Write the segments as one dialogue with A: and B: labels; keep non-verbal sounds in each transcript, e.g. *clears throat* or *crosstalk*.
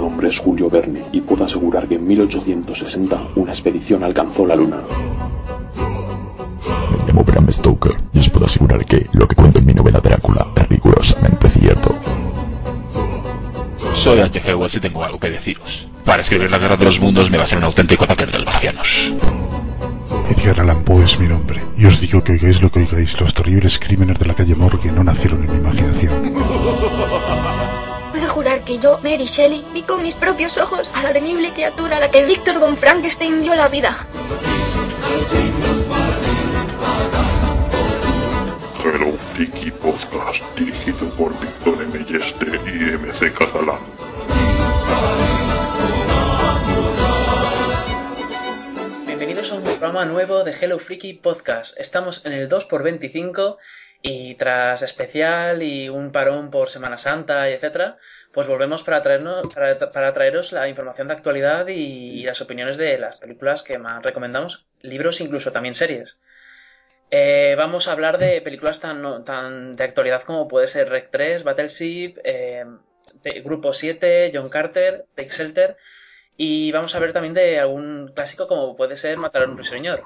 A: nombre es Julio Verne y puedo asegurar que en 1860 una expedición alcanzó la Luna.
B: Me llamo Bram Stoker y os puedo asegurar que lo que cuento en mi novela Drácula es rigurosamente cierto.
C: Soy H.G. Wells y tengo algo que deciros. Para escribir la Guerra de los Mundos me va a ser un auténtico papel de los marcianos.
D: Edgar Allan Poe es mi nombre, y os digo que oigáis lo que oigáis, los terribles crímenes de la calle Morgue no nacieron en mi imaginación. *laughs*
E: Puedo jurar que yo, Mary Shelley, vi con mis propios ojos a la temible criatura a la que Víctor von Frankenstein dio la vida.
F: Hello Freaky Podcast, dirigido por Víctor M. Yeste y MC Catalán.
G: Bienvenidos a un programa nuevo de Hello Freaky Podcast. Estamos en el 2x25 y tras especial y un parón por Semana Santa y etcétera, pues volvemos para, traernos, para, traeros la información de actualidad y, las opiniones de las películas que más recomendamos, libros, incluso también series. Eh, vamos a hablar de películas tan, tan de actualidad como puede ser Rec 3, Battleship, eh, Grupo 7, John Carter, Take Shelter y vamos a ver también de algún clásico como puede ser Matar a un ruiseñor.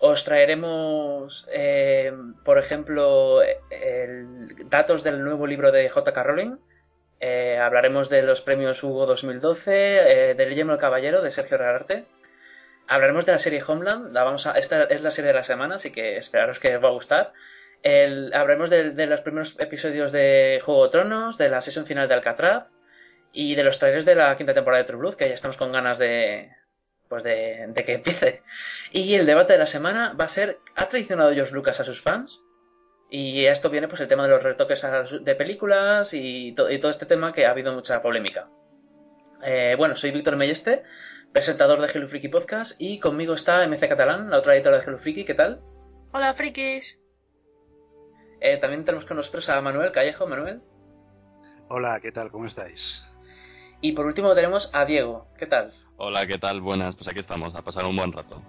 G: Os traeremos, eh, por ejemplo, datos del nuevo libro de J.K. Rowling. Eh, hablaremos de los premios Hugo 2012, eh, del Yemo el Caballero de Sergio Rararte. Hablaremos de la serie Homeland. La vamos a, esta es la serie de la semana, así que esperaros que os va a gustar. Hablaremos de, de, los primeros episodios de Juego de Tronos, de la sesión final de Alcatraz y de los trailers de la quinta temporada de True Blood, que ya estamos con ganas de, pues de, de, que empiece. Y el debate de la semana va a ser, ¿ha traicionado George Lucas a sus fans? Y a esto viene pues el tema de los retoques de películas y, to y todo este tema que ha habido mucha polémica. Eh, bueno, soy Víctor Melleste, presentador de Hello Freaky Podcast, y conmigo está MC Catalán, la otra editora de Hello Freaky, ¿qué tal?
H: Hola, frikis.
G: Eh, también tenemos con nosotros a Manuel Callejo, Manuel.
I: Hola, ¿qué tal? ¿Cómo estáis?
G: Y por último tenemos a Diego, ¿qué tal?
J: Hola, ¿qué tal? Buenas, pues aquí estamos, a pasar un buen rato.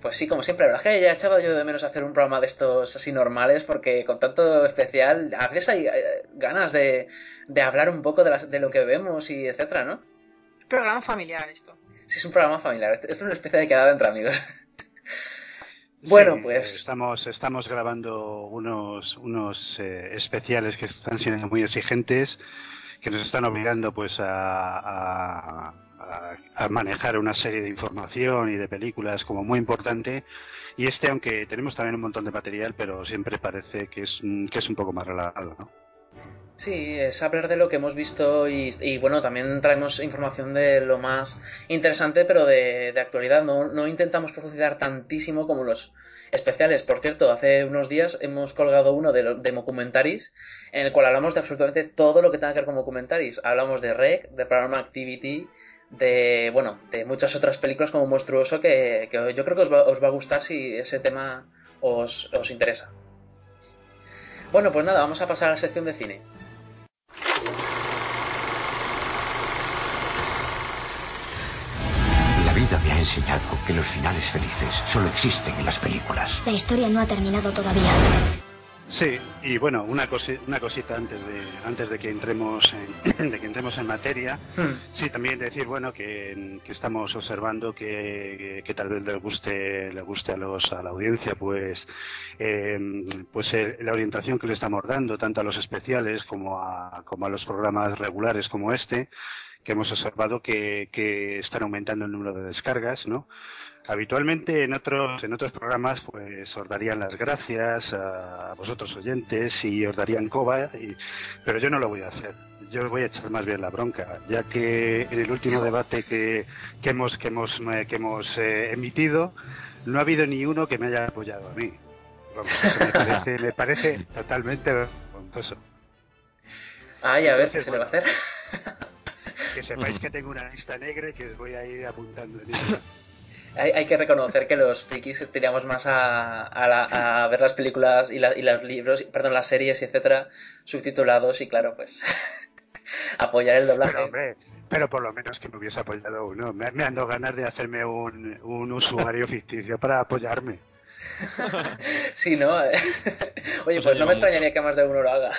G: Pues sí, como siempre, la verdad es que ya echaba yo de menos hacer un programa de estos así normales, porque con tanto especial, a veces hay eh, ganas de, de, hablar un poco de, las, de, lo que vemos y etcétera, ¿no?
H: Programa familiar esto.
G: Sí, es un programa familiar, esto es una especie de quedada entre amigos. *laughs* bueno,
I: sí,
G: pues...
I: Estamos, estamos grabando unos, unos eh, especiales que están siendo muy exigentes, que nos están obligando pues a, a a, manejar una serie de información y de películas como muy importante y este aunque tenemos también un montón de material pero siempre parece que es, que es un poco más relajado ¿no?
G: Sí, es hablar de lo que hemos visto y, y, bueno, también traemos información de lo más interesante pero de, de actualidad, no, no intentamos profundizar tantísimo como los especiales. Por cierto, hace unos días hemos colgado uno de, de documentaris en el cual hablamos de absolutamente todo lo que tenga que ver con documentaris. Hablamos de REC, de Paranormal Activity, de bueno de muchas otras películas como Monstruoso que, que yo creo que os va, os va, a gustar si ese tema os, os, interesa. Bueno pues nada vamos a pasar a la sección de cine.
K: La vida me ha enseñado que los finales felices solo existen en las películas.
E: La historia no ha terminado todavía
I: Sí, y bueno, una, cosi una cosita antes de antes de que entremos en, *clears throat* de que entremos en materia, hmm. sí también decir bueno que, que estamos observando que, que, tal vez le guste le guste a los a la audiencia pues eh, pues el, la orientación que le estamos dando tanto a los especiales como a como a los programas regulares como este que hemos observado que, que están aumentando el número de descargas, ¿no? Habitualmente en otros, en otros programas pues os darían las gracias a vosotros oyentes y os darían coba, y, pero yo no lo voy a hacer. Yo os voy a echar más bien la bronca, ya que en el último debate que, que hemos, que hemos, que hemos eh, emitido no ha habido ni uno que me haya apoyado a mí. Vamos, me, parece, me parece totalmente vergonzoso.
G: Ay, a ver, ¿qué se le va a hacer?
I: que sepáis que tengo una lista negra y que os voy a ir apuntando en ella.
G: Hay, hay, que reconocer que los frikis tiramos más a, a, la, a ver las películas y, la, y, los libros, perdón, las series y etcétera, subtitulados y claro, pues *laughs* apoyar el doblaje.
I: Pero, hombre, pero por lo menos que me hubiese apoyado uno. Me, me ando ganas de hacerme un, un usuario *laughs* ficticio para apoyarme. *laughs*
G: sí, ¿no? Oye, pues no me extrañaría mucho. que más de uno lo haga.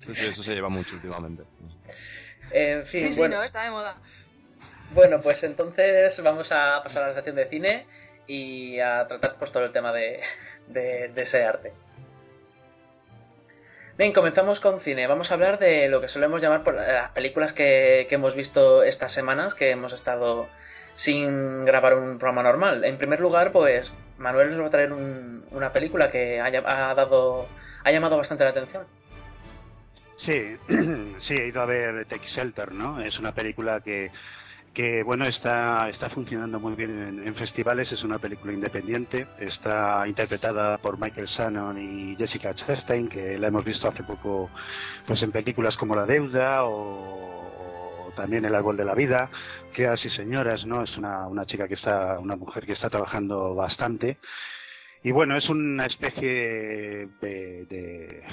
J: Sí, sí, eso se lleva mucho últimamente.
G: En fin,
H: sí,
G: bueno.
H: no, está de moda.
G: Bueno, pues entonces vamos a pasar a la sección de cine y a tratar pues todo el tema de, de, ese arte. Bien, comenzamos con cine. Vamos a hablar de lo que solemos llamar por las películas que, que hemos visto estas semanas, que hemos estado sin grabar un programa normal. En primer lugar, pues Manuel nos va a traer un- una película que ha, ha dado ha llamado bastante la atención.
I: Sí, *clears throat* sí, he ido a ver Take Shelter, ¿no? Es una película que, que bueno, está, está funcionando muy bien en, en festivales, es una película independiente, está interpretada por Michael Shannon y Jessica Chastain, que la hemos visto hace poco pues en películas como La Deuda o, también El Árbol de la Vida, Criadas y Señoras, ¿no? Es una, una chica que está, una mujer que está trabajando bastante. Y bueno, es una especie de, de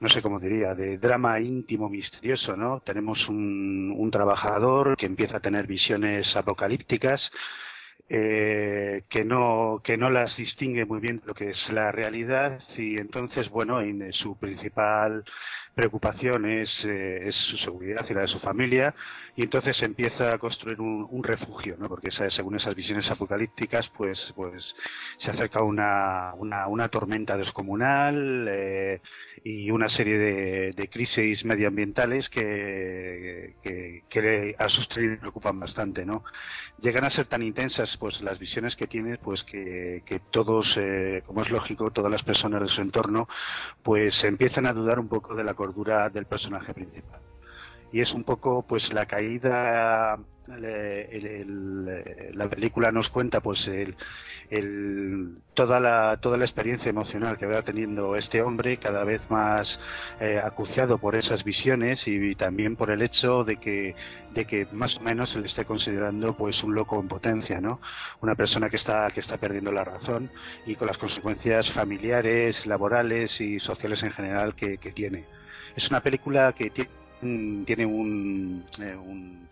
I: no sé cómo diría, de drama íntimo misterioso, ¿no? Tenemos un, un trabajador que empieza a tener visiones apocalípticas, eh, que no que no las distingue muy bien lo que es la realidad y entonces bueno en, su principal preocupación es, eh, es su seguridad y la de su familia y entonces empieza a construir un, refugio no porque según esas visiones apocalípticas pues pues se acerca una una, una tormenta descomunal eh, y una serie de, de crisis medioambientales que, que, a sus le preocupan bastante, ¿no? Llegan a ser tan intensas, pues, las visiones que tiene, pues, que, que todos, eh, como es lógico, todas las personas de su entorno, pues, empiezan a dudar un poco de la cordura del personaje principal. Y es un poco, pues, la caída, la película nos cuenta, pues, el, toda la toda la experiencia emocional que va teniendo este hombre cada vez más eh, acuciado por esas visiones y, también por el hecho de que de que más o menos se le esté considerando pues un loco en potencia no una persona que está que está perdiendo la razón y con las consecuencias familiares laborales y sociales en general que tiene es una película que tiene un- tiene eh, un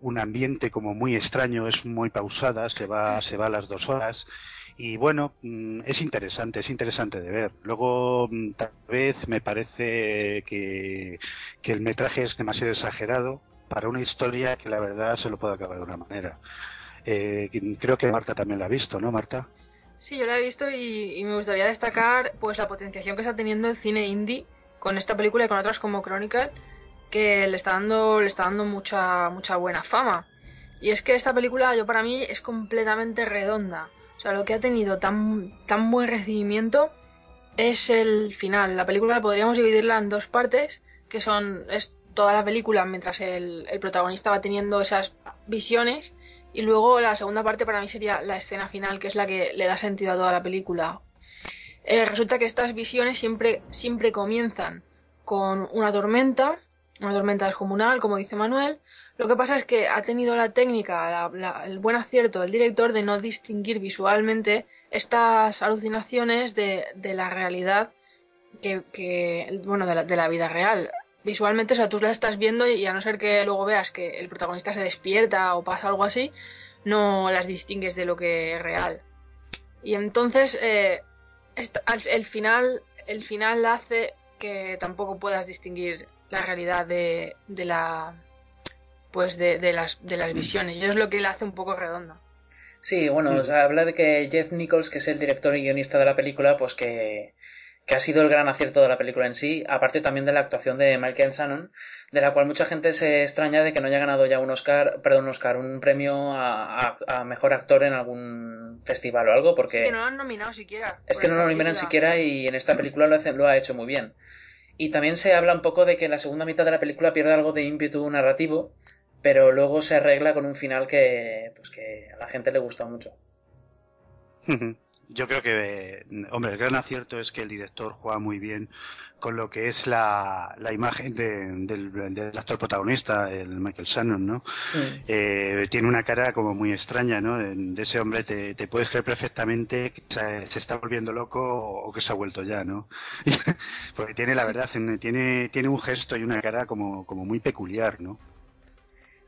I: un ambiente como muy extraño, es muy pausada, se va, se va a las dos horas. Y bueno, mm, es interesante, es interesante de ver. Luego, mm, tal vez me parece que, que el metraje es demasiado exagerado para una historia que la verdad se lo puede acabar de una manera. Eh, creo que Marta también la ha visto, ¿no, Marta?
H: Sí, yo la he visto y, y me gustaría destacar pues la potenciación que está teniendo el cine indie con esta película y con otras como Chronicle, que le está dando, le está dando mucha, mucha buena fama. Y es que esta película, yo para mí, es completamente redonda. O sea, lo que ha tenido tan, tan buen recibimiento es el final. La película podríamos dividirla en dos partes, que son es toda la película mientras el, el protagonista va teniendo esas visiones y luego la segunda parte para mí sería la escena final, que es la que le da sentido a toda la película. Eh, resulta que estas visiones siempre, siempre comienzan con una tormenta, una tormenta descomunal, como dice Manuel. Lo que pasa es que ha tenido la técnica, el buen acierto del director de no distinguir visualmente estas alucinaciones de, de la realidad que, bueno, de la, de la vida real. Visualmente, o sea, tú la estás viendo y a no ser que luego veas que el protagonista se despierta o pasa algo así, no las distingues de lo que es real. Y entonces, eh, al- el final, el final hace que tampoco puedas distinguir la realidad de, de la, pues de, de las, de las visiones. Y es lo que la hace un poco redonda.
G: Sí, bueno, o sea, habla de que Jeff Nichols, que es el director y guionista de la película, pues que, que ha sido el gran acierto de la película en sí, aparte también de la actuación de Michael Shannon, de la cual mucha gente se extraña de que no haya ganado ya un Oscar, perdón, un Oscar, un premio a, a- a mejor actor en algún festival o algo, porque
H: Es que no lo han nominado siquiera.
G: es que no lo nominan siquiera y en esta película lo, hace- lo ha hecho muy bien. Y también se habla un poco de que en la segunda mitad de la película pierde algo de ímpetu narrativo, pero luego se arregla con un final que, pues que a la gente le gusta mucho. *laughs*
I: Yo creo que, hombre, el gran acierto es que el director juega muy bien con lo que es la, la imagen de- del, del actor protagonista, el Michael Shannon, ¿no? Eh, tiene una cara como muy extraña, ¿no? De ese hombre te, te puedes creer perfectamente que se, se está volviendo loco o, o que se ha vuelto ya, ¿no? *laughs* Porque tiene, la verdad, en- tiene, tiene un gesto y una cara como, como muy peculiar, ¿no?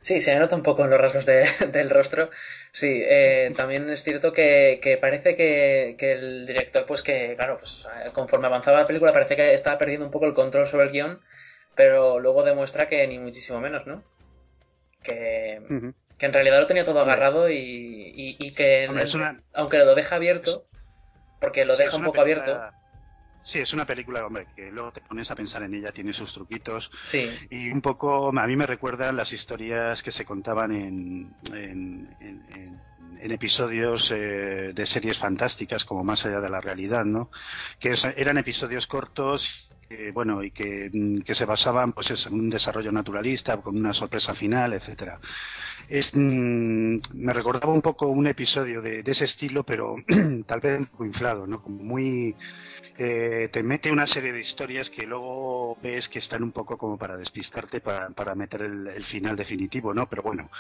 G: Sí, se nota un poco en los rasgos de- *laughs* del rostro. Sí, eh, también es cierto que, que parece que, que el director, pues que, claro, pues eh, conforme avanzaba la película, parece que estaba perdiendo un poco el control sobre el guion. pero luego demuestra que ni muchísimo menos, ¿no? Que, que en realidad lo tenía todo agarrado y, y, que aunque lo deja abierto, porque lo deja un poco abierto.
I: Sí, es una película, hombre, que luego te pones a pensar en ella, tiene sus truquitos.
G: Sí.
I: Y un poco, a mí me recuerdan las historias que se contaban en, en, episodios eh, de series fantásticas, como Más allá de la realidad, ¿no? Que eran episodios cortos bueno y que, se basaban pues en un desarrollo naturalista con una sorpresa final etcétera es, mm, me recordaba un poco un episodio de, ese estilo pero *clears throat* tal vez un poco inflado no como muy eh, te mete una serie de historias que luego ves que están un poco como para despistarte para, para meter el, final definitivo, ¿no? Pero bueno,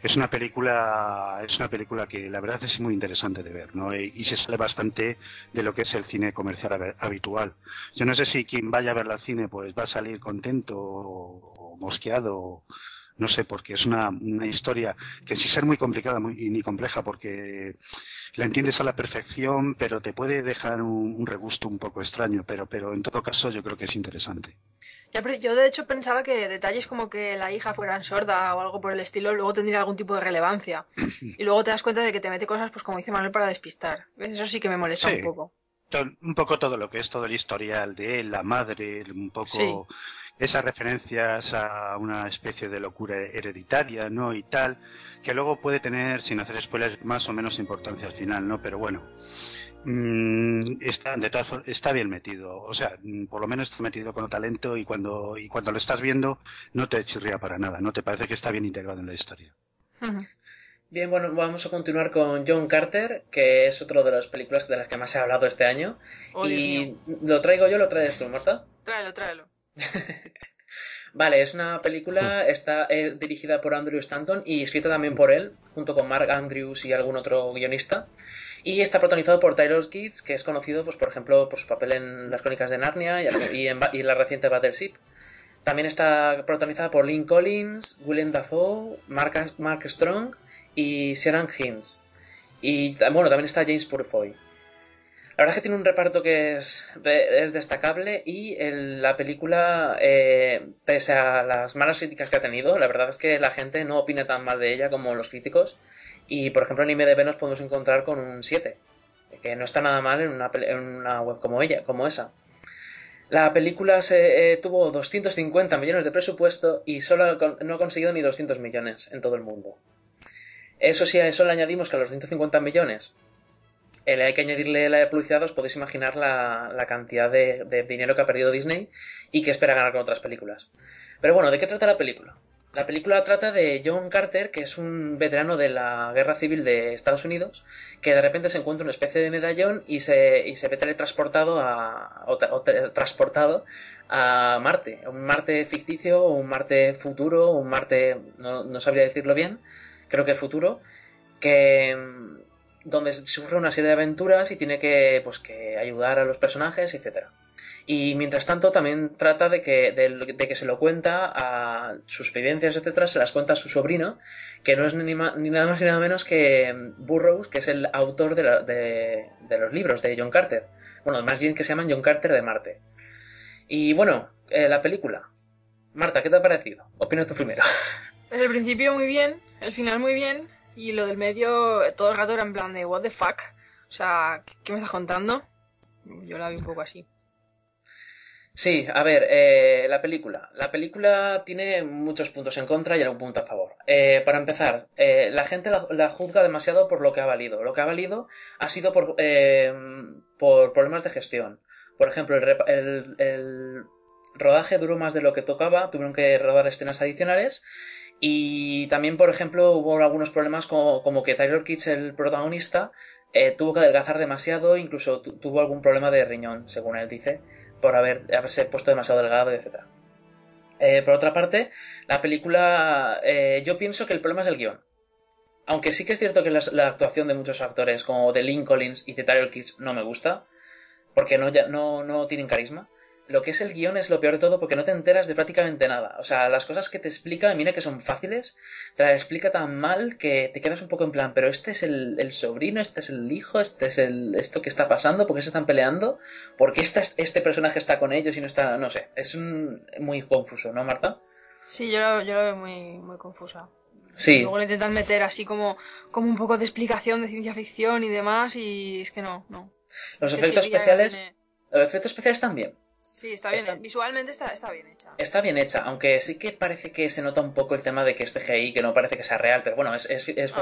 I: es una película, es una película que la verdad es muy interesante de ver, ¿no? Y, se sale bastante de lo que es el cine comercial habitual. Yo no sé si quien vaya a ver al cine pues va a salir contento o, mosqueado no sé, porque es una, una historia que sin ser muy complicada muy, ni compleja, porque la entiendes a la perfección, pero te puede dejar un, regusto un poco extraño, pero, pero en todo caso yo creo que es interesante.
H: yo de hecho pensaba que detalles como que la hija fuera sorda o algo por el estilo luego tendría algún tipo de relevancia. *clears throat* y luego te das cuenta de que te mete cosas, pues como dice Manuel, para despistar. Eso sí que me molesta un poco.
I: Un poco todo lo que es todo el historial de él, la madre, un poco esas referencias a una especie de locura hereditaria, ¿no? Y tal, que luego puede tener, sin hacer spoilers, más o menos importancia al final, ¿no? Pero bueno, mm, está, de todas está bien metido, o sea, mm, por lo menos está metido con talento y cuando, y cuando lo estás viendo no te chirría para nada, ¿no? Te parece que está bien integrado en la historia.
G: Bien, bueno, vamos a continuar con John Carter, que es otro de las películas de las que más se ha hablado este año.
H: Oh,
G: y lo traigo yo, lo traes tú, Marta.
H: Tráelo, tráelo. *laughs*
G: vale, es una película, está eh, dirigida por Andrew Stanton y escrita también por él, junto con Mark Andrews y algún otro guionista. Y está protagonizado por Tyler Kids, que es conocido, pues, por ejemplo, por su papel en Las Crónicas de Narnia y, en, la reciente Battleship. También está protagonizada por Lynn Collins, William Dafoe, Mark, Mark Strong y Sharon Himes. Y bueno, también está James Purfoy. La verdad es que tiene un reparto que es, es destacable y la película, eh, pese a las malas críticas que ha tenido, la verdad es que la gente no opina tan mal de ella como los críticos. Y por ejemplo en IMDB nos podemos encontrar con un 7, que no está nada mal en una, en una web como ella, como esa. La película se, eh, tuvo 250 millones de presupuesto y solo no ha conseguido ni 200 millones en todo el mundo. Eso sí, a eso le añadimos que a los 150 millones hay que añadirle la publicidad, os podéis imaginar la, cantidad de, dinero que ha perdido Disney y que espera ganar con otras películas. Pero bueno, ¿de qué trata la película? La película trata de John Carter, que es un veterano de la guerra civil de Estados Unidos, que de repente se encuentra una especie de medallón y se, y se ve teletransportado a, o, transportado a Marte. Un Marte ficticio, un Marte futuro, un Marte, no, no sabría decirlo bien, creo que futuro, que, donde sufre una serie de aventuras y tiene que, pues, que ayudar a los personajes, etcétera. Y mientras tanto también trata de que, de, que se lo cuenta a sus vivencias, etcétera, se las cuenta a su sobrino, que no es ni, nada más ni nada menos que Burroughs, que es el autor de, de, los libros de John Carter. Bueno, más bien que se llaman John Carter de Marte. Y bueno, eh, la película. Marta, ¿qué te ha parecido? Opina tú primero. *laughs*
H: El principio muy bien, el final muy bien, y lo del medio, todo el rato era en plan de, what the fuck. O sea, ¿qué me estás contando? Yo la vi un poco así.
G: Sí, a ver, eh, la película. La película tiene muchos puntos en contra y algún punto a favor. Eh, para empezar, eh, la gente la, juzga demasiado por lo que ha valido. Lo que ha valido ha sido por, por problemas de gestión. Por ejemplo, el, el rodaje duró más de lo que tocaba, tuvieron que rodar escenas adicionales y también, por ejemplo, hubo algunos problemas como, que Tyler Kitsch, el protagonista, eh, tuvo que adelgazar demasiado, incluso tuvo algún problema de riñón, según él dice, por haber, haberse puesto demasiado delgado, etc. Eh, por otra parte, la película, eh, yo pienso que el problema es el guion. Aunque sí que es cierto que la, actuación de muchos actores, como de Lynn Collins y de Tyler Kitsch, no me gusta, porque no tienen carisma. Lo que es el guion es lo peor de todo porque no te enteras de prácticamente nada. O sea, las cosas que te explica, mira que son fáciles, te las explica tan mal que te quedas un poco en plan, pero este es el, sobrino, este es el hijo, este es el esto que está pasando, ¿por qué se están peleando? ¿Por qué este, este personaje está con ellos y no está, no sé, es muy confuso, ¿no, Marta?
H: Sí, yo lo, yo lo veo muy, muy confusa.
G: Sí.
H: luego le intentan meter así como, como un poco de explicación de ciencia ficción y demás y es que no, no.
G: Los efectos especiales... Los efectos especiales también.
H: Sí, está bien, visualmente está, bien hecha.
G: Está bien hecha, aunque sí que parece que se nota un poco el tema de que es CGI, que no parece que sea real, pero bueno, es, es, es,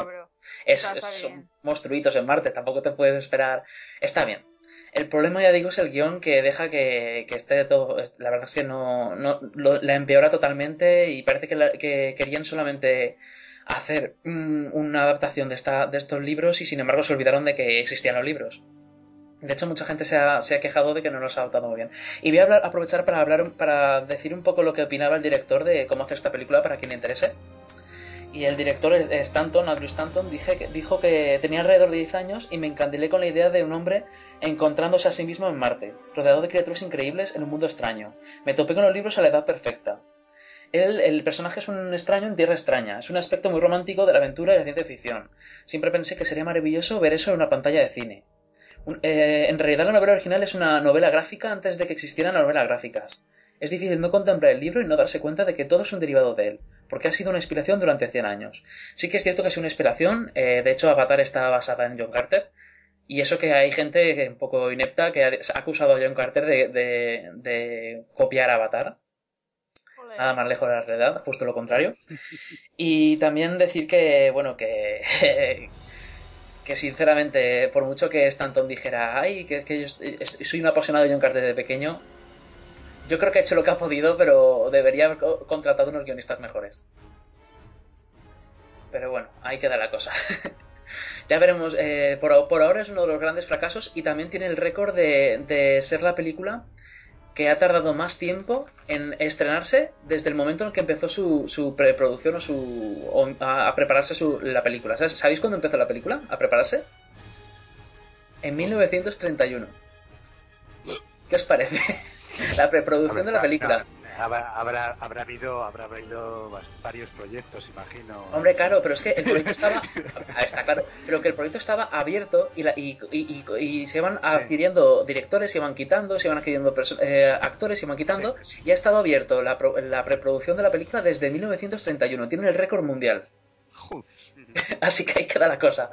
G: son monstruitos en Marte, tampoco te puedes esperar. Está bien. El problema, ya digo, es el guion que deja que, que esté todo. La verdad es que no, no la empeora totalmente y parece que, que querían solamente hacer una adaptación de, esta, de estos libros y sin embargo se olvidaron de que existían los libros. De hecho, mucha gente se ha, quejado de que no los ha adaptado muy bien. Y voy a aprovechar para hablar, para decir un poco lo que opinaba el director de cómo hacer esta película para quien le interese. Y el director Stanton, Andrew Stanton, dijo que tenía alrededor de 10 años y me encandilé con la idea de un hombre encontrándose a sí mismo en Marte, rodeado de criaturas increíbles en un mundo extraño. Me topé con los libros a la edad perfecta. el personaje es un extraño en tierra extraña. Es un aspecto muy romántico de la aventura y la ciencia ficción. Siempre pensé que sería maravilloso ver eso en una pantalla de cine. Eh, en realidad la novela original es una novela gráfica antes de que existieran las novelas gráficas. Es difícil no contemplar el libro y no darse cuenta de que todo es un derivado de él, porque ha sido una inspiración durante 100 años. Sí que es cierto que es una inspiración, eh, de hecho Avatar está basada en John Carter, y eso que hay gente un poco inepta que ha acusado a John Carter de, copiar Avatar. Nada más lejos de la realidad, justo lo contrario. Y también decir que, bueno, que que sinceramente, por mucho que Stanton dijera, ay, que, yo soy un apasionado de John Carter de pequeño, yo creo que ha hecho lo que ha podido, pero debería haber contratado unos guionistas mejores. Pero bueno, ahí queda la cosa. *laughs* ya veremos. Eh, por, ahora es uno de los grandes fracasos y también tiene el récord de ser la película que ha tardado más tiempo en estrenarse desde el momento en que empezó su, preproducción o, su, a, prepararse su, la película. ¿Sabéis cuándo empezó la película a prepararse? En 1931. ¿Qué os parece? *laughs* la preproducción de la película
I: habrá, habrá, habido, habrá habido varios proyectos, imagino.
G: Hombre, claro, pero es que el proyecto estaba. Ah, está claro, pero que el proyecto estaba abierto y, la, y, y, se iban adquiriendo directores, se iban quitando, se iban adquiriendo eh, actores, se iban quitando, y ha estado abierto la, la preproducción de la película desde 1931. Tienen el récord mundial. *laughs* Así que ahí queda la cosa.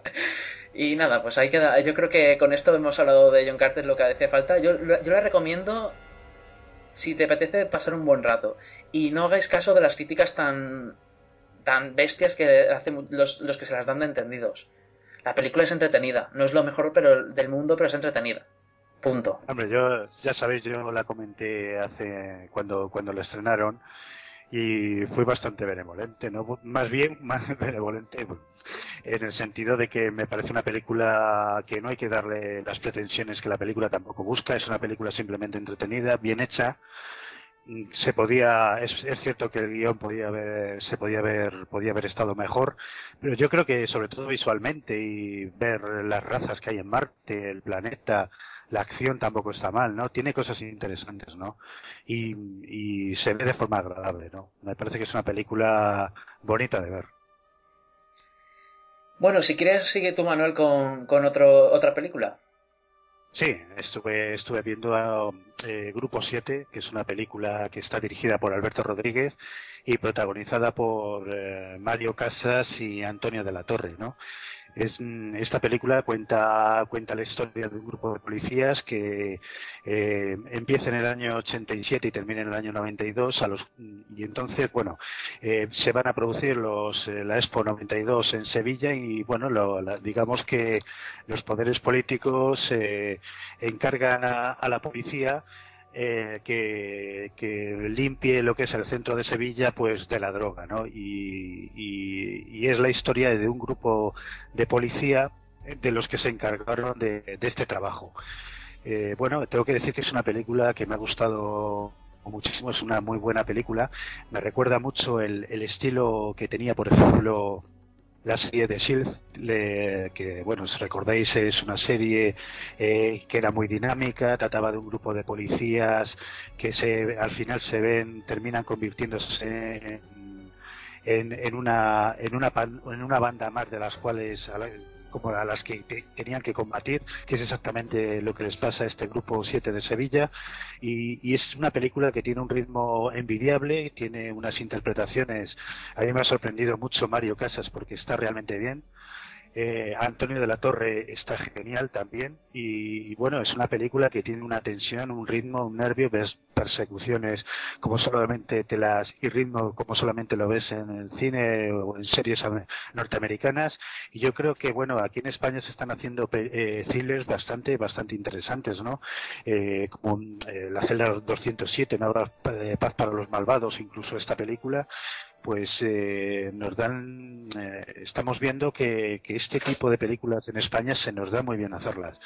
G: Y nada, pues ahí queda. Yo creo que con esto hemos hablado de John Carter lo que hacía falta. Yo, yo le recomiendo si te apetece pasar un buen rato. Y no hagáis caso de las críticas tan, tan bestias que hacen los, los que se las dan de entendidos. La película es entretenida. No es lo mejor pero, del mundo, pero es entretenida. Punto.
I: Hombre, yo, ya sabéis, yo la comenté hace, cuando, cuando la estrenaron, y fui bastante benevolente, ¿no? Más bien, *laughs* más benevolente, en el sentido de que me parece una película que no hay que darle las pretensiones que la película tampoco busca, es una película simplemente entretenida, bien hecha, se podía es, cierto que el guion podía haber se podía haber podía haber estado mejor pero yo creo que sobre todo visualmente y ver las razas que hay en Marte el planeta la acción tampoco está mal, ¿no? Tiene cosas interesantes, ¿no? Y, se ve de forma agradable, ¿no? Me parece que es una película bonita de ver.
G: Bueno, si quieres sigue tu Manuel con, con otro, otra película.
I: Sí, estuve, estuve viendo eh, Grupo 7, que es una película que está dirigida por Alberto Rodríguez y protagonizada por eh, Mario Casas y Antonio de la Torre, ¿no? Es, esta película cuenta, cuenta la historia de un grupo de policías que eh, empieza en el año 87 y termina en el año 92 a los, y entonces, bueno, eh, se van a producir los, eh, la Expo 92 en Sevilla y, bueno, lo, digamos que los poderes políticos eh, encargan a la policía eh, que, limpie lo que es el centro de Sevilla pues de la droga ¿no? y, es la historia de un grupo de policía de los que se encargaron de, este trabajo eh, bueno tengo que decir que es una película que me ha gustado muchísimo es una muy buena película me recuerda mucho el, estilo que tenía por ejemplo la serie de Shield, que bueno, si recordáis es una serie eh, que era muy dinámica, trataba de un grupo de policías que se, al final se ven, terminan convirtiéndose en, en, en una, en, una, en una banda más de las cuales como a las que tenían que combatir, que es exactamente lo que les pasa a este grupo 7 de Sevilla. Y, es una película que tiene un ritmo envidiable, tiene unas interpretaciones. A mí me ha sorprendido mucho Mario Casas porque está realmente bien. Eh, Antonio de la Torre está genial también y, bueno, es una película que tiene una tensión, un ritmo, un nervio, ves persecuciones como solamente te las y ritmo como solamente lo ves en el cine o en series norteamericanas. Y yo creo que bueno, aquí en España se están haciendo eh, thrillers bastante bastante interesantes, ¿no? Eh, como eh, la celda 207, una obra de paz para los malvados, incluso esta película pues eh, nos dan, eh, estamos viendo que, este tipo de películas en España se nos da muy bien hacerlas.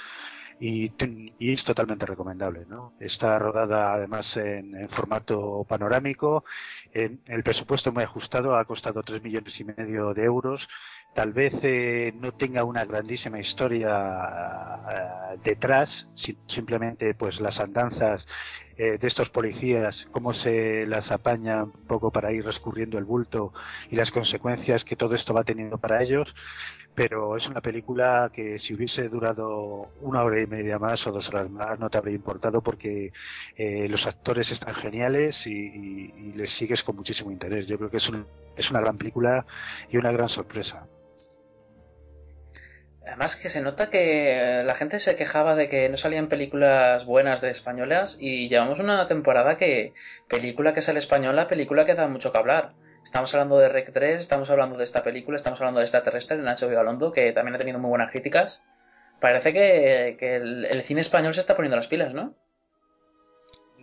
I: Y, es totalmente recomendable, ¿no? Está rodada además en, formato panorámico, en, el presupuesto muy ajustado, ha costado tres millones y medio de euros, tal vez eh, no tenga una grandísima historia detrás, simplemente pues las andanzas eh, de estos policías, cómo se las apaña un poco para ir rescurriendo el bulto y las consecuencias que todo esto va teniendo para ellos. Pero es una película que si hubiese durado una hora y media más o dos horas más no te habría importado porque eh, los actores están geniales y, les sigues con muchísimo interés. Yo creo que es, es una gran película y una gran sorpresa.
G: Además que se nota que la gente se quejaba de que no salían películas buenas de españolas y llevamos una temporada que película que sale española, película que da mucho que hablar. Estamos hablando de Rec 3, estamos hablando de esta película, estamos hablando de esta terrestre de Nacho Vigalondo, que también ha tenido muy buenas críticas. Parece que, el cine español se está poniendo las pilas, ¿no?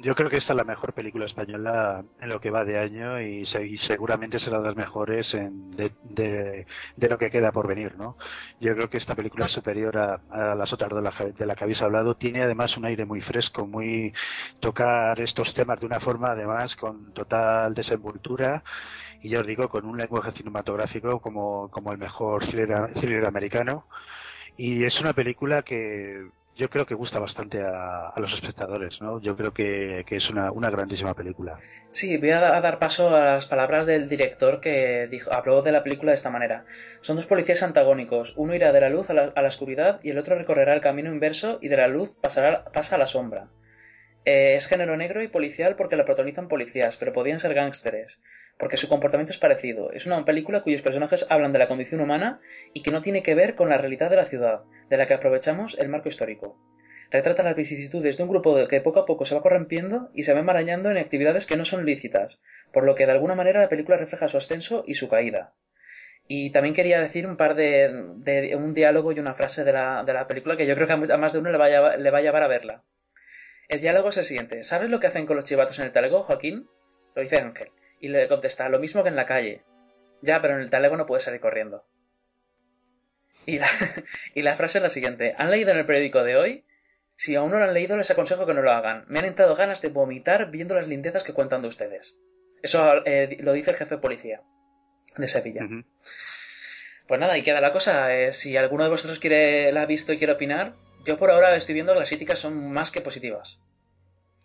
I: Yo creo que esta es la mejor película española en lo que va de año y, seguramente será de las mejores en, de, lo que queda por venir, ¿no? Yo creo que esta película es superior a, las otras de la, de la que habéis hablado. Tiene además un aire muy fresco, muy tocar estos temas de una forma además con total desenvoltura y ya os digo con un lenguaje cinematográfico como, como el mejor thriller americano. Y es una película que yo creo que gusta bastante a, los espectadores, ¿no? Yo creo que, es una, grandísima película.
G: Sí, voy a, dar paso a las palabras del director que dijo, habló de la película de esta manera. Son dos policías antagónicos, uno irá de la luz a la, oscuridad y el otro recorrerá el camino inverso y de la luz pasará, pasa a la sombra. Eh, es género negro y policial porque la protagonizan policías, pero podían ser gángsteres, porque su comportamiento es parecido. Es una película cuyos personajes hablan de la condición humana y que no tiene que ver con la realidad de la ciudad, de la que aprovechamos el marco histórico. Retrata las vicisitudes de un grupo que poco a poco se va corrompiendo y se va enmarañando en actividades que no son lícitas, por lo que de alguna manera la película refleja su ascenso y su caída. Y también quería decir un par de, un diálogo y una frase de la, de la, película que yo creo que a más de uno le va, a, le va a llevar a verla. El diálogo es el siguiente. ¿Sabes lo que hacen con los chivatos en el talego, Joaquín? Lo dice Ángel. Y le contesta, lo mismo que en la calle. Ya, pero en el talego no puedes salir corriendo. Y la, *laughs* y la frase es la siguiente. ¿Han leído en el periódico de hoy? Si aún no lo han leído, les aconsejo que no lo hagan. Me han entrado ganas de vomitar viendo las lindezas que cuentan de ustedes. Eso eh, lo dice el jefe de policía de Sevilla. Pues nada, y queda la cosa. Eh, si alguno de vosotros quiere, la ha visto y quiere opinar, yo por ahora estoy viendo que las críticas son más que positivas.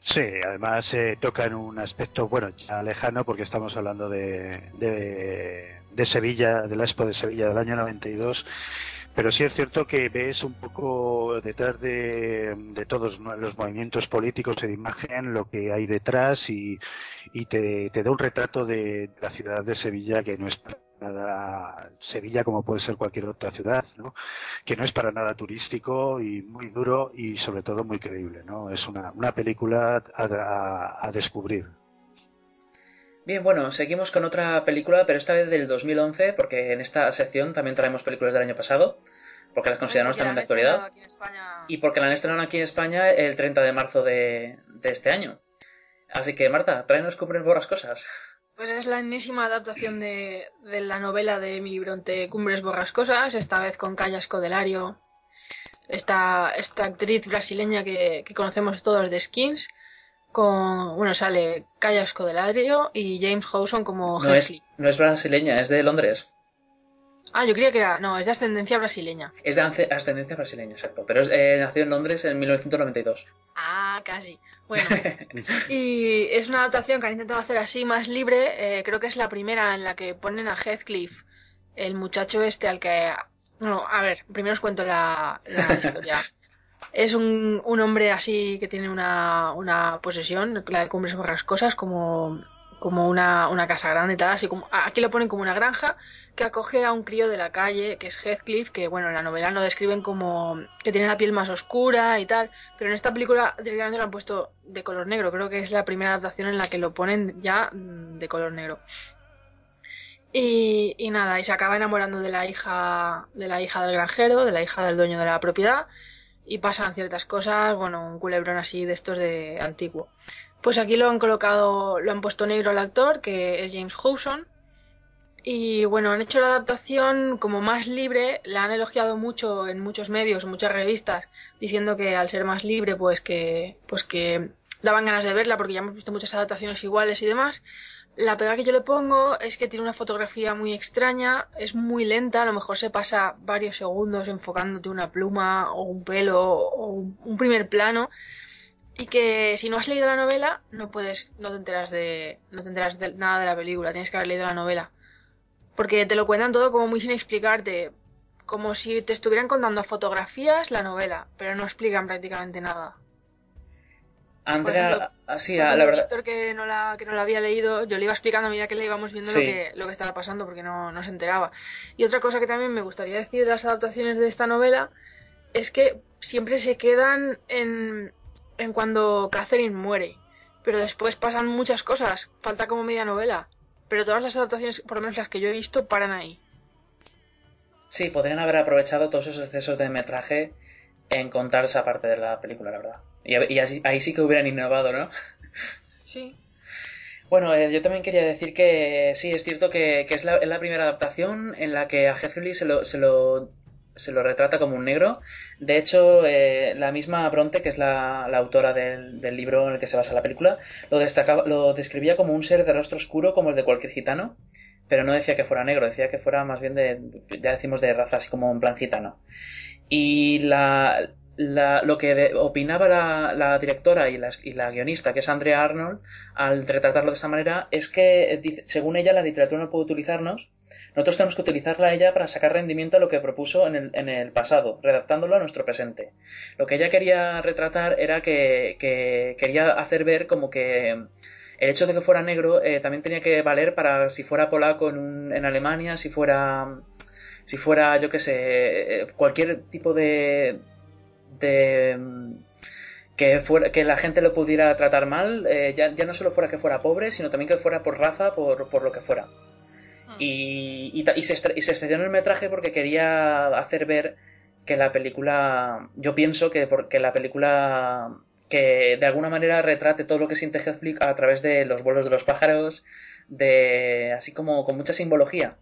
I: Sí, además se toca en un aspecto, bueno, ya lejano porque estamos hablando de, de, Sevilla, de la Expo de Sevilla del año 92, pero sí es cierto que ves un poco detrás de, de todos los movimientos políticos y de imagen lo que hay detrás y, te, da un retrato de la ciudad de Sevilla que no es nada Sevilla como puede ser cualquier otra ciudad, ¿no? que no es para nada turístico y muy duro y sobre todo muy creíble. ¿no? Es una, una película a, a, descubrir.
G: Bien, bueno, seguimos con otra película, pero esta vez del 2011, porque en esta sección también traemos películas del año pasado, porque las consideramos también de actualidad. Y porque la han estrenado aquí en España el 30 de marzo de, de este año. Así que, Marta, tráenos cumbres borrascosas.
H: Pues es la enésima adaptación de, la novela de Emily Bronte Cumbres Borrascosas, esta vez con Calla Escodelario, esta, esta actriz brasileña que, conocemos todos de Skins, con, bueno, sale Calla Escodelario y James Howson como
G: no es, no es brasileña, es de Londres.
H: Ah, yo creía que era. No, es de ascendencia brasileña.
G: Es de ascendencia brasileña, exacto. Pero es, eh, nació en Londres en 1992.
H: Ah, casi. Bueno, *laughs* y es una adaptación que han intentado hacer así más libre. eh, creo que es la primera en la que ponen a Heathcliff, el muchacho este al que. No, a ver, primero os cuento la, la historia. *laughs* Es un, un hombre así que tiene una, posesión, la de Cumbres Borrascosas, como, como una, una casa grande y tal. Así como, aquí lo ponen como una granja que acoge a un crío de la calle, que es Heathcliff, que bueno, en la novela lo describen como que tiene la piel más oscura y tal, pero en esta película directamente lo han puesto de color negro. Creo que es la primera adaptación en la que lo ponen ya mm, de color negro. Y, y nada, y se acaba enamorando de la hija, de la hija del granjero, de la hija del dueño de la propiedad, y pasan ciertas cosas, bueno, un culebrón así de estos de antiguo. Pues aquí lo han colocado, lo han puesto negro al actor, que es James Howson, y bueno, han hecho la adaptación como más libre, la han elogiado mucho en muchos medios, muchas revistas, diciendo que al ser más libre, pues que, pues que daban ganas de verla, porque ya hemos visto muchas adaptaciones iguales y demás. La pega que yo le pongo es que tiene una fotografía muy extraña, es muy lenta, a lo mejor se pasa varios segundos enfocándote una pluma o un pelo o un, primer plano y que si no has leído la novela no puedes no te enteras de no te enteras de nada de la película, tienes que haber leído la novela. Porque te lo cuentan todo como muy sin explicarte, como si te estuvieran contando fotografías la novela, pero no explican prácticamente nada.
G: Andrea, así,
H: Por
G: a
H: ejemplo,
G: la verdad.
H: Víctor que no la que no la había leído, yo le iba explicando a medida que le íbamos viendo
G: Sí.
H: lo, que, lo que estaba pasando porque no, no se enteraba. Y otra cosa que también me gustaría decir de las adaptaciones de esta novela es que siempre se quedan en, en cuando Catherine muere. Pero después pasan muchas cosas, falta como media novela. Pero todas las adaptaciones, por lo menos las que yo he visto, paran ahí.
G: Sí, podrían haber aprovechado todos esos excesos de metraje en contar esa parte de la película, la verdad. Y, a- y así- ahí sí que hubieran innovado, ¿no?
H: Sí.
G: Bueno, eh, yo también quería decir que sí, es cierto que, que es, la, es la primera adaptación en la que a Heathcliff se lo, se lo, se lo retrata como un negro. De hecho, eh, la misma Bronte, que es la, la autora del, del libro en el que se basa la película, lo, destacaba, lo describía como un ser de rostro oscuro como el de cualquier gitano, pero no decía que fuera negro, decía que fuera más bien de, ya decimos, de raza, así como en plan gitano. Y la, lo que opinaba la, directora y la, y la guionista, que es Andrea Arnold, al retratarlo de esta manera, es que, eh, según ella, la literatura no puede utilizarnos. Nosotros tenemos que utilizarla a ella para sacar rendimiento a lo que propuso en el, en el pasado, redactándolo a nuestro presente. Lo que ella quería retratar era que, que quería hacer ver como que el hecho de que fuera negro eh, también tenía que valer para si fuera polaco en, un- en Alemania, si fuera, si fuera, yo qué sé, eh, cualquier tipo de, de mm, que fuera, que la gente lo pudiera tratar mal, eh, ya, ya no solo fuera que fuera pobre, sino también que fuera por raza, por, por lo que fuera. Y, y, y se, y se excedió en el metraje porque quería hacer ver que la película, yo pienso que, por- que la película que de alguna manera retrate todo lo que siente Heathcliff a través de los vuelos de los pájaros, de así como con mucha simbología.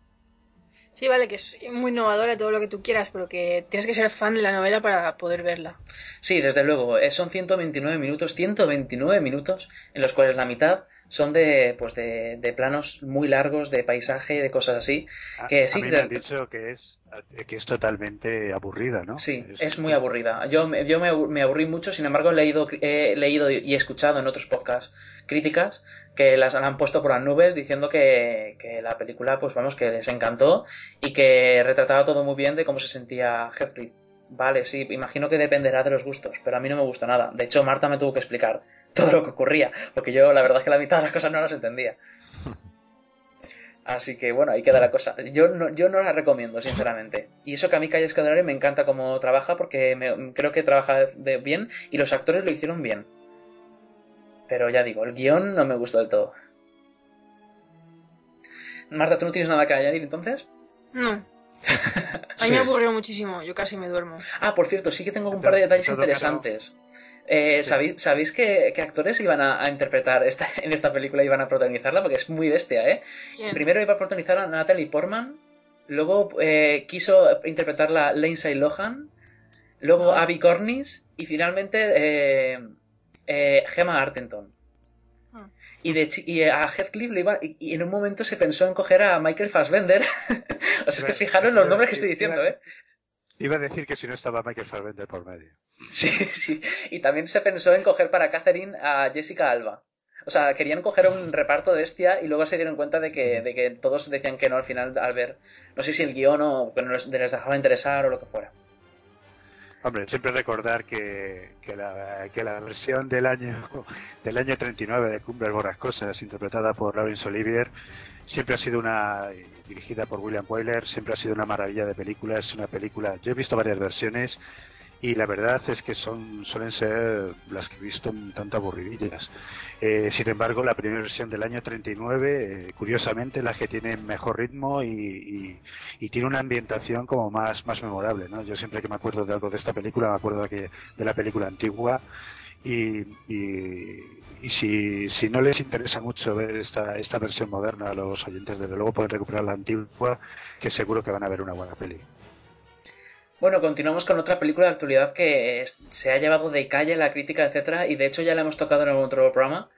H: Sí, vale, que es muy innovadora todo lo que tú quieras, pero que tienes que ser fan de la novela para poder verla.
G: Sí, desde luego, eh, son 129 minutos, 129 minutos en los cuales la mitad son de pues de, de planos muy largos de paisaje, de cosas así,
I: A-
G: que
I: a
G: sí,
I: mí me han dicho que es, que es totalmente aburrida, ¿no?
G: Sí, es muy aburrida. Yo, me- yo me, me aburrí mucho, sin embargo, he leído, he leído y escuchado en otros podcasts críticas que las han puesto por las nubes diciendo que, que la película, pues vamos, que les encantó y que retrataba todo muy bien de cómo se sentía Heathcliff. Vale, sí, imagino que dependerá de los gustos, pero a mí no me gustó nada. De hecho, Marta me tuvo que explicar todo lo que ocurría, porque yo la verdad es que la mitad de las cosas no las entendía. Así que bueno, ahí queda la cosa. Yo no, yo no la recomiendo, sinceramente. Y eso que a mí Calle Escalera me encanta cómo trabaja porque me- creo que trabaja de bien y los actores lo hicieron bien. Pero ya digo, el guion no me gustó del todo. Marta, ¿tú no tienes nada que añadir entonces?
H: No. *laughs* A mí me aburrió muchísimo, yo casi me duermo.
G: Ah, por cierto, sí que tengo un par de detalles interesantes. Eh, ¿Sabéis, sabéis qué, qué actores iban a, a interpretar esta, *laughs* en esta película iban a protagonizarla? Porque es muy bestia, ¿eh?
H: ¿Quién?
G: Primero iba a protagonizar a Natalie Portman, luego eh, quiso interpretarla Lindsay Lohan, luego Abby Cornish y finalmente eh, eh, Gemma Arterton. Y, de, y a Heathcliff le iba, y, en un momento se pensó en coger a Michael Fassbender. *laughs* o sea, es que fijaros los nombres que estoy diciendo, ¿eh?
I: Iba a decir que si no estaba Michael Fassbender por medio.
G: Sí, sí. Y también se pensó en coger para Catherine a Jessica Alba. O sea, querían coger un reparto de bestia y luego se dieron cuenta de que, de que todos decían que no al final al ver, no sé si el guion o que no les, dejaba interesar o lo que fuera.
I: Hombre, siempre recordar que, que, la, que la versión del año del año 39 de Cumbres Borrascosas, interpretada por Laurence Olivier, siempre ha sido una dirigida por William Wyler, siempre ha sido una maravilla de película, es una película, yo he visto varias versiones y la verdad es que son suelen ser las que he visto un tanto aburridillas. Eh, sin embargo, la primera versión del año 39, eh, curiosamente, la que tiene mejor ritmo y, tiene una ambientación como más, más memorable. ¿no? Yo siempre que me acuerdo de algo de esta película, me acuerdo de, que, de la película antigua. Y, y, si, si no les interesa mucho ver esta, esta versión moderna a los oyentes, desde luego pueden recuperar la antigua, que seguro que van a ver una buena peli.
G: Bueno, continuamos con otra película de actualidad que se ha llevado de calle la crítica, etcétera, y de hecho ya la hemos tocado en algún otro programa.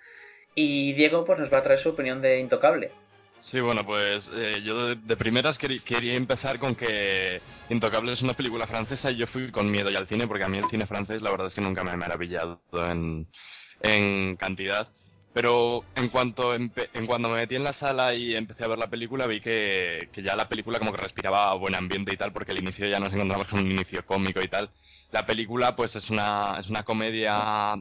G: Y Diego pues nos va a traer su opinión de Intocable.
J: Sí, bueno, pues eh, yo de, primeras quería empezar con que Intocable es una película francesa y yo fui con miedo ya al cine porque a mí el cine francés la verdad es que nunca me ha maravillado en, en cantidad. Pero en cuanto, en cuando me metí en la sala y empecé a ver la película, vi que, que, ya la película como que respiraba buen ambiente y tal, porque el inicio ya nos encontramos con un inicio cómico y tal. La película, pues es una, es una comedia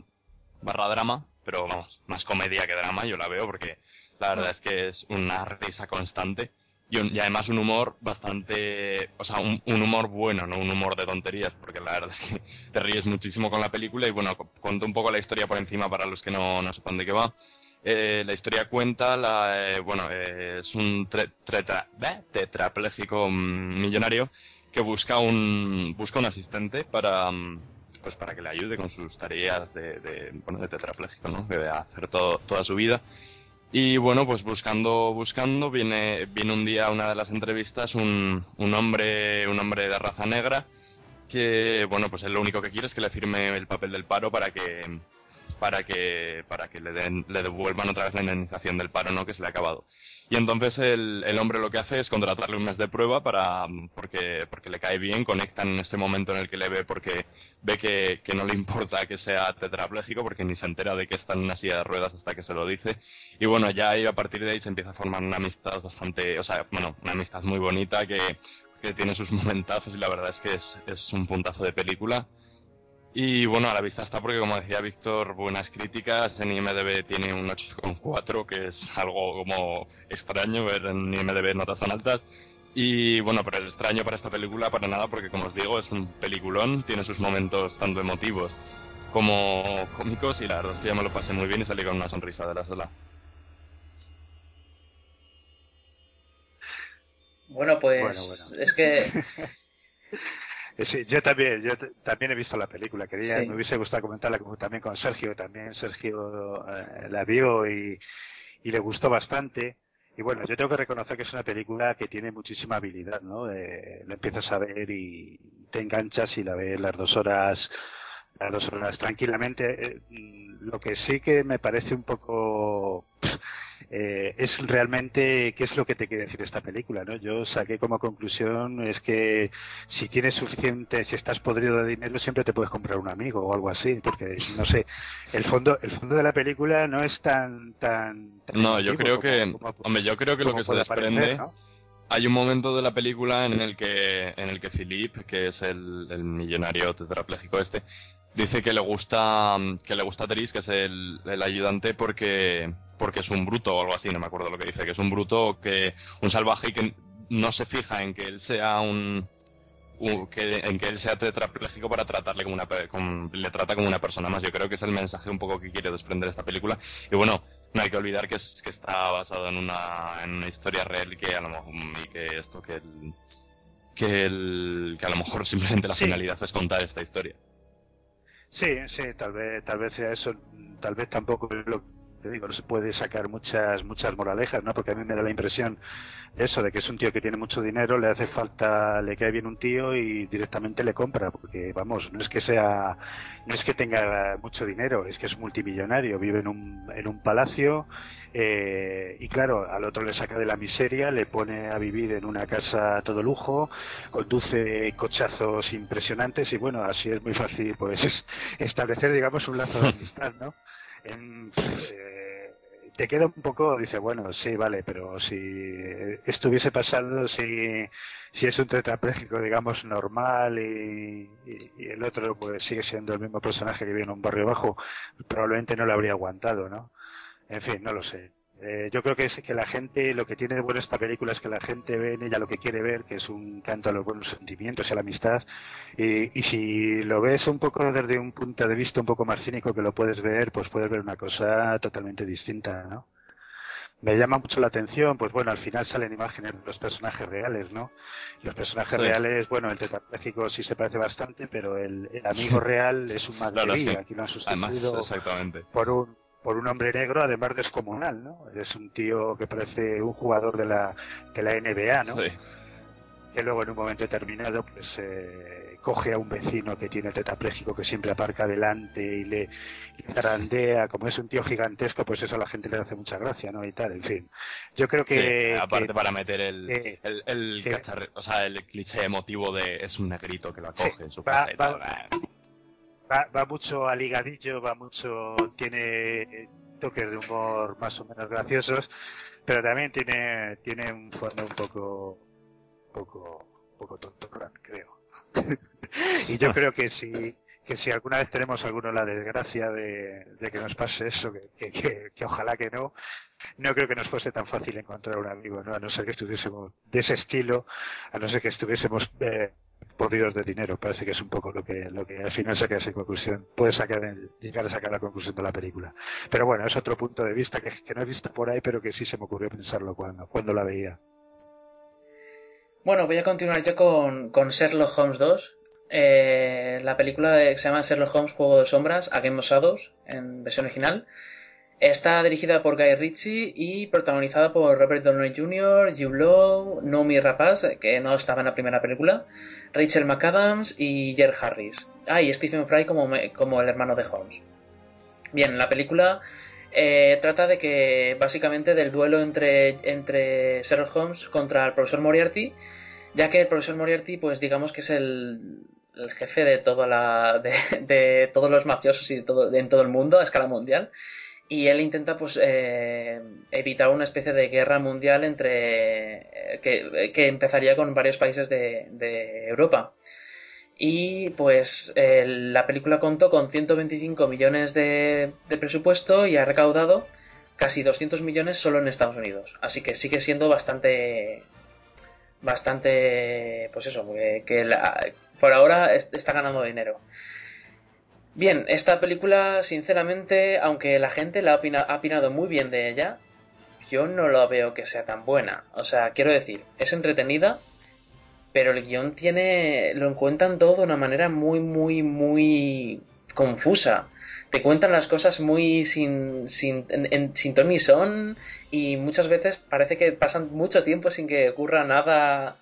J: barra drama, pero vamos, más comedia que drama, yo la veo, porque la verdad es que es una risa constante y, además un humor bastante, o sea, un, humor bueno, no un humor de tonterías, porque la verdad es que *laughs* te ríes muchísimo con la película y bueno, cuento un poco la historia por encima para los que no, no sepan de qué va. Eh, la historia cuenta, la, eh, bueno, eh, es un tetrapléjico millonario que busca un, busca un asistente para, pues para que le ayude con sus tareas de, de bueno, de tetrapléjico, ¿no? Que debe hacer todo, toda su vida y bueno, pues buscando, buscando, viene, viene un día a una de las entrevistas un, un hombre, un hombre de raza negra que, bueno, pues él lo único que quiere es que le firme el papel del paro para que, para que, para que le den, le devuelvan otra vez la indemnización del paro, ¿no? Que se le ha acabado. Y entonces el, el, hombre lo que hace es contratarle un mes de prueba para, porque, porque le cae bien, conectan en ese momento en el que le ve porque ve que, que no le importa que sea tetrapléjico porque ni se entera de que está en una silla de ruedas hasta que se lo dice. Y bueno, ya ahí a partir de ahí se empieza a formar una amistad bastante, o sea, bueno, una amistad muy bonita que, que tiene sus *laughs* momentazos y la verdad es que es, es un puntazo de película. Y bueno, a la vista está porque, como decía Víctor, buenas críticas. En IMDB tiene un 8,4, que es algo como extraño ver en IMDB notas tan altas. Y bueno, pero el extraño para esta película, para nada, porque como os digo, es un peliculón, tiene sus momentos tanto emotivos como cómicos, y la verdad es que ya me lo pasé muy bien y salí con una sonrisa de la sala.
G: Bueno, pues es que *laughs*
I: sí, yo también, yo también he visto la película. Quería, me hubiese gustado comentarla también con Sergio. También Sergio eh, la vio y, y, le gustó bastante. Y bueno, yo tengo que reconocer que es una película que tiene muchísima habilidad, ¿no? Eh, la empiezas a ver y te enganchas y la ves las dos horas, las dos horas tranquilamente. Eh, lo que sí que me parece un poco *laughs* eh, es realmente qué es lo que te quiere decir esta película, ¿no? Yo saqué como conclusión es que si tienes suficiente, si estás podrido de dinero, siempre te puedes comprar un amigo o algo así, porque no sé, el fondo, el fondo de la película no es tan, tan.
J: no, yo creo que, hombre, yo creo que lo que se desprende. Hay un momento de la película en el que, en el que Philip, que es el, el millonario tetrapléjico este, dice que le gusta que le gusta Tris, que es el, el, ayudante porque porque es un bruto o algo así, no me acuerdo lo que dice, que es un bruto que un salvaje y que no se fija en que él sea un, que, en que él sea tetrapléjico para tratarle como una le trata como una persona más. Yo creo que es el mensaje un poco que quiere desprender esta película. Y bueno, no hay que olvidar que es que está basado en una en una historia real y que a lo mejor y que esto que el, que el, que a lo mejor simplemente la finalidad es contar esta historia.
I: Sí, sí, tal vez, tal vez sea eso, tal vez tampoco es lo te digo, no se puede sacar muchas, muchas moralejas, ¿no? Porque a mí me da la impresión eso, de que es un tío que tiene mucho dinero, le hace falta, le cae bien un tío y directamente le compra, porque vamos, no es que sea, no es que tenga mucho dinero, es que es multimillonario, vive en un, en un palacio, eh, y claro, al otro le saca de la miseria, le pone a vivir en una casa a todo lujo, conduce cochazos impresionantes y bueno, así es muy fácil pues *laughs* establecer, digamos, un lazo de amistad, ¿no? En, eh, te queda un poco, dice, bueno, sí, vale, pero si estuviese pasando, si, si es un tetrapléjico, digamos, normal y, y, el otro pues sigue siendo el mismo personaje que vive en un barrio bajo, probablemente no lo habría aguantado, ¿no? En fin, no lo sé. Eh, yo creo que es que la gente, lo que tiene de bueno esta película es que la gente ve en ella lo que quiere ver, que es un canto a los buenos sentimientos y a la amistad. Y, y, si lo ves un poco desde un punto de vista un poco más cínico que lo puedes ver, pues puedes ver una cosa totalmente distinta, ¿no? Me llama mucho la atención, pues bueno, al final salen imágenes de los personajes reales, ¿no? Los personajes sí. reales, bueno, el tetrapléjico sí se parece bastante, pero el, el amigo *laughs* real es un magnífico. Claro, sí. Aquí lo han sustituido
J: Además, exactamente.
I: por un por un hombre negro, además descomunal, ¿no? Es un tío que parece un jugador de la, de la NBA, ¿no?
J: Sí.
I: Que luego en un momento determinado, pues, eh, coge a un vecino que tiene tetrapléjico que siempre aparca delante y le, le zarandea, como es un tío gigantesco, pues eso a la gente le hace mucha gracia, ¿no? Y tal, en fin. Yo creo que...
J: Sí, aparte
I: que,
J: para meter el,
I: eh,
J: el, el, o sea, el cliché emotivo de es un negrito que lo acoge
I: Sí,
J: en su
I: va-
J: casa y
I: va-
J: tal.
I: va, va mucho al ligadillo, va mucho, tiene toques de humor más o menos graciosos, pero también tiene, tiene un fondo un poco, poco, poco tonto, creo. *laughs* y yo creo que si, que si alguna vez tenemos alguno la desgracia de, de que nos pase eso, que, que, que, que ojalá que no, no creo que nos fuese tan fácil encontrar un amigo, ¿no? A no ser que estuviésemos de ese estilo, a no ser que estuviésemos eh, podridos de dinero. Parece que es un poco lo que, lo que al final saca esa conclusión. Puede sacar llegar a sacar la conclusión de la película. Pero bueno, es otro punto de vista que, no he visto por ahí, pero que sí se me ocurrió pensarlo cuando, cuando la veía.
G: Bueno, voy a continuar yo con, con Sherlock Holmes 2. Eh, la película de- que se llama Sherlock Holmes Juego de Sombras, A Game en versión original. Está dirigida por Guy Ritchie y protagonizada por Robert Downey Jr., Jude Law, Noomi Rapaz, que no estaba en la primera película, Rachel McAdams y Jer Harris. Ah, y Stephen Fry como, como el hermano de Holmes. Bien, la película eh, trata de que básicamente del duelo entre, entre Sherlock Holmes contra el profesor Moriarty, ya que el profesor Moriarty, pues digamos que es el, el jefe de toda la de, de todos los mafiosos y de todo, en todo el mundo a escala mundial. Y él intenta pues eh, evitar una especie de guerra mundial entre eh, que, que empezaría con varios países de, Europa. Y pues eh, la película contó con 125 millones de, de presupuesto y ha recaudado casi 200 millones solo en Estados Unidos. Así que sigue siendo bastante. Bastante. Pues eso, que, que la- por ahora es- está ganando dinero. Bien, esta película, sinceramente, aunque la gente la ha, opina- ha opinado muy bien de ella, yo no lo veo que sea tan buena. O sea, quiero decir, es entretenida, pero el guion tiene. lo encuentran todo de una manera muy, muy, muy confusa. Te cuentan las cosas muy sin, sin, en, en- sin ton ni son y muchas veces parece que pasan mucho tiempo sin que ocurra nada.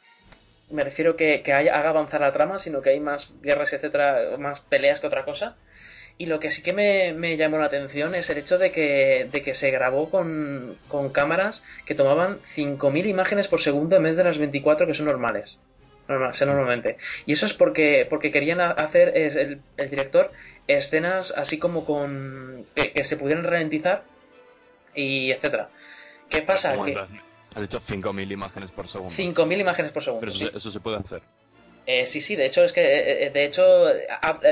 G: Me refiero que, que haya- haga avanzar la trama, sino que hay más guerras, etcétera, más peleas que otra cosa. Y lo que sí que me, me llamó la atención es el hecho de que, de que se grabó con, con cámaras que tomaban 5.000 imágenes por segundo en vez de las 24 que son normales. Normal, sé normalmente. Y eso es porque, porque querían ha- hacer el, el director escenas así como con. que, que se pudieran ralentizar y etcétera. ¿Qué pasa?
J: ¿Cómo
G: Que
J: has- dicho 5.000 imágenes por segundo.
G: 5.000 imágenes por segundo.
J: Pero eso,
G: sí.
J: eso se puede hacer.
G: Eh, sí, sí, de hecho es que eh, eh, de hecho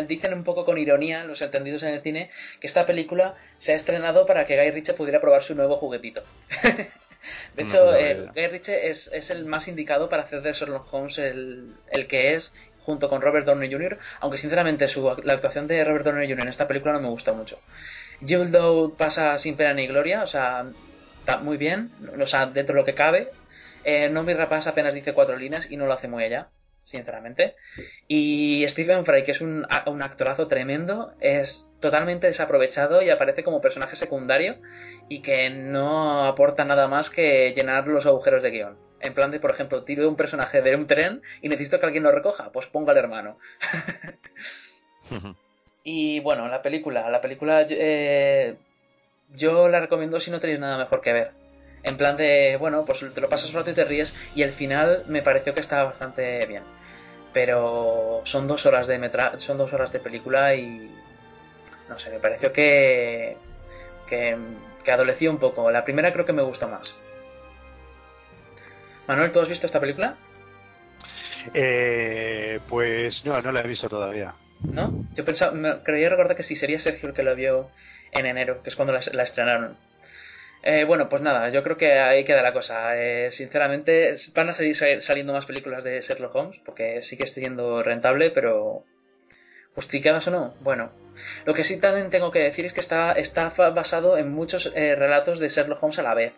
G: dicen un poco con ironía los entendidos en el cine que esta película se ha estrenado para que Guy Ritchie pudiera probar su nuevo juguetito. *laughs* de hecho, eh. Guy Ritchie es, es el más indicado para hacer de Sherlock Holmes el, el que es junto con Robert Downey Jr., aunque sinceramente su, la actuación de Robert Downey Jr. en esta película no me gusta mucho. Jude Law pasa sin pena ni gloria, o sea, está muy bien, o sea, dentro de lo que cabe. Eh, Nomi Rapaz apenas dice cuatro líneas y no lo hace muy allá. Sinceramente. Y Stephen Fry, que es un, un, actorazo tremendo, es totalmente desaprovechado y aparece como personaje secundario y que no aporta nada más que llenar los agujeros de guion. En plan de, por ejemplo, tiro un personaje de un tren y necesito que alguien lo recoja, pues ponga al hermano. *laughs* *laughs* y bueno, la película, la película eh, yo la recomiendo si no tenéis nada mejor que ver. En plan de, bueno, pues te lo pasas un rato y te ríes. Y el final me pareció que estaba bastante bien. Pero son dos horas de metra son dos horas de película y. No sé, me pareció que. que. que adoleció un poco. La primera creo que me gustó más. Manuel, ¿tú has visto esta película?
I: Eh, pues no, no la he visto todavía.
G: ¿No? Yo pensaba, me, creía recordar que sí sería Sergio el que lo vio en enero, que es cuando la, estrenaron. Eh, bueno, pues nada, yo creo que ahí queda la cosa. Eh, sinceramente, van a seguir saliendo más películas de Sherlock Holmes, porque sigue siendo rentable, pero ¿Justificadas o no? Bueno, lo que sí también tengo que decir es que está, está basado en muchos eh, relatos de Sherlock Holmes a la vez.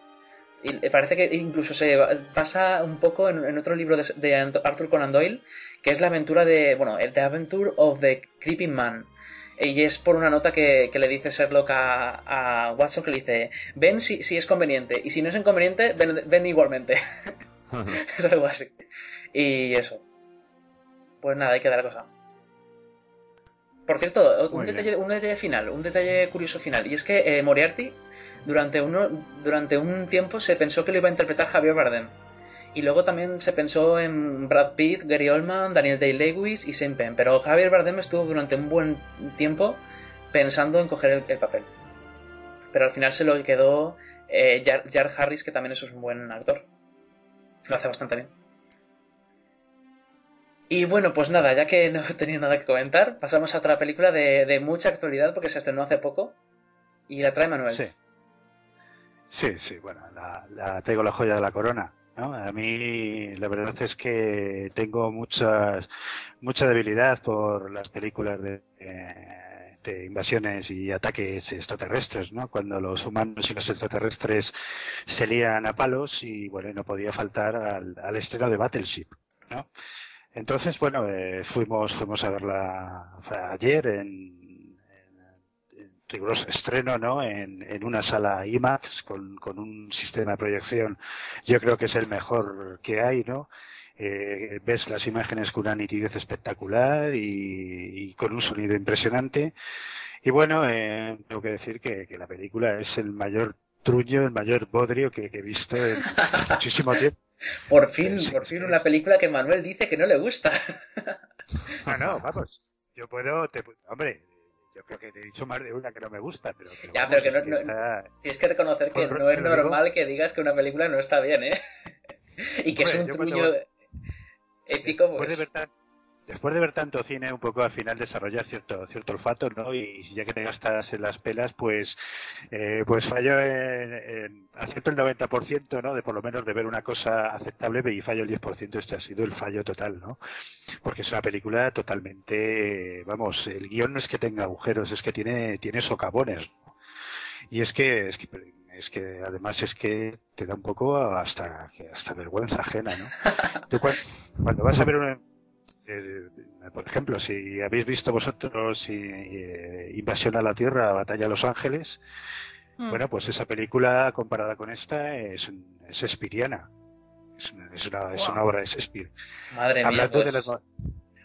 G: Y parece que incluso se pasa un poco en, otro libro de, Arthur Conan Doyle, que es la aventura de, bueno, The Adventure of the Creeping Man. Y es por una nota que, le dice Sherlock a, Watson que le dice, ven si, si es conveniente, y si no es inconveniente, ven, igualmente. *laughs* es algo así. Y eso. Pues nada, hay que dar cosa. Por cierto, un detalle, un detalle, final, un detalle curioso final, y es que eh, Moriarty durante, uno, durante un tiempo se pensó que lo iba a interpretar Javier Bardem. Y luego también se pensó en Brad Pitt, Gary Oldman, Daniel Day-Lewis y Sean Penn. Pero Javier Bardem estuvo durante un buen tiempo pensando en coger el, papel. Pero al final se lo quedó eh, Jar, Harris, que también es un buen actor. Lo hace bastante bien. Y bueno, pues nada, ya que no *laughs* tenía nada que comentar, pasamos a otra película de, mucha actualidad porque se estrenó hace poco. Y la trae Manuel.
I: Sí. Sí, sí, bueno, la, la la joya de la corona. ¿No? A mí la verdad es que tengo muchas, mucha debilidad por las películas de, eh, de invasiones y ataques extraterrestres, ¿no? Cuando los humanos y los extraterrestres se lían a palos y bueno, no podía faltar al, al estreno de Battleship, ¿no? Entonces, bueno, eh, fuimos, fuimos a verla ayer en, riguroso estreno, ¿no? En, en una sala IMAX con, con, un sistema de proyección, yo creo que es el mejor que hay, ¿no? Eh, ves las imágenes con una nitidez espectacular y, y con un sonido impresionante. Y bueno, eh, tengo que decir que, que, la película es el mayor truño, el mayor bodrio que, que he visto en *laughs* muchísimo tiempo.
G: Por fin, por fin una película que Manuel dice que no le gusta. *laughs*
I: Bueno, vamos, yo puedo, te, hombre, creo que te he dicho más de una que no me gusta, pero...
G: ya, pero que no, tienes que reconocer que no es normal que digas que una película no está bien, ¿eh? *laughs* y que es un truño épico,
I: pues... Después de ver tanto cine, un poco al final desarrollar cierto cierto olfato, ¿no? Y ya que te gastas en las pelas, pues eh, pues fallo en, en acierto el 90%, ¿no? De por lo menos de ver una cosa aceptable y fallo el 10%. Este ha sido el fallo total, ¿no? Porque es una película totalmente, vamos, el guion no es que tenga agujeros, es que tiene tiene socavones. Y es que es que es que además es que te da un poco hasta hasta vergüenza ajena, ¿no? *laughs* Tú cuando, cuando vas a ver una eh, por ejemplo, si habéis visto vosotros eh, Invasión a la Tierra, Batalla a Los Ángeles, mm. bueno, pues esa película comparada con esta es, es espiriana. Es una, es una, es una obra de Shakespeare.
G: Madre
I: hablando
G: mía,
I: de las,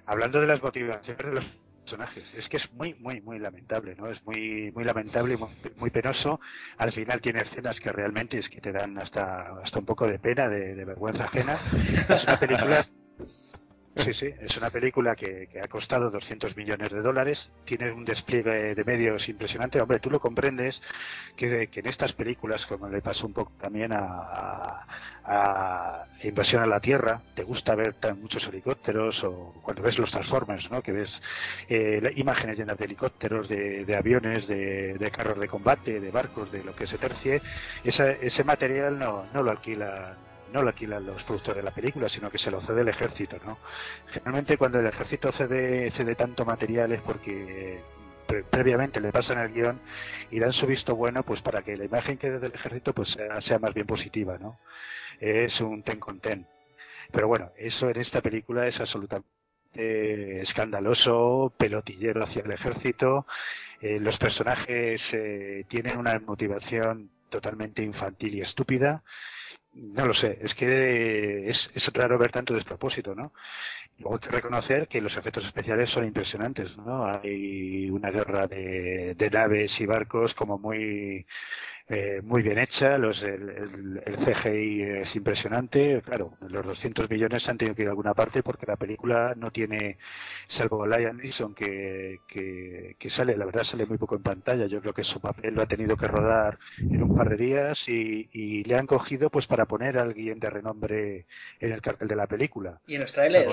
I: hablando de las motivaciones de los personajes. Es que es muy, muy, muy lamentable, ¿no? Es muy, muy lamentable y muy, muy, penoso. Al final tiene escenas que realmente es que te dan hasta, hasta un poco de pena, de, de vergüenza ajena. Es una película *laughs* Sí, sí, es una película que, que, ha costado 200 millones de dólares, tiene un despliegue de medios impresionante. Hombre, tú lo comprendes que, que en estas películas, como le pasó un poco también a, a, Invasión a la Tierra, te gusta ver tan muchos helicópteros o cuando ves los Transformers, ¿no? Que ves eh, imágenes llenas de helicópteros, de, de aviones, de, carros de combate, de barcos, de lo que se tercie. ese material no, no lo alquila no lo alquilan los productores de la película, sino que se lo cede el ejército, ¿no? Generalmente cuando el ejército cede, cede tanto material es porque previamente le pasan el guion y dan su visto bueno pues para que la imagen que dé del ejército pues sea, sea, más bien positiva, ¿no? Es un ten con ten. Pero bueno, eso en esta película es absolutamente escandaloso, pelotillero hacia el ejército. Eh, los personajes eh, tienen una motivación totalmente infantil y estúpida. No lo sé, es que es, es raro ver tanto despropósito, ¿no? Luego reconocer que los efectos especiales son impresionantes, ¿no? Hay una guerra de, de naves y barcos como muy eh, muy bien hecha, los, el, el, CGI es impresionante, claro, los 200 millones han tenido que ir a alguna parte porque la película no tiene, salvo Lion Neeson que, que, que, sale, la verdad sale muy poco en pantalla, yo creo que su papel lo ha tenido que rodar en un par de días y, y le han cogido pues para poner a alguien de renombre en el cartel de la película.
G: Y en los trailers,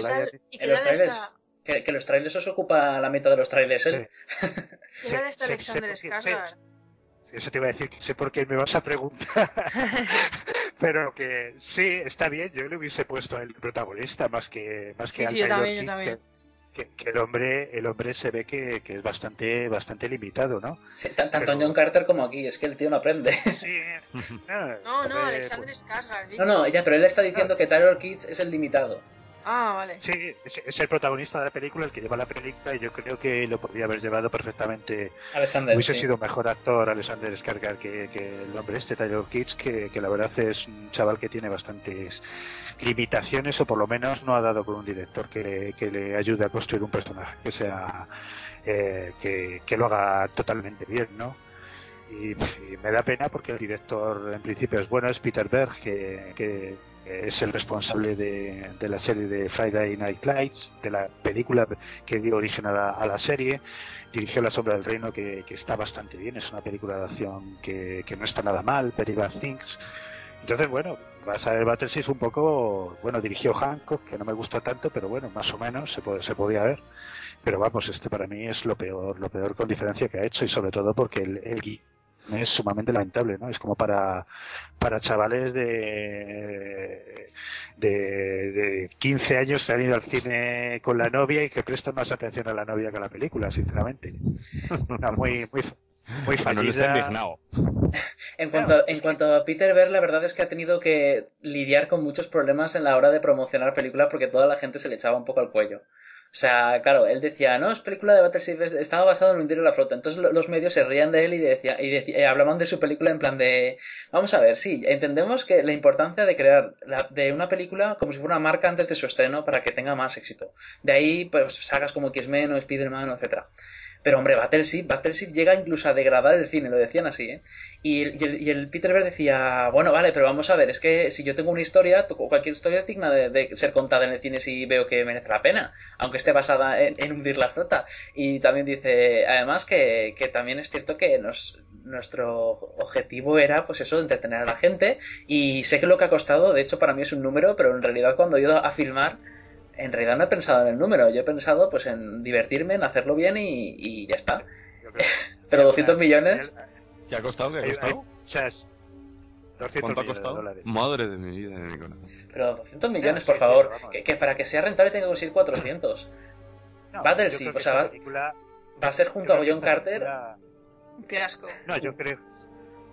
G: en los trailers que, que, los trailers os ocupa la mitad de los trailers, ¿eh?
H: Sí. *laughs* ¿Qué sí, Alexander sí, Skarsgård?
I: Eso te iba a decir, sé por qué me vas a preguntar. *laughs* Pero que sí, está bien, yo le hubiese puesto al protagonista más que más que
H: sí,
I: al
H: sí, yo también, yo también.
I: Que, que, el hombre el hombre se ve que, que es bastante bastante limitado, ¿no?
G: Sí, tanto Pero... en John Carter como aquí, es que el tío no aprende.
I: Sí. *laughs*
H: No, no, no Alexander Skarsgård.
G: No, no, ya, pero él está diciendo que Taylor Kitsch es el limitado.
H: Ah, vale.
I: Sí, es, es, el protagonista de la película, el que lleva la película, y yo creo que lo podría haber llevado perfectamente.
G: Alexander,
I: Hubiese
G: sí.
I: sido mejor actor Alexander Skarsgård que, que, el hombre este, Taylor Kitsch, que, que, la verdad es un chaval que tiene bastantes limitaciones, o por lo menos no ha dado con un director que le, que le ayude a construir un personaje que sea. Eh, que, que lo haga totalmente bien, ¿no? Y, y, me da pena porque el director en principio es bueno, es Peter Berg, que, que es el responsable de, de, la serie de Friday Night Lights, de la película que dio origen a la, a la serie. Dirigió La Sombra del Reino, que, que, está bastante bien, es una película de acción que, que no está nada mal, Bad Things. Entonces, bueno, vas a ver Battlesea un poco, bueno, dirigió Hancock, que no me gusta tanto, pero bueno, más o menos se, puede, se podía ver. Pero vamos, este para mí es lo peor, lo peor con diferencia que ha hecho y sobre todo porque el, el es sumamente lamentable, ¿no? Es como para, para chavales de, de, de 15 años que han ido al cine con la novia y que prestan más atención a la novia que a la película, sinceramente. No, muy, muy, muy fallida.
J: No *laughs*
G: en cuanto, en cuanto a Peter Berg, la verdad es que ha tenido que lidiar con muchos problemas en la hora de promocionar películas porque toda la gente se le echaba un poco al cuello. O sea, claro, él decía, no, es película de Battleship, estaba basado en hundir la flota. Entonces los medios se rían de él y, decía, y decía, y hablaban de su película en plan de, vamos a ver, sí, entendemos que la importancia de crear la, de una película como si fuera una marca antes de su estreno para que tenga más éxito. De ahí, pues, sagas como X-Men o Spider-Man, etcétera. Pero hombre, Battleship, Battleship llega incluso a degradar el cine, lo decían así, ¿eh? Y el, Peter Berg decía, bueno, vale, pero vamos a ver, es que si yo tengo una historia, cualquier historia es digna de, ser contada en el cine si veo que merece la pena, aunque esté basada en, hundir la flota. Y también dice, además, que, también es cierto que nuestro objetivo era, pues eso, entretener a la gente. Y sé que lo que ha costado, de hecho, para mí es un número, pero en realidad cuando he ido a filmar, en realidad no he pensado en el número, yo he pensado pues en divertirme, en hacerlo bien y, y ya está. *laughs* Pero 200 millones.
J: ¿Qué ha costado? ¿Qué ha costado?
I: Chas. 200
J: ¿Cuánto ha costado?
I: dólares.
J: Madre de mi vida, de mi corazón.
G: Pero 200 millones, por
I: sí,
G: favor. que, que para que sea rentable tengo que conseguir 400. *clears throat*
I: No,
G: o sea, va-
I: película-
G: Va a ser junto a John Carter.
I: película-
H: Un fiasco.
I: No, yo creo.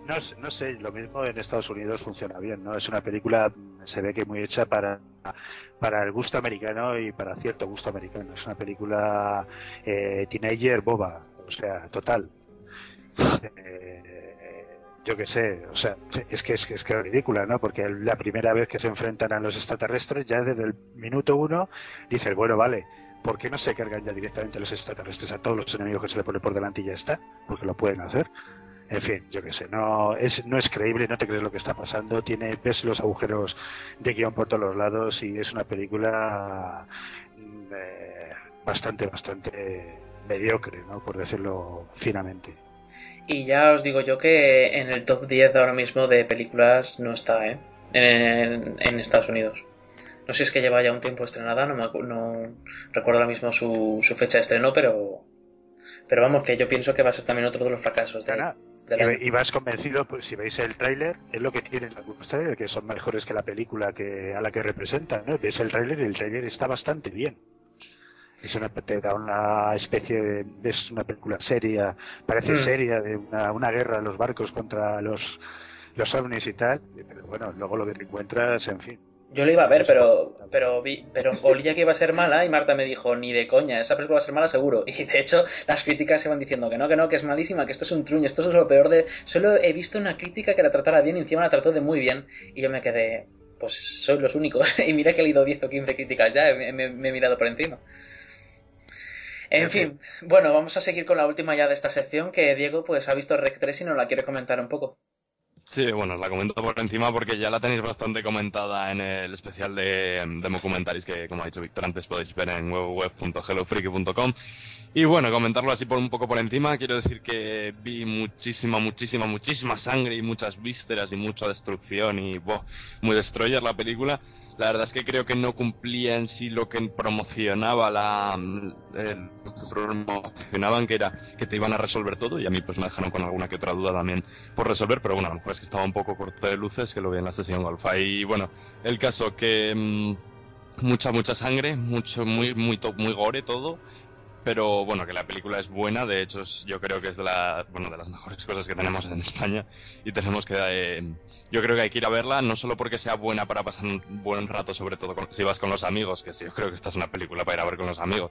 I: No, sé- no sé, lo mismo en Estados Unidos funciona bien, ¿no? Es una película, se ve que muy hecha para, para el gusto americano y para cierto gusto americano. Es una película eh, teenager boba, o sea, total. Eh, yo qué sé, o sea, es que es, que es que es ridícula, ¿no? Porque la primera vez que se enfrentan a los extraterrestres, ya desde el minuto uno, dices, bueno, vale, ¿por qué no se cargan ya directamente los extraterrestres a todos los enemigos que se le pone por delante y ya está? Porque lo pueden hacer. En fin, yo qué sé, no es, no es creíble, no te crees lo que está pasando, tiene, ves los agujeros de guion por todos los lados y es una película mm, eh, bastante, bastante mediocre, ¿no? Por decirlo finamente.
G: Y ya os digo yo que en el top 10 ahora mismo de películas no está, ¿eh? En, en Estados Unidos. No sé si es que lleva ya un tiempo estrenada, no, me no recuerdo ahora mismo su, su fecha de estreno, pero pero vamos, que yo pienso que va a ser también otro de los fracasos de, año.
I: Y, y vas convencido, pues si veis el tráiler, es lo que tienen algunos trailers, que son mejores que la película que a la que representan, ¿no? Ves el tráiler y el tráiler está bastante bien. Es una, te da una especie de, es una película seria, parece
G: Mm.
I: seria, de una, una guerra de los barcos contra los, los ovnis y tal, pero bueno, luego lo que te encuentras, en fin.
G: Yo lo iba a ver, pero, pero, vi, pero olía que iba a ser mala y Marta me dijo, ni de coña, esa película va a ser mala seguro. Y de hecho, las críticas se van diciendo que no, que no, que es malísima, que esto es un truño, esto es lo peor de... Solo he visto una crítica que la tratara bien y encima la trató de muy bien. Y yo me quedé, pues soy los únicos. *laughs* y mira que he leído 10 o 15 críticas ya, me, me, me he mirado por encima. En fin, bueno, vamos a seguir con la última ya de esta sección, que Diego pues ha visto Rec 3 y nos la quiere comentar un poco.
J: Sí, bueno, la comento por encima porque ya la tenéis bastante comentada en el especial de, de Documentaries que, como ha dicho Víctor antes, podéis ver en www.hellofreaky.com. Y bueno, comentarlo así por un poco por encima, quiero decir que vi muchísima, muchísima, muchísima sangre y muchas vísceras y mucha destrucción y, boh, muy destroyer la película. La verdad es que creo que no cumplía en sí lo que promocionaba la el, promocionaban que era que te iban a resolver todo y a mí pues me dejaron con alguna que otra duda también por resolver, pero bueno, a lo mejor es que estaba un poco corto de luces que lo vi en la sesión golfa y bueno, el caso que mmm, mucha mucha sangre, mucho muy muy muy gore todo pero bueno, que la película es buena, de hecho yo creo que es de, la, bueno, de las mejores cosas que tenemos en España y tenemos que, eh, yo creo que hay que ir a verla, no solo porque sea buena para pasar un buen rato, sobre todo con, si vas con los amigos, que sí, yo creo que esta es una película para ir a ver con los amigos,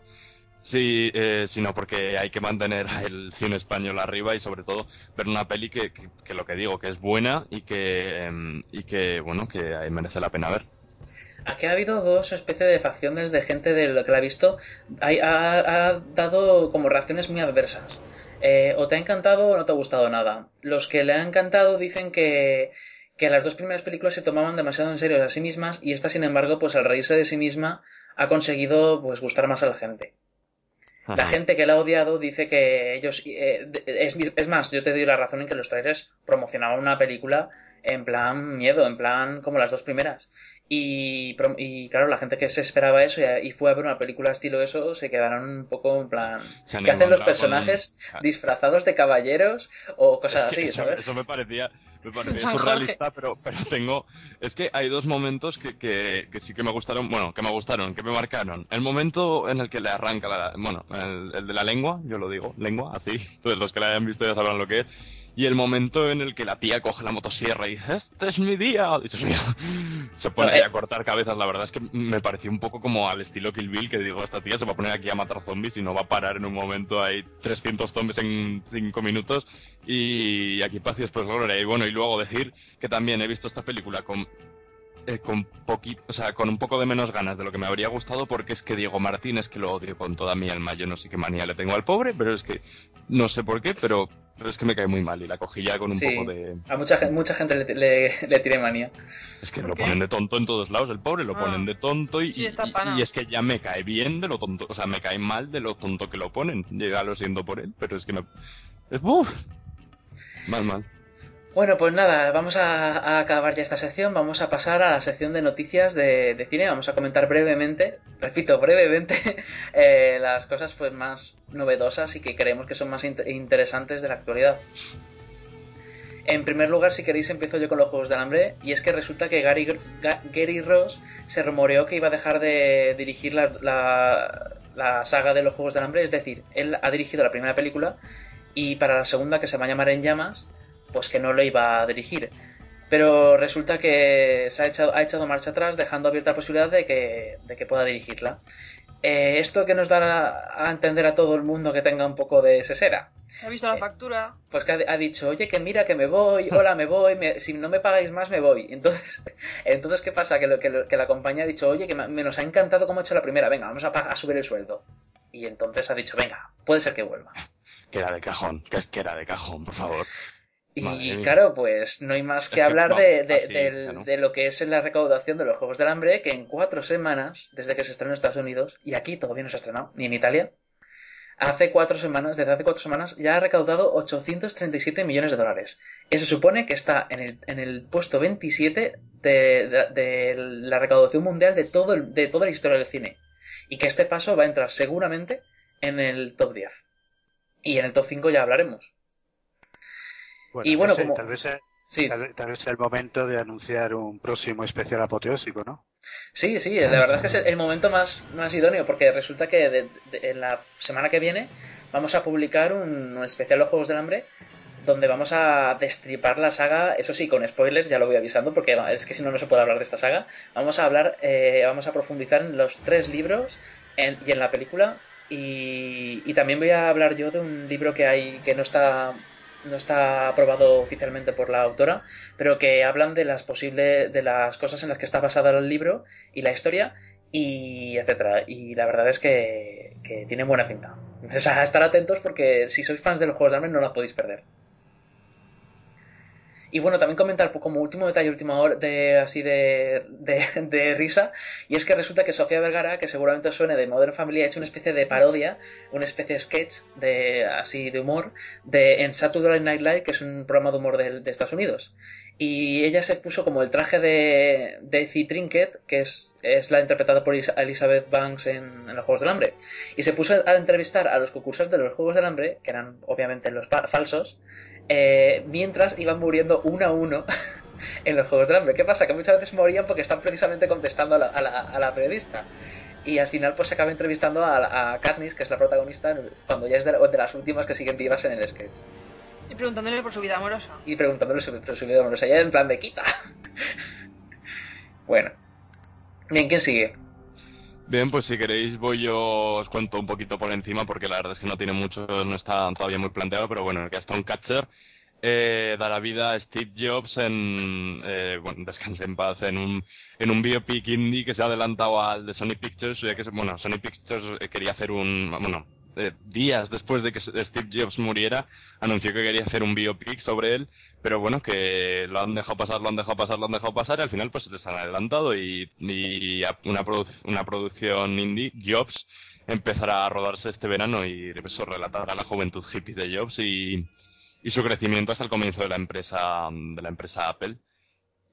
J: sí, eh, sino porque hay que mantener *laughs* el cine español arriba y sobre todo ver una peli que, que, lo que digo, que es buena y que, eh, y que bueno, que merece la pena ver.
G: Aquí ha habido dos especies de facciones de gente de lo que la ha visto. Ha, ha, ha dado como reacciones muy adversas. Eh, o te ha encantado o no te ha gustado nada. Los que le han encantado dicen que, que las dos primeras películas se tomaban demasiado en serio a sí mismas y esta, sin embargo, pues al reírse de sí misma ha conseguido pues gustar más a la gente. Ajá. La gente que la ha odiado dice que ellos... Eh, es, es, más, yo te doy la razón en que los trailers promocionaban una película en plan miedo, en plan como las dos primeras. Y, y, claro, la gente que se esperaba eso y, y, fue a ver una película estilo eso se quedaron un poco en plan. ¿Qué hacen los personajes con... disfrazados de caballeros o cosas
J: es que
G: así?
J: Eso,
G: ¿sabes?
J: eso, me parecía, me parecía surrealista, pero, pero tengo. Es que hay dos momentos que, que, que, sí que me gustaron, bueno, que me gustaron, que me marcaron. El momento en el que le arranca la. Bueno, el, el de la lengua, yo lo digo, lengua, así. *laughs* Todos los que la hayan visto ya sabrán lo que es y el momento en el que la tía coge la motosierra y dice, este es mi día, Dios *laughs* mío, se pone ahí a cortar cabezas, la verdad es que me pareció un poco como al estilo Kill Bill, que digo, esta tía se va a poner aquí a matar zombies y no va a parar en un momento, hay 300 zombies en 5 minutos y aquí paz y después gloria. Y bueno, y luego decir que también he visto esta película con eh, con poquito, o sea, con un poco de menos ganas de lo que me habría gustado porque es que Diego Martínez que lo odio con toda mi alma, yo no sé qué manía le tengo al pobre, pero es que no sé por qué, pero, pero es que me cae muy mal y la cogí ya con un
G: sí,
J: poco de...
G: A mucha, gente, mucha gente le, le, le tiene manía.
J: Es que lo ponen de tonto en todos lados, el pobre lo ah. ponen de tonto y,
H: sí,
J: y, y, es que ya me cae bien de lo tonto, o sea, me cae mal de lo tonto que lo ponen, ya lo siento por él, pero es que me... Es, ¡Uf! Mal, mal.
G: Bueno, pues nada, vamos a, acabar ya esta sección, vamos a pasar a la sección de noticias de, de cine, vamos a comentar brevemente, repito, brevemente, *laughs* eh, las cosas pues más novedosas y que creemos que son más in interesantes de la actualidad. En primer lugar, si queréis, empiezo yo con los Juegos del Hambre, y es que resulta que Gary, Gary Ross se rumoreó que iba a dejar de dirigir la, la, la saga de los Juegos del Hambre, es decir, él ha dirigido la primera película, y para la segunda, que se va a llamar En Llamas, pues que no lo iba a dirigir. Pero resulta que se ha echado, ha echado marcha atrás, dejando abierta la posibilidad de que, de que pueda dirigirla. Eh, esto que nos da a, entender a todo el mundo que tenga un poco de sesera.
H: ¿Ha visto la factura?
G: Eh, pues que ha, ha, dicho, oye, que mira, que me voy, *laughs* hola, me voy, me, si no me pagáis más, me voy. Entonces, *laughs* entonces ¿qué pasa? Que, lo, que, lo, que la compañía ha dicho, oye, que me, nos ha encantado cómo ha hecho la primera, venga, vamos a, a subir el sueldo. Y entonces ha dicho, venga, puede ser que vuelva.
J: Que era de cajón, que es que era de cajón, por favor.
G: Y claro, pues no hay más que, es hablar de, así, de, lo que es la recaudación de los Juegos del Hambre, que en cuatro semanas, desde que se estrenó en Estados Unidos, y aquí todavía no se ha estrenado, ni en Italia, hace cuatro semanas, desde hace cuatro semanas, ya ha recaudado 837 millones de dólares. Eso supone que está en el, en el puesto 27 de, de, la recaudación mundial de, todo el, de toda la historia del cine. Y que este paso va a entrar seguramente en el top 10. Y en el top 5 ya hablaremos.
I: Bueno, y bueno, como... tal, vez sea, sí. tal, tal, vez sea el momento de anunciar un próximo especial apoteósico, ¿no?
G: Sí, sí, la verdad es que es el momento más, más idóneo, porque resulta que de, de, en la semana que viene vamos a publicar un, un especial Los Juegos del Hambre donde vamos a destripar la saga, eso sí, con spoilers, ya lo voy avisando, porque es que si no, no se puede hablar de esta saga. Vamos a hablar, eh, vamos a profundizar en los tres libros y en la película. Y, y, también voy a hablar yo de un libro que hay que no está no está aprobado oficialmente por la autora, pero que hablan de las posibles de las cosas en las que está basado el libro y la historia y etcétera. Y la verdad es que, que tiene buena pinta. Entonces a estar atentos porque si sois fans de los juegos de hambre no la podéis perder. Y bueno, también comentar como último detalle, última hora de así de, *laughs* de, risa, y es que resulta que Sofía Vergara, que seguramente suene de Modern Family, ha hecho una especie de parodia, una especie de sketch de así de humor de en Saturday Night Live, que es un programa de humor de, de Estados Unidos. Y ella se puso como el traje de Daisy Trinket, que es, es la interpretada por Elizabeth Banks en, en, los Juegos del Hambre. Y se puso a entrevistar a los concursantes de los Juegos del Hambre, que eran obviamente los falsos, eh, mientras iban muriendo uno a uno *laughs* en los Juegos del Hambre. ¿Qué pasa? Que muchas veces morían porque están precisamente contestando a la, a la, periodista. Y al final pues se acaba entrevistando a, a, Katniss, que es la protagonista, cuando ya es de, las últimas que siguen vivas en el sketch.
H: Y preguntándole por su vida amorosa.
G: Y preguntándole por su vida amorosa, ya en plan de quita. *laughs* bueno. Bien, ¿quién sigue?
J: Bien, pues si queréis voy yo os cuento un poquito por encima porque la verdad es que no tiene mucho, no está todavía muy planteado, pero bueno, el que Catcher eh, dará vida a Steve Jobs en, eh, bueno, descanse en paz, en un, en un biopic indie que se ha adelantado al de Sony Pictures, ya que, bueno, Sony Pictures quería hacer un, bueno, eh, días después de que Steve Jobs muriera, anunció que quería hacer un biopic sobre él, pero bueno, que lo han dejado pasar, lo han dejado pasar, lo han dejado pasar, y al final pues se les han adelantado y, y una, una producción indie, Jobs, empezará a rodarse este verano y eso relatará la juventud hippie de Jobs y, y su crecimiento hasta el comienzo de la empresa, de la empresa Apple.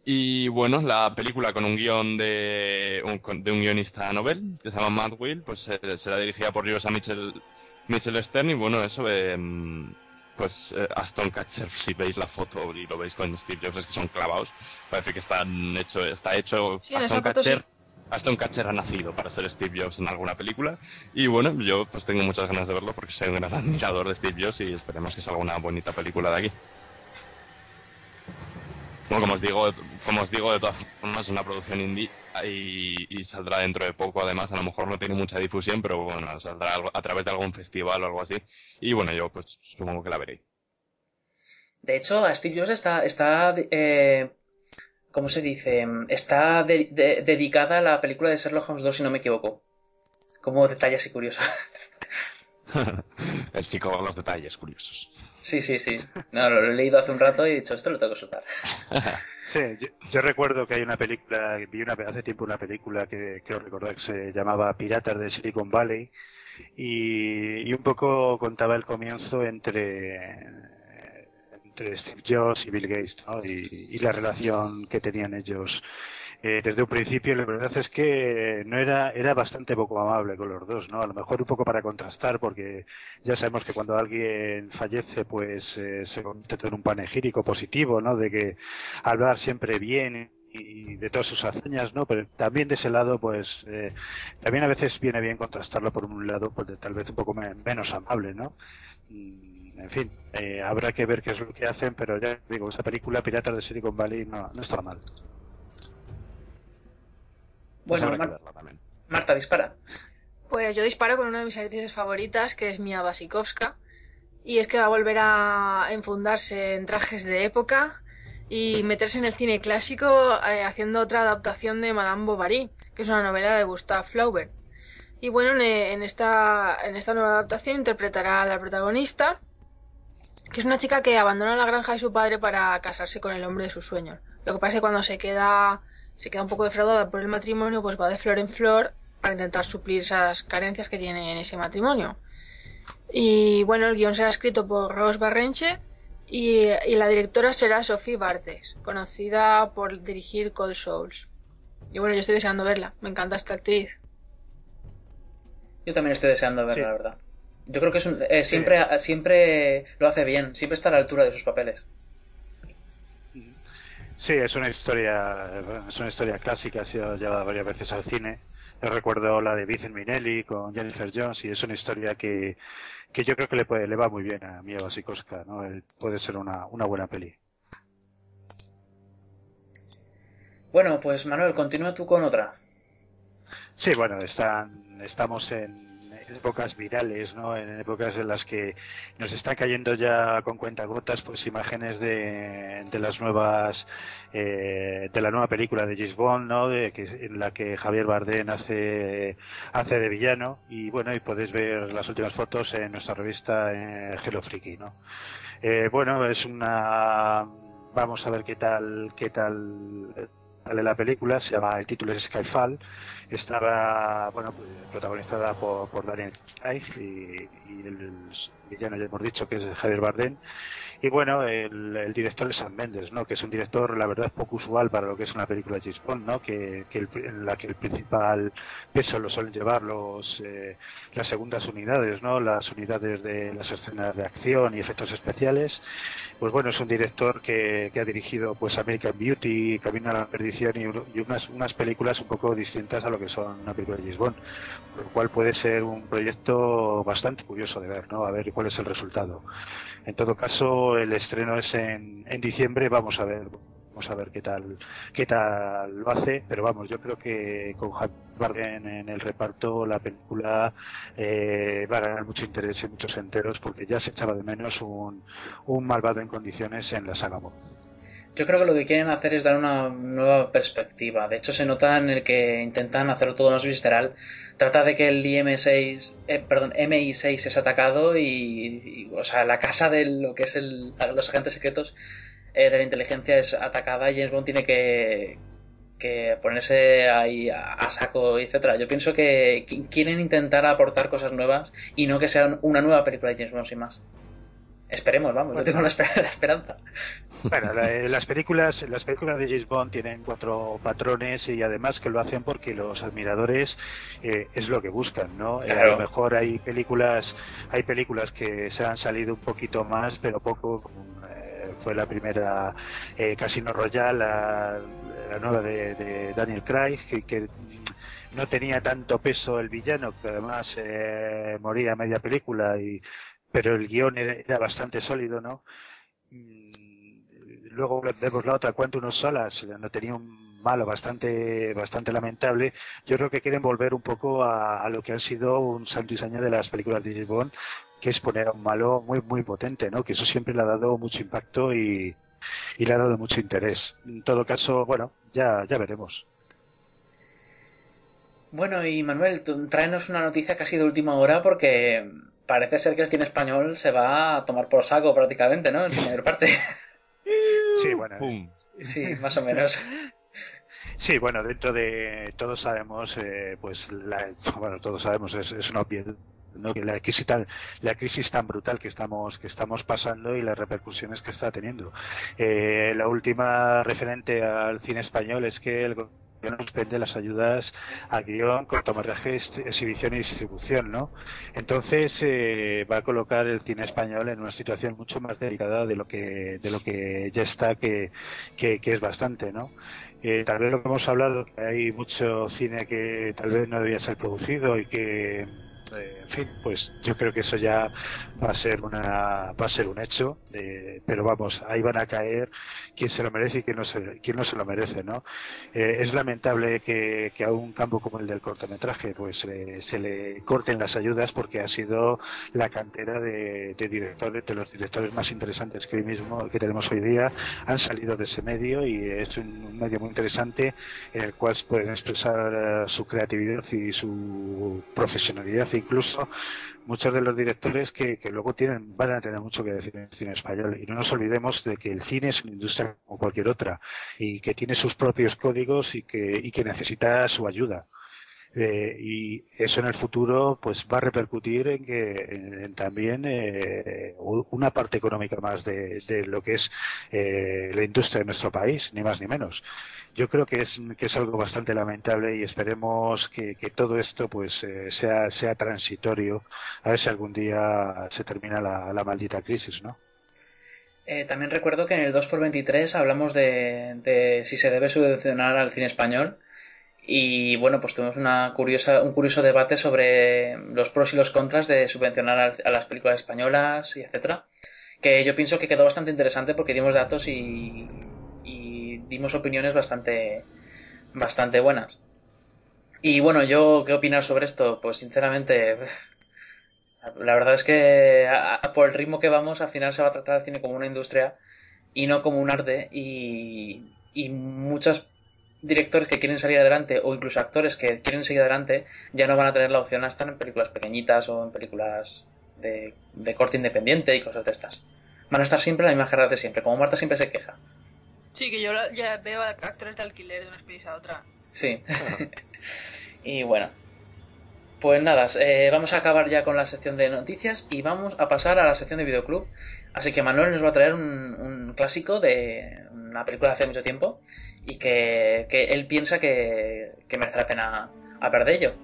J: Y bueno, la película con un guion de un, de un guionista novel que se llama Matt Will, pues eh, será dirigida por Rosa Mitchell, Mitchell Stern y bueno, eso, eh, pues eh, Aston Catcher, si veis la foto y lo veis con Steve Jobs, es que son clavados, parece que están hecho, está hecho Aston Catcher. Aston Catcher ha nacido para ser Steve Jobs en alguna película. Y bueno, yo pues tengo muchas ganas de verlo porque soy un gran admirador de Steve Jobs y esperemos que salga una bonita película de aquí como os digo, como os digo, de todas formas es una producción indie y, saldrá dentro de poco. Además, a lo mejor no tiene mucha difusión, pero bueno, saldrá a través de algún festival o algo así. Y bueno, yo pues supongo que la veréis.
G: De hecho, a Steve Jobs está, está eh, ¿cómo se dice? Está dedicada a la película de Sherlock Holmes 2, si no me equivoco. Como detalles y curiosos. *laughs*
J: El chico con los detalles curiosos.
G: Sí, sí, sí. No, lo he leído hace un rato y he dicho, esto lo tengo que soltar. *laughs*
I: Sí, yo, recuerdo que hay una película, vi una, hace tiempo una película que creo recordar que se llamaba Piratas de Silicon Valley y, un poco contaba el comienzo entre entre Steve Jobs y Bill Gates y, la relación que tenían ellos eh, desde un principio la verdad es que no era era bastante poco amable con los dos no a lo mejor un poco para contrastar porque ya sabemos que cuando alguien fallece pues eh, se convierte en un panegírico positivo no de que hablar siempre bien y de todas sus hazañas, ¿no? Pero también de ese lado, pues, eh, también a veces viene bien contrastarlo por un lado, pues tal vez un poco menos amable, ¿no? Mm, en fin, eh, habrá que ver qué es lo que hacen, pero ya digo, esa película Piratas de Silicon Valley no, no está mal.
G: Bueno, Marta, dispara.
H: Pues yo disparo con una de mis actrices favoritas, que es Mia Wasikowska. Y es que va a volver a enfundarse en trajes de época y meterse en el cine clásico eh, haciendo otra adaptación de Madame Bovary, que es una novela de Gustave Flaubert. Y bueno, en esta, en esta nueva adaptación interpretará a la protagonista, que es una chica que abandona la granja de su padre para casarse con el hombre de sus sueños. Lo que pasa es que cuando se queda se queda un poco defraudada por el matrimonio, pues va de flor en flor para intentar suplir esas carencias que tiene en ese matrimonio. Y bueno, el guion será escrito por Rose Barrenche y, la directora será Sophie Bartes, conocida por dirigir Cold Souls. Y bueno, yo estoy deseando verla, me encanta esta actriz.
G: Yo también estoy deseando verla, la verdad. Yo creo que es eh, siempre, siempre lo hace bien, siempre está a la altura de sus papeles.
I: Sí, es una historia, es una historia clásica, ha sido llevada varias veces al cine. Yo recuerdo la de Vincent Minnelli con Jennifer Jones y es una historia que, que yo creo que le, puede, le va muy bien a Mia Wasikowska, ¿no? Puede ser una, una buena peli.
G: Bueno, pues Manuel, continúa tú con otra.
I: Sí, bueno, están, estamos en épocas virales, ¿no? En épocas en las que nos están cayendo ya con cuentagotas, pues imágenes de, de las nuevas, eh, de la nueva película de James Bond, ¿no? De que, en la que Javier Bardem hace, hace de villano y bueno, y podéis ver las últimas fotos en nuestra revista eh, Hello Freaky, ¿no? Eh, bueno, es una, vamos a ver qué tal, qué tal de la película, se llama, el título es Skyfall, estaba, bueno, pues, protagonizada por, por Daniel Craig y, y el, villano ya hemos dicho que es Javier Bardem, y bueno, el, director es Sam Mendes, ¿no? Que es un director, la verdad, poco usual para lo que es una película de James Bond, ¿no? Que, que en la que el principal peso lo suelen llevar los, eh, las segundas unidades, ¿no? Las unidades de las escenas de acción y efectos especiales. Pues bueno, es un director que, que ha dirigido, pues, American Beauty, Camino a la Perdición y, unas, unas películas un poco distintas a lo que son una película de James. Por lo cual puede ser un proyecto bastante curioso de ver, ¿no? A ver cuál es el resultado. En todo caso, el estreno es en, en diciembre, vamos a ver vamos a ver qué tal qué tal lo hace pero vamos yo creo que con Javier en el reparto la película eh, va a ganar mucho interés en muchos enteros porque ya se echaba de menos un, un malvado en condiciones en la saga.
G: Yo creo que lo que quieren hacer es dar una nueva perspectiva. De hecho, se nota en el que intentan hacerlo todo más visceral. Trata de que el IM6, eh, perdón, MI6 es atacado y, o sea, la casa de lo que es el, los agentes secretos eh, de la inteligencia es atacada y James Bond tiene que, ponerse ahí a, a saco, etcétera. Yo pienso que quieren intentar aportar cosas nuevas y no que sea una nueva película de James Bond sin más. Esperemos, vamos, yo tengo la, esper *laughs* la esperanza.
I: Bueno, la, las películas, las películas de James Bond tienen cuatro patrones y además que lo hacen porque los admiradores eh, es lo que buscan, ¿no?
G: Claro.
I: Eh, a lo mejor hay películas, hay películas que se han salido un poquito más, pero poco. Eh, fue la primera eh, Casino Royale, la, la nueva de, de, Daniel Craig, que, que no tenía tanto peso el villano, que además eh, moría a media película y pero el guion era bastante sólido, ¿no? Luego vemos la otra, Cuento unos solas, no tenía un malo bastante bastante lamentable. Yo creo que quieren volver un poco a, lo que ha sido un santo y de las películas de James que es poner a un malo muy muy potente, ¿no? Que eso siempre le ha dado mucho impacto y, y le ha dado mucho interés. En todo caso, bueno, ya, ya veremos.
G: Bueno, y Manuel, tráenos una noticia casi de última hora porque parece ser que el cine español se va a tomar por saco prácticamente, ¿no? En su mayor parte.
I: Sí, bueno.
J: Pum.
G: Sí, *laughs* más o menos.
I: Sí, bueno, dentro de todos sabemos, eh, pues, la, bueno, todos sabemos, es, es una obviedad ¿no? que la crisis tan la crisis tan brutal que estamos que estamos pasando y las repercusiones que está teniendo eh, la última referente al cine español es que el suspende las ayudas a guion, cortometraje, exhibición y distribución, ¿no? Entonces eh, va a colocar el cine español en una situación mucho más delicada de lo que de lo que ya está, que, que, que es bastante, ¿no? Eh, tal vez lo que hemos hablado, que hay mucho cine que tal vez no debía ser producido y que eh, en fin, pues yo creo que eso ya va a ser una va a ser un hecho, eh, pero vamos, ahí van a caer quien se lo merece y quien no se, quien no se lo merece, ¿no? Eh, es lamentable que, que, a un campo como el del cortometraje pues eh, se le corten las ayudas porque ha sido la cantera de, directores, de los directores más interesantes que hoy mismo que tenemos hoy día han salido de ese medio y es un, medio muy interesante en el cual pueden expresar su creatividad y su profesionalidad y incluso muchos de los directores que, que, luego tienen van a tener mucho que decir en el cine español y no nos olvidemos de que el cine es una industria como cualquier otra y que tiene sus propios códigos y que, y que necesita su ayuda. Eh, y eso en el futuro pues va a repercutir en que en, también eh, una parte económica más de, lo que es eh, la industria de nuestro país, ni más ni menos yo creo que es, que es algo bastante lamentable y esperemos que, que todo esto pues eh, sea, sea transitorio, a ver si algún día se termina la, la maldita crisis, ¿no?
G: Eh, también recuerdo que en el 2x23 hablamos de, si se debe subvencionar al cine español Y bueno, pues tuvimos una curiosa, un curioso debate sobre los pros y los contras de subvencionar a las películas españolas y etcétera. Que yo pienso que quedó bastante interesante porque dimos datos y, y dimos opiniones bastante, bastante buenas. Y bueno, yo, ¿qué opinar sobre esto? Pues sinceramente, la verdad es que por el ritmo que vamos, al final se va a tratar el cine como una industria y no como un arte. Y, y muchos directores que quieren salir adelante o incluso actores que quieren seguir adelante ya no van a tener la opción a estar en películas pequeñitas o en películas de, de corte independiente y cosas de estas. Van a estar siempre en la misma carrera de siempre, como Marta siempre se queja.
H: Sí, que yo ya veo a actores de alquiler de una especie a otra.
G: Sí. *laughs* y bueno. Pues nada, eh, vamos a acabar ya con la sección de noticias y vamos a pasar a la sección de videoclub. Así que Manuel nos va a traer un, clásico de una película de hace mucho tiempo y que, él piensa que, que merece la pena hablar de ello.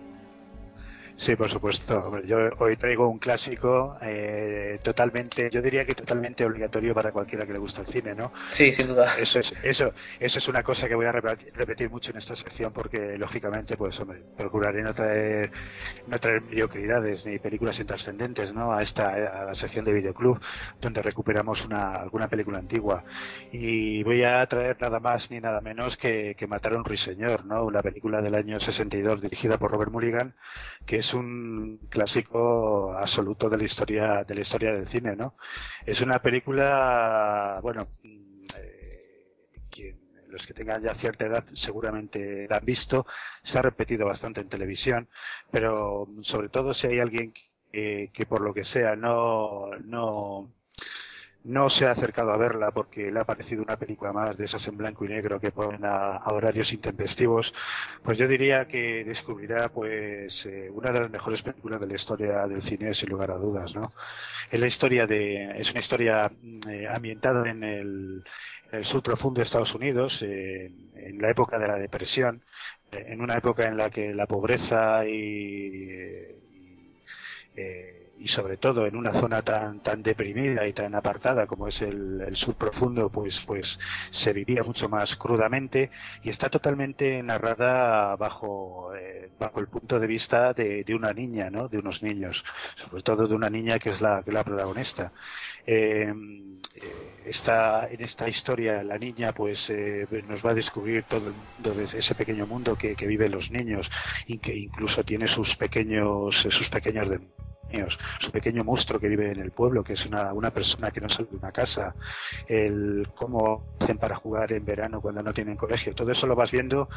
I: Sí, por supuesto. Yo hoy traigo un clásico eh, totalmente, yo diría que totalmente obligatorio para cualquiera que le guste el cine, ¿no?
G: Sí, sin duda.
I: Eso es, eso, eso es una cosa que voy a repetir mucho en esta sección porque, lógicamente, pues, hombre, procuraré no traer, no traer mediocridades ni películas intrascendentes, ¿no? A esta, a la sección de videoclub donde recuperamos una, alguna película antigua. Y voy a traer nada más ni nada menos que, que Matar a un ruiseñor, ¿no? Una película del año 62 dirigida por Robert Mulligan que es es un clásico absoluto de la historia de la historia del cine, ¿no? Es una película, bueno, eh, los que tengan ya cierta edad seguramente la han visto, se ha repetido bastante en televisión, pero sobre todo si hay alguien que, que por lo que sea no no no se ha acercado a verla porque le ha parecido una película más de esas en blanco y negro que ponen a, horarios intempestivos, pues yo diría que descubrirá pues eh, una de las mejores películas de la historia del cine sin lugar a dudas, ¿no? Es la historia de, es una historia eh, ambientada en el, sur profundo de Estados Unidos, eh, en la época de la depresión, en una época en la que la pobreza y, y y sobre todo en una zona tan tan deprimida y tan apartada como es el, el sur profundo pues pues se vivía mucho más crudamente y está totalmente narrada bajo eh, bajo el punto de vista de, una niña no de unos niños sobre todo de una niña que es la la protagonista. Eh, eh, está en esta historia la niña pues eh, nos va a descubrir todo, todo ese pequeño mundo que, que viven los niños y que incluso tiene sus pequeños sus pequeños su pequeño monstruo que vive en el pueblo, que es una, una persona que no sale de una casa, el cómo hacen para jugar en verano cuando no tienen colegio, todo eso lo vas viendo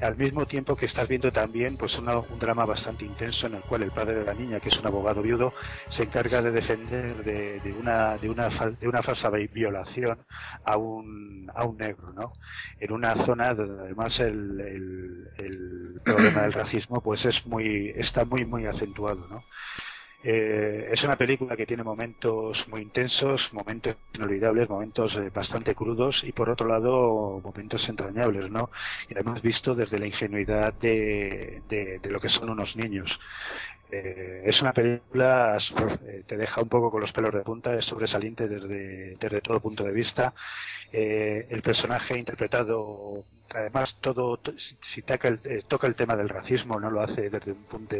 I: al mismo tiempo que estás viendo también pues un drama bastante intenso en el cual el padre de la niña, que es un abogado viudo, se encarga de defender de, una de una de una falsa violación a un a un negro, ¿no? En una zona donde además el, el, el problema del racismo pues es muy está muy muy acentuado, ¿no? Eh, es una película que tiene momentos muy intensos, momentos inolvidables, momentos eh, bastante crudos y por otro lado momentos entrañables, ¿no? Y además visto desde la ingenuidad de, de, de lo que son unos niños. Eh, es una película, eh, te deja un poco con los pelos de punta, es sobresaliente desde, todo punto de vista. Eh, el personaje interpretado, además, todo, si toca el, eh, toca el tema del racismo, no lo hace desde un punto,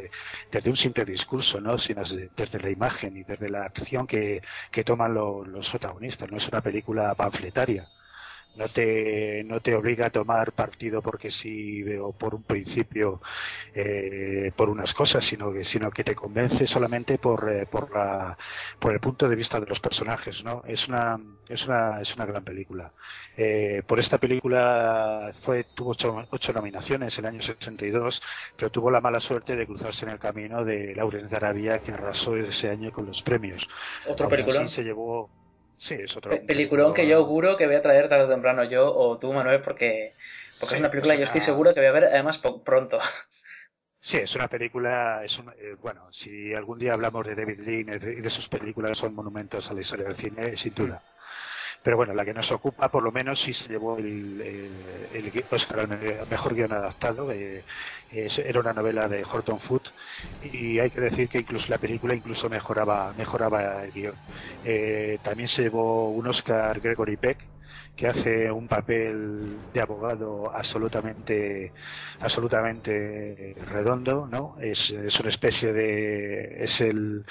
I: desde un simple discurso, ¿no? sino desde la imagen y desde la acción que, que toman los protagonistas. No es una película panfletaria no te, no te obliga a tomar partido porque sí o por un principio eh, por unas cosas, sino que, sino que te convence solamente por, eh, por, la, por el punto de vista de los personajes. ¿no? Es, una, es, una, es una gran película. Eh, por esta película fue, tuvo ocho, ocho, nominaciones en el año 62, pero tuvo la mala suerte de cruzarse en el camino de Laurence de Arabia, que arrasó ese año con los premios.
G: ¿Otra película?
I: se llevó Sí, es otro.
G: peliculón que yo auguro que voy a traer tarde o temprano yo o tú, Manuel, porque, porque es una película que yo estoy seguro que voy a ver además pronto.
I: Sí, es una película, es eh, bueno, si algún día hablamos de David Lean y de, sus películas son monumentos a la historia del cine, sin duda. Pero bueno, la que nos ocupa, por lo menos, sí se llevó el, el, Oscar al mejor guion adaptado. Eh, era una novela de Horton Foote y hay que decir que incluso la película incluso mejoraba, mejoraba el guion. Eh, también se llevó un Oscar Gregory Peck que hace un papel de abogado absolutamente absolutamente redondo no es, es una especie de es el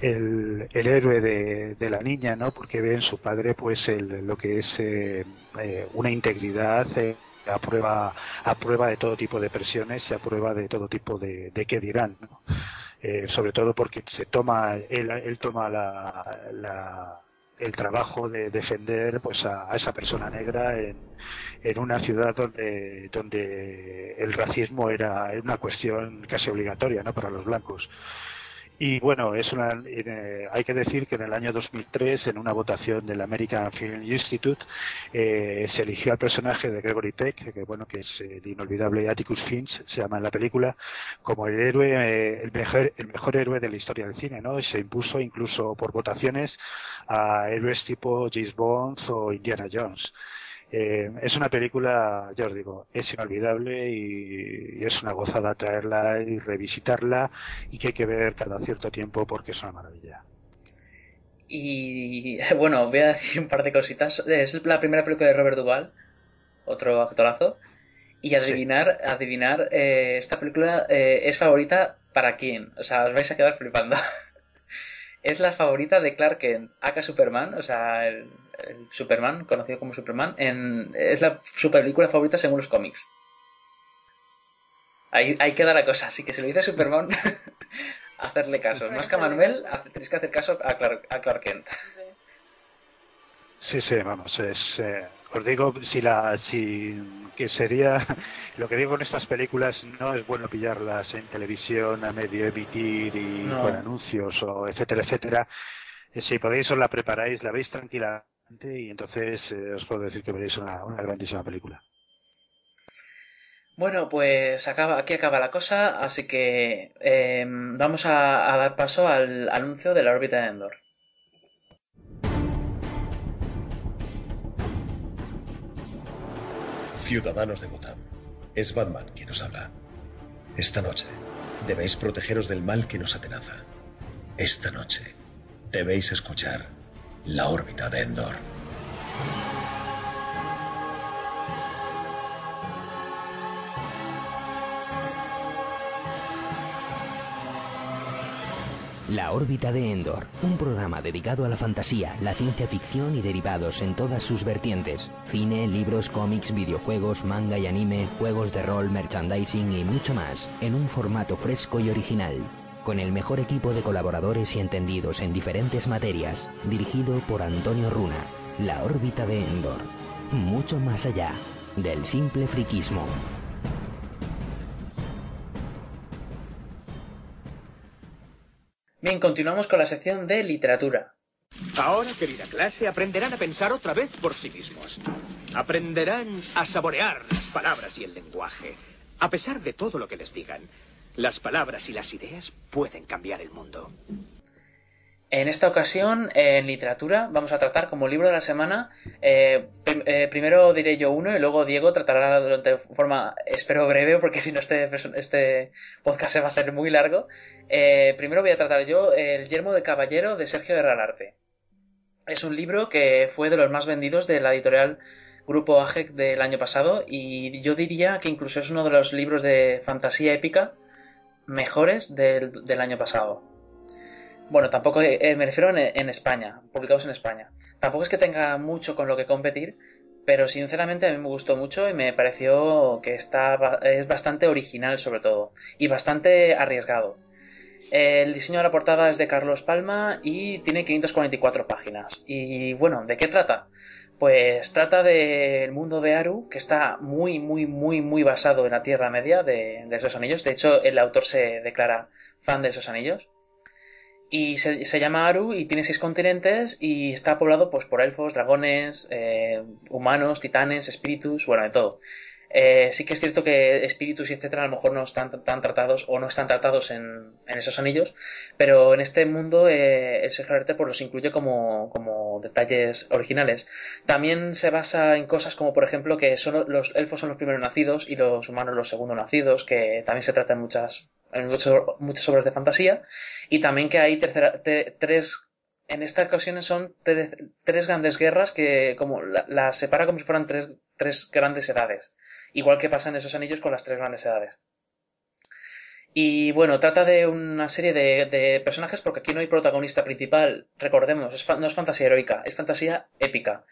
I: el, el héroe de, de, la niña no porque ve en su padre pues el, lo que es eh, eh, una integridad eh, a prueba a prueba de todo tipo de presiones y a prueba de todo tipo de, de qué dirán ¿no? eh, sobre todo porque se toma él, él toma la, la, el trabajo de defender pues a, a esa persona negra en, en, una ciudad donde donde el racismo era una cuestión casi obligatoria no para los blancos y bueno, es una, eh, hay que decir que en el año 2003, en una votación del American Film Institute, eh, se eligió al personaje de Gregory Peck, que bueno, que es el inolvidable Atticus Finch, se llama en la película, como el héroe, eh, el mejor, el mejor héroe de la historia del cine, ¿no? Y se impuso incluso por votaciones a héroes tipo James Bond o Indiana Jones. Eh, es una película, ya os digo, es inolvidable y, y, es una gozada traerla y revisitarla y que hay que ver cada cierto tiempo porque es una maravilla.
G: Y bueno, voy a decir un par de cositas. Es la primera película de Robert Duvall, otro actorazo. Y adivinar, sí. adivinar, eh, esta película eh, es favorita para quién. O sea, os vais a quedar flipando. *laughs* es la favorita de Clark Kent, aka Superman, o sea, el, Superman, conocido como Superman, en, es la, su película favorita según los cómics. Ahí, ahí queda la cosa, así que si lo dice Superman, *laughs* hacerle caso. Más que a Manuel, tenéis que hacer caso a Clark, a Clark Kent.
I: Sí, sí, vamos, es, eh, os digo, si la, si, que sería, *laughs* lo que digo en estas películas, no es bueno pillarlas en televisión a medio emitir y no. con anuncios o etcétera, etcétera. Si podéis os la preparáis, la veis tranquilamente y entonces eh, os puedo decir que veréis una, una grandísima película.
G: Bueno, pues acaba, aquí acaba la cosa, así que eh, vamos a, a, dar paso al anuncio de la órbita de Endor.
L: Ciudadanos de Gotham, es Batman quien os habla. Esta noche debéis protegeros del mal que nos atenaza. Esta noche debéis escuchar la órbita de Endor.
M: La órbita de Endor, un programa dedicado a la fantasía, la ciencia ficción y derivados en todas sus vertientes. Cine, libros, cómics, videojuegos, manga y anime, juegos de rol, merchandising y mucho más, en un formato fresco y original. Con el mejor equipo de colaboradores y entendidos en diferentes materias, dirigido por Antonio Runa. La órbita de Endor. Mucho más allá del simple friquismo.
G: Bien, continuamos con la sección de literatura.
N: Ahora, querida clase, aprenderán a pensar otra vez por sí mismos. Aprenderán a saborear las palabras y el lenguaje. A pesar de todo lo que les digan, las palabras y las ideas pueden cambiar el mundo.
G: En esta ocasión, en literatura, vamos a tratar como libro de la semana. Eh, eh, primero diré yo uno y luego Diego tratará de forma, espero breve, porque si no este, este podcast se va a hacer muy largo. Eh, primero voy a tratar yo El Yermo de Caballero de Sergio Herralarte. Es un libro que fue de los más vendidos de la editorial Grupo AGEC del año pasado y yo diría que incluso es uno de los libros de fantasía épica mejores del, del año pasado. Bueno, tampoco eh, me refiero en, en, España, publicados en España. Tampoco es que tenga mucho con lo que competir, pero sinceramente a mí me gustó mucho y me pareció que está, es bastante original sobre todo y bastante arriesgado. El diseño de la portada es de Carlos Palma y tiene 544 páginas. Y bueno, ¿de qué trata? Pues trata del mundo de Aru, que está muy, muy, muy, muy basado en la Tierra Media de, de esos anillos. De hecho, el autor se declara fan de esos anillos y se, llama Aru y tiene seis continentes y está poblado pues por elfos, dragones, eh, humanos, titanes, espíritus, bueno, de todo. Eh, sí que es cierto que espíritus y etcétera a lo mejor no están tan tratados o no están tratados en, esos anillos, pero en este mundo eh, el Sergio pues los incluye como, como detalles originales. También se basa en cosas como por ejemplo que son los elfos son los primeros nacidos y los humanos los segundos nacidos, que también se trata en muchas en muchas obras de fantasía y también que hay tercera, te, tres en esta ocasión son tres, grandes guerras que como la- las separa como si fueran tres, tres grandes edades. Igual que pasa en esos anillos con las tres grandes edades. Y bueno, trata de una serie de, de personajes porque aquí no hay protagonista principal. Recordemos, no es fantasía heroica, es fantasía épica.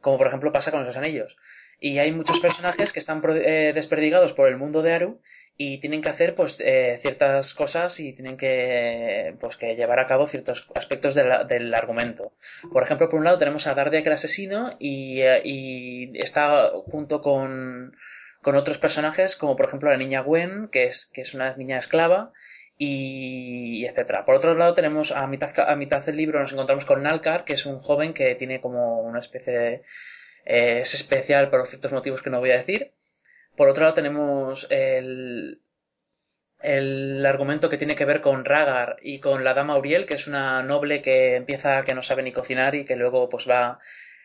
G: Como por ejemplo pasa con esos anillos. Y hay muchos personajes que están eh, desperdigados por el mundo de Aru y tienen que hacer pues eh, ciertas cosas y tienen que pues que llevar a cabo ciertos aspectos del argumento. Por ejemplo, por un lado tenemos a Dardiak el asesino y, eh, y está junto con, con otros personajes como por ejemplo la niña Gwen, que es, que es una niña esclava y, etcétera. Por otro lado tenemos a mitad, a mitad del libro nos encontramos con Nalkar, que es un joven que tiene como una especie de... eh, es especial por ciertos motivos que no voy a decir. Por otro lado tenemos el, el argumento que tiene que ver con Ragar y con la dama Uriel, que es una noble que empieza que no sabe ni cocinar y que luego pues va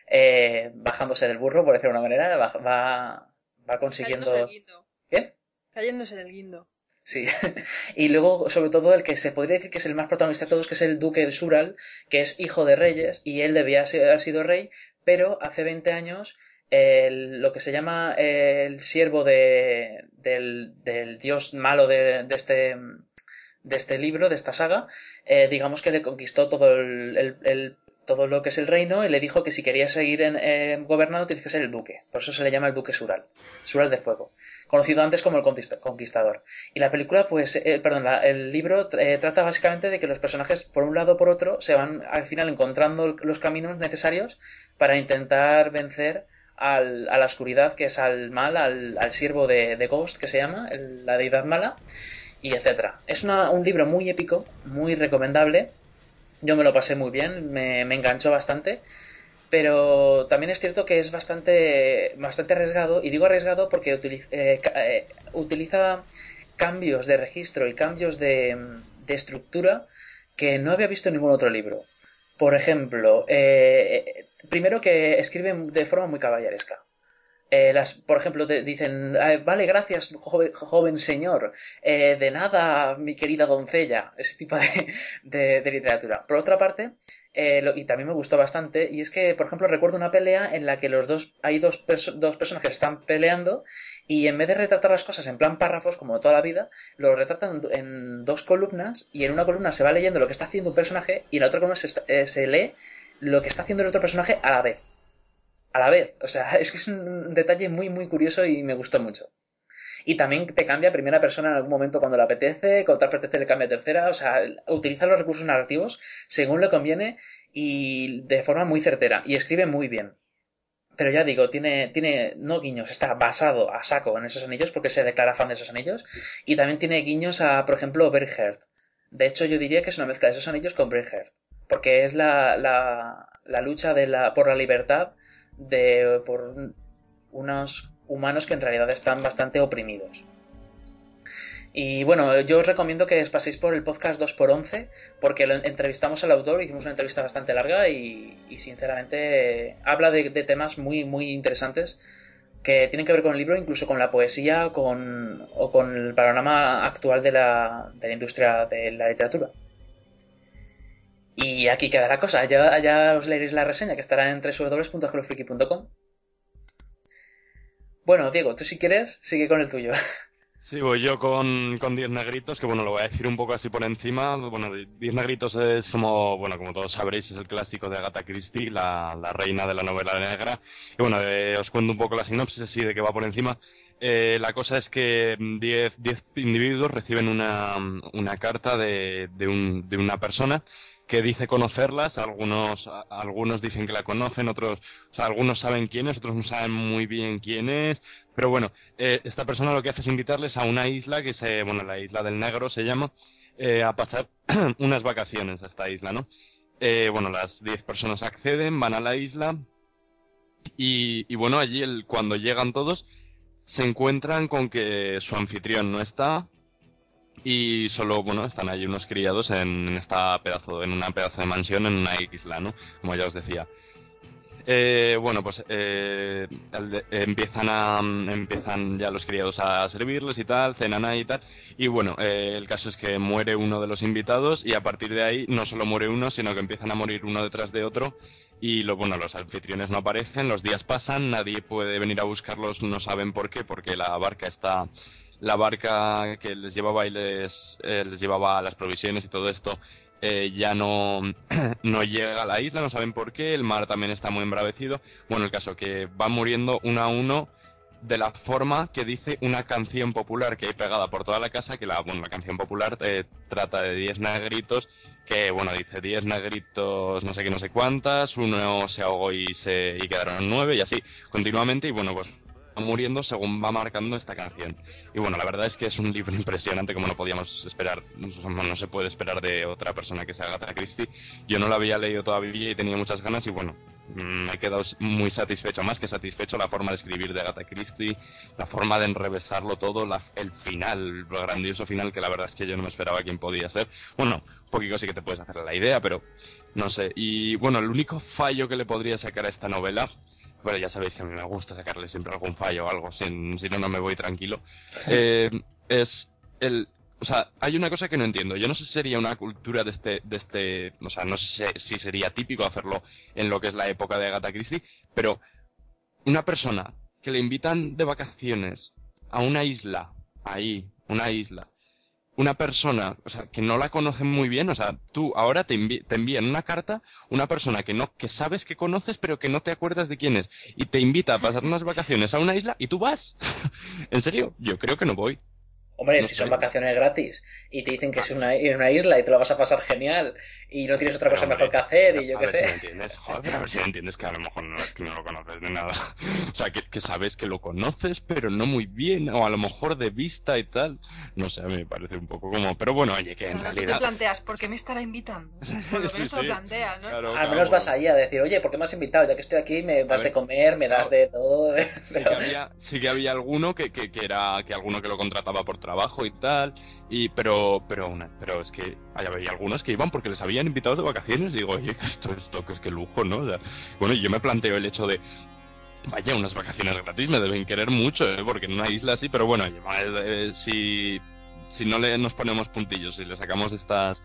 G: eh, bajándose del burro, por decirlo de una manera, va, va, va consiguiendo...
H: Cayéndose del guindo.
G: ¿Qué?
H: Cayéndose del guindo.
G: Sí. *laughs* Y luego, sobre todo, el que se podría decir que es el más protagonista de todos, que es el duque de Sural, que es hijo de reyes, y él debía ser- haber sido rey, pero hace 20 años el- lo que se llama el siervo de, del, del dios malo de, de este de este libro, de esta saga, eh, digamos que le conquistó todo el, todo lo que es el reino y le dijo que si quería seguir en, eh, gobernando tienes que ser el duque. Por eso se le llama el duque Sural, Sural de Fuego, conocido antes como el conquista- conquistador. Y la película, pues, eh, perdón, el libro eh, trata básicamente de que los personajes, por un lado o por otro, se van al final encontrando los caminos necesarios para intentar vencer al- a la oscuridad, que es al mal, al, al siervo de, de Ghost, que se llama, la deidad mala, y etcétera. Es una- un libro muy épico, muy recomendable. Yo me lo pasé muy bien, me, me enganchó bastante. Pero también es cierto que es bastante, bastante arriesgado, y digo arriesgado porque utiliza, eh, eh, utiliza cambios de registro y cambios de, de estructura que no había visto en ningún otro libro. Por ejemplo, eh, eh, primero que escribe de forma muy caballeresca. Eh, las, por ejemplo, te dicen, "Ah, vale, gracias, joven, joven señor, eh, de nada, mi querida doncella, ese tipo de, de- literatura. Por otra parte, eh, y también me gustó bastante, y es que, por ejemplo, recuerdo una pelea en la que los dos, hay dos, dos personas que están peleando, y en vez de retratar las cosas en plan párrafos, como toda la vida, lo retratan en dos columnas, y en una columna se va leyendo lo que está haciendo un personaje, y en la otra columna se, eh, se lee lo que está haciendo el otro personaje a la vez a la vez. O sea, *laughs* es que es un detalle muy, muy curioso y me gustó mucho. Y también te cambia a primera persona en algún momento cuando le apetece, cuando te apetece le cambia a tercera. O sea, utiliza los recursos narrativos según le conviene y de forma muy certera. Y escribe muy bien. Pero ya digo, tiene, tiene no guiños, está basado a saco en esos anillos porque se declara fan de esos anillos. Y también tiene guiños a, por ejemplo, Braveheart. De hecho, yo diría que es una mezcla de esos anillos con Braveheart. Porque es la, la, la lucha de la, por la libertad de por unos humanos que en realidad están bastante oprimidos. Y bueno, yo os recomiendo que os paséis por el podcast 2x11 porque entrevistamos al autor, hicimos una entrevista bastante larga y, y sinceramente habla de, de temas muy, muy interesantes que tienen que ver con el libro, incluso con la poesía con, o con el panorama actual de la, de la industria de la literatura. Y aquí queda la cosa. Ya, ya os leeréis la reseña que estará en www.hellofreaky.com. Bueno, Diego, tú si quieres, sigue con el tuyo. *laughs*
J: Sí, voy yo con, con 10 negritos, que bueno, lo voy a decir un poco así por encima. Bueno, 10 negritos es como, bueno, como todos sabréis, es el clásico de Agatha Christie, la, la reina de la novela negra. Y bueno, eh, os cuento un poco la sinopsis así de que va por encima. Eh, la cosa es que 10 10 individuos reciben una, una carta de, de, un, de una persona que dice conocerlas, algunos, a- algunos dicen que la conocen, otros, o sea, algunos saben quién es, otros no saben muy bien quién es, pero bueno, eh, esta persona lo que hace es invitarles a una isla que se, bueno, la isla del negro se llama, eh, a pasar *clears throat* unas vacaciones a esta isla, ¿no? Eh, bueno, las 10 personas acceden, van a la isla y, y bueno, allí el, cuando llegan todos se encuentran con que su anfitrión no está, y solo, bueno, están allí unos criados en esta pedazo, en una pedazo de mansión en una isla, ¿no? Como ya os decía. Eh, bueno, pues eh, empiezan a empiezan ya los criados a servirles y tal, cenan ahí y tal. Y bueno, eh, el caso es que muere uno de los invitados y a partir de ahí no solo muere uno, sino que empiezan a morir uno detrás de otro. Y lo, bueno, los anfitriones no aparecen, los días pasan, nadie puede venir a buscarlos, no saben por qué, porque la barca está la barca que les llevaba y les, les llevaba las provisiones y todo esto eh, ya no, *clears throat* no llega a la isla, no saben por qué, el mar también está muy embravecido. Bueno, el caso que van muriendo uno a uno de la forma que dice una canción popular que hay pegada por toda la casa, que la, bueno, la canción popular eh, trata de 10 negritos, que bueno, dice 10 negritos no sé qué, no sé cuántas, uno se ahogó y, se, y quedaron nueve y así continuamente y bueno, pues muriendo según va marcando esta canción. Y bueno, la verdad es que es un libro *laughs* impresionante como no podíamos esperar, no se puede esperar de otra persona que sea Agatha Christie. Yo no la había leído todavía y tenía muchas ganas y bueno, mm, me he quedado muy satisfecho, más que satisfecho, la forma de escribir de Agatha Christie, la forma de enrevesarlo todo, el final, el grandioso final que la verdad es que yo no me esperaba quién podía ser. Bueno, un poquito sí que te puedes hacer la idea, pero no sé. Y bueno, el único fallo que le podría sacar a esta novela bueno, ya sabéis que a mí me gusta sacarle siempre algún fallo o algo, si, no, no me voy tranquilo. Eh, es el, o sea, hay una cosa que no entiendo. Yo no sé si sería una cultura de este, de este, o sea, no sé si sería típico hacerlo en lo que es la época de Agatha Christie, pero una persona que le invitan de vacaciones a una isla, ahí, una isla, una persona, o sea, que no la conocen muy bien, o sea, tú ahora te, te, envían una carta, una persona que no, que sabes que conoces, pero que no te acuerdas de quién es, y te invita a pasar unas vacaciones a una isla y tú vas. *laughs* ¿En serio? Yo creo que no voy.
G: Hombre, si son vacaciones gratis y te dicen que es una, una, isla y te lo vas a pasar genial y no tienes otra cosa mejor que hacer y yo qué sé.
J: Si entiendes, joder, a ver si entiendes que a lo mejor no, que no lo conoces de nada. *laughs* O sea, que, que, sabes que lo conoces, pero no muy bien, o a lo mejor de vista y tal. No sé, a mí me parece un poco como. Pero bueno, oye, que en
H: pero
J: realidad.
H: Tú te planteas, ¿por qué me estará invitando? *laughs* Por lo menos sí, lo planteas, ¿no?
G: Claro, Al menos vas ahí a decir, oye, ¿por qué me has invitado? Ya que estoy aquí, me das de comer, me das de todo. *laughs*
J: Sí, que había, sí que había alguno que, que, que era que alguno que lo contrataba por trabajo y tal y pero pero pero es que había algunos que iban porque les habían invitado de vacaciones digo oye *laughs* esto esto que es que lujo no bueno yo me planteo el hecho de vaya unas vacaciones gratis me deben querer mucho ¿eh? porque en una isla así pero bueno eh, si si no le nos ponemos puntillos y le sacamos estas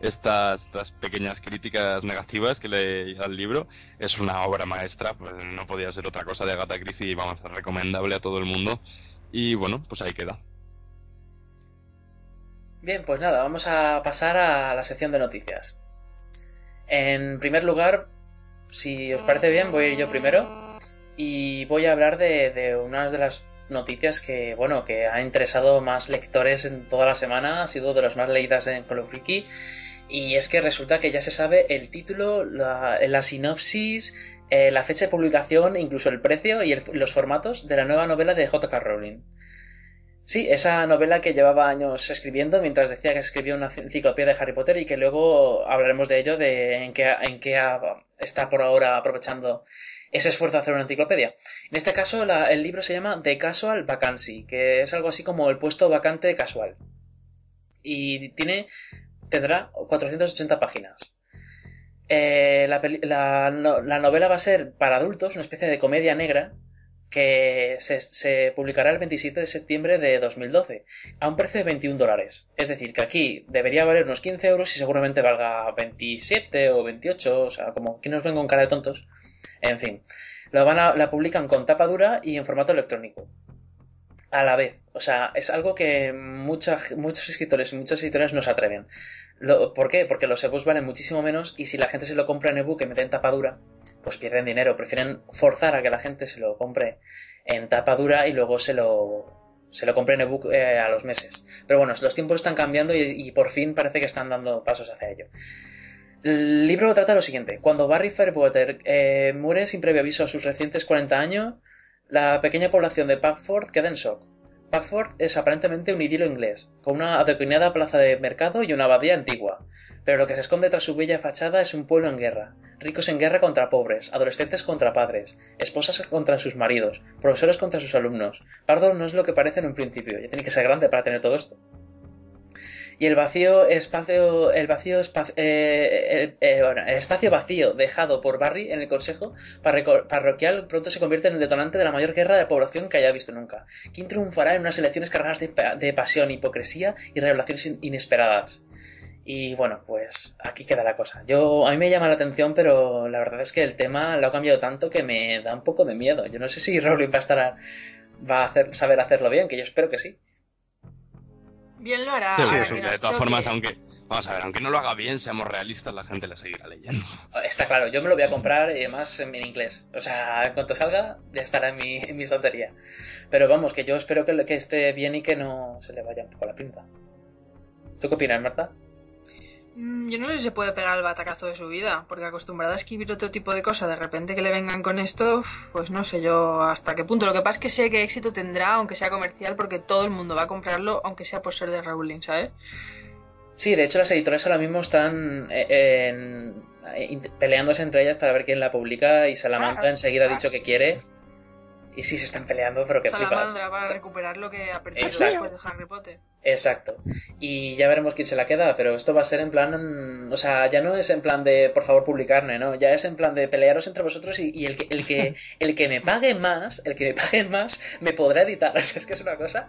J: estas, estas pequeñas críticas negativas que le al libro es una obra maestra pues no podía ser otra cosa de Agatha Christie y vamos recomendable a todo el mundo y bueno pues ahí queda
G: Bien, pues nada, vamos a pasar a la sección de noticias. En primer lugar, si os parece bien, voy a ir yo primero y voy a hablar de, de una de las noticias que, bueno, que ha interesado más lectores en toda la semana, ha sido de las más leídas en Duty y es que resulta que ya se sabe el título, la, la sinopsis, eh, la fecha de publicación, incluso el precio y el, los formatos de la nueva novela de J.K. Rowling. Sí, esa novela que llevaba años escribiendo mientras decía que escribía una enciclopedia de Harry Potter y que luego hablaremos de ello, de en qué, en qué está por ahora aprovechando ese esfuerzo de hacer una enciclopedia. En este caso, la, el libro se llama The Casual Vacancy, que es algo así como el puesto vacante casual. Y tiene, tendrá 480 páginas. Eh, la, la, la novela va a ser para adultos, una especie de comedia negra, que se, publicará el 27 de septiembre de 2012 a un precio de 21 dólares. Es decir, que aquí debería valer unos 15 euros y seguramente valga 27 o 28, o sea, como que nos ven con cara de tontos. En fin, lo van a, la publican con tapa dura y en formato electrónico. A la vez, o sea, es algo que mucha, muchos escritores y muchas editores no se atreven. Lo, ¿Por qué? Porque los ebooks valen muchísimo menos y si la gente se lo compra en ebook en vez de en tapa dura, pues pierden dinero. Prefieren forzar a que la gente se lo compre en tapa dura y luego se lo, se lo compre en ebook eh, a los meses. Pero bueno, los tiempos están cambiando y, por fin parece que están dando pasos hacia ello. El libro trata lo siguiente. Cuando Barry Fairweather eh, muere sin previo aviso a sus recientes 40 años, la pequeña población de Packford queda en shock. Es aparentemente un idilio inglés, con una adoquinada plaza de mercado y una abadía antigua, pero lo que se esconde tras su bella fachada es un pueblo en guerra, ricos en guerra contra pobres, adolescentes contra padres, esposas contra sus maridos, profesores contra sus alumnos. Pardo no es lo que parece en un principio, ya tiene que ser grande para tener todo esto. Y el vacío espacio, el vacío espacio, eh, eh, bueno, el espacio vacío dejado por Barry en el consejo parroquial pronto se convierte en el detonante de la mayor guerra de población que haya visto nunca. ¿Quién triunfará en unas elecciones cargadas de, pasión, hipocresía y revelaciones inesperadas? Y bueno, pues aquí queda la cosa. Yo a mí me llama la atención, pero la verdad es que el tema lo ha cambiado tanto que me da un poco de miedo. Yo no sé si Rowling va a estar va a saber hacerlo bien, que yo espero que sí.
H: Bien lo hará.
J: Sí, de todas formas, aunque vamos a ver, aunque no lo haga bien, seamos realistas, la gente le seguirá leyendo.
G: Está claro, yo me lo voy a comprar y además en, inglés. O sea, en cuanto salga, ya estará en mi, en mi estantería. Pero vamos, que yo espero que, que esté bien y que no se le vaya un poco la pinta. ¿Tú qué opinas, Marta?
H: Mm, yo no sé si se puede pegar el batacazo de su vida, porque acostumbrada a escribir otro tipo de cosas, de repente que le vengan con esto, pues no sé yo hasta qué punto. Lo que pasa es que sé que éxito tendrá, aunque sea comercial, porque todo el mundo va a comprarlo, aunque sea por ser de Rowling, ¿sabes?
G: Sí, de hecho las editoriales ahora mismo están eh, peleándose entre ellas para ver quién la publica y Salamanca enseguida ha dicho que quiere y sí se están peleando, pero que
H: Salamandra para recuperar lo que ha perdido después de Harry Potter.
G: Exacto. Y ya veremos quién se la queda, pero esto va a ser en plan. O sea, ya no es en plan de por favor publicarme, ¿no? Ya es en plan de pelearos entre vosotros y, el, que, el, que, *laughs* el que me pague más, el que me pague más, me podrá editar. *laughs* O sea, es que es una cosa.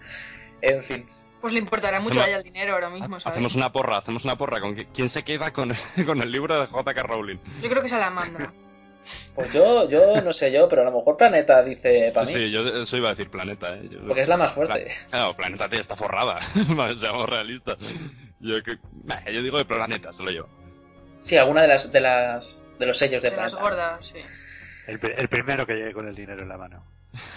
G: En fin.
H: Pues le importará mucho el dinero ahora mismo, ¿sabes?
J: Hacemos una porra, hacemos una porra. ¿Con quién se queda con, *laughs* con el libro de J.K. Rowling?
H: Yo creo que Salamandra.
G: Pues yo, yo no sé yo, pero a lo mejor Planeta dice para
J: sí, Sí, yo eso iba a decir Planeta, ¿eh?
G: Porque es la más fuerte.
J: claro, Planeta está forrada, *laughs* seamos realistas. Yo, que, yo digo de Planeta, solo yo.
G: Sí, alguna de las de las de los sellos de,
H: de
G: Planeta.
H: las gordas, sí.
I: El, el primero que llegue con el dinero en la mano.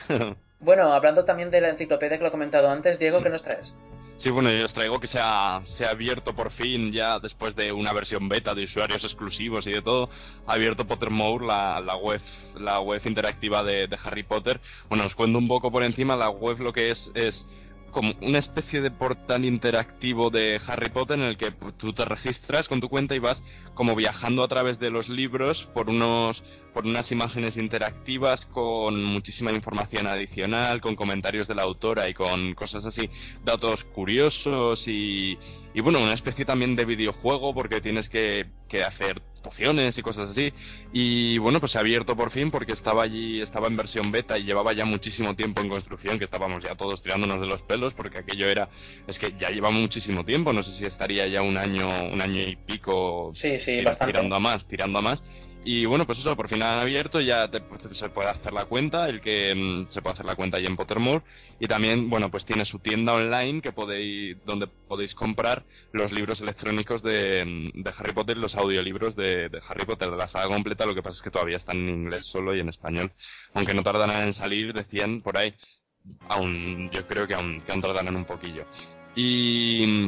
I: *laughs*
G: bueno, hablando también de la enciclopedia que lo he comentado antes, Diego, ¿qué nos traes?
J: Sí, bueno, yo os traigo que se ha, se ha abierto por fin, ya después de una versión beta de usuarios exclusivos y de todo, ha abierto Pottermore, la, la web, la web interactiva de, de Harry Potter. Bueno, os cuento un poco por encima, la web lo que es es como una especie de portal interactivo de Harry Potter en el que tú te registras con tu cuenta y vas como viajando a través de los libros por unos por unas imágenes interactivas con muchísima información adicional, con comentarios de la autora y con cosas así, datos curiosos y, y bueno, una especie también de videojuego porque tienes que, que hacer pociones y cosas así. Y bueno, pues se ha abierto por fin porque estaba allí, estaba en versión beta y llevaba ya muchísimo tiempo en construcción, que estábamos ya todos tirándonos de los pelos porque aquello era, es que ya lleva muchísimo tiempo, no sé si estaría ya un año, un año y pico
G: sí, sí,
J: tirando a más, tirando a más. Y bueno, pues eso, por fin han abierto, ya se puede hacer la cuenta, el que mm, se puede hacer la cuenta ahí en Pottermore. Y también, bueno, pues tiene su tienda online que podéis, donde podéis comprar los libros electrónicos de, mm, de Harry Potter, los audiolibros de, de, Harry Potter, de la saga completa. Lo que pasa es que todavía están en inglés solo y en español. Aunque no tardan en salir, decían por ahí. Aún, yo creo que aún, que aún tardarán un poquillo. Y,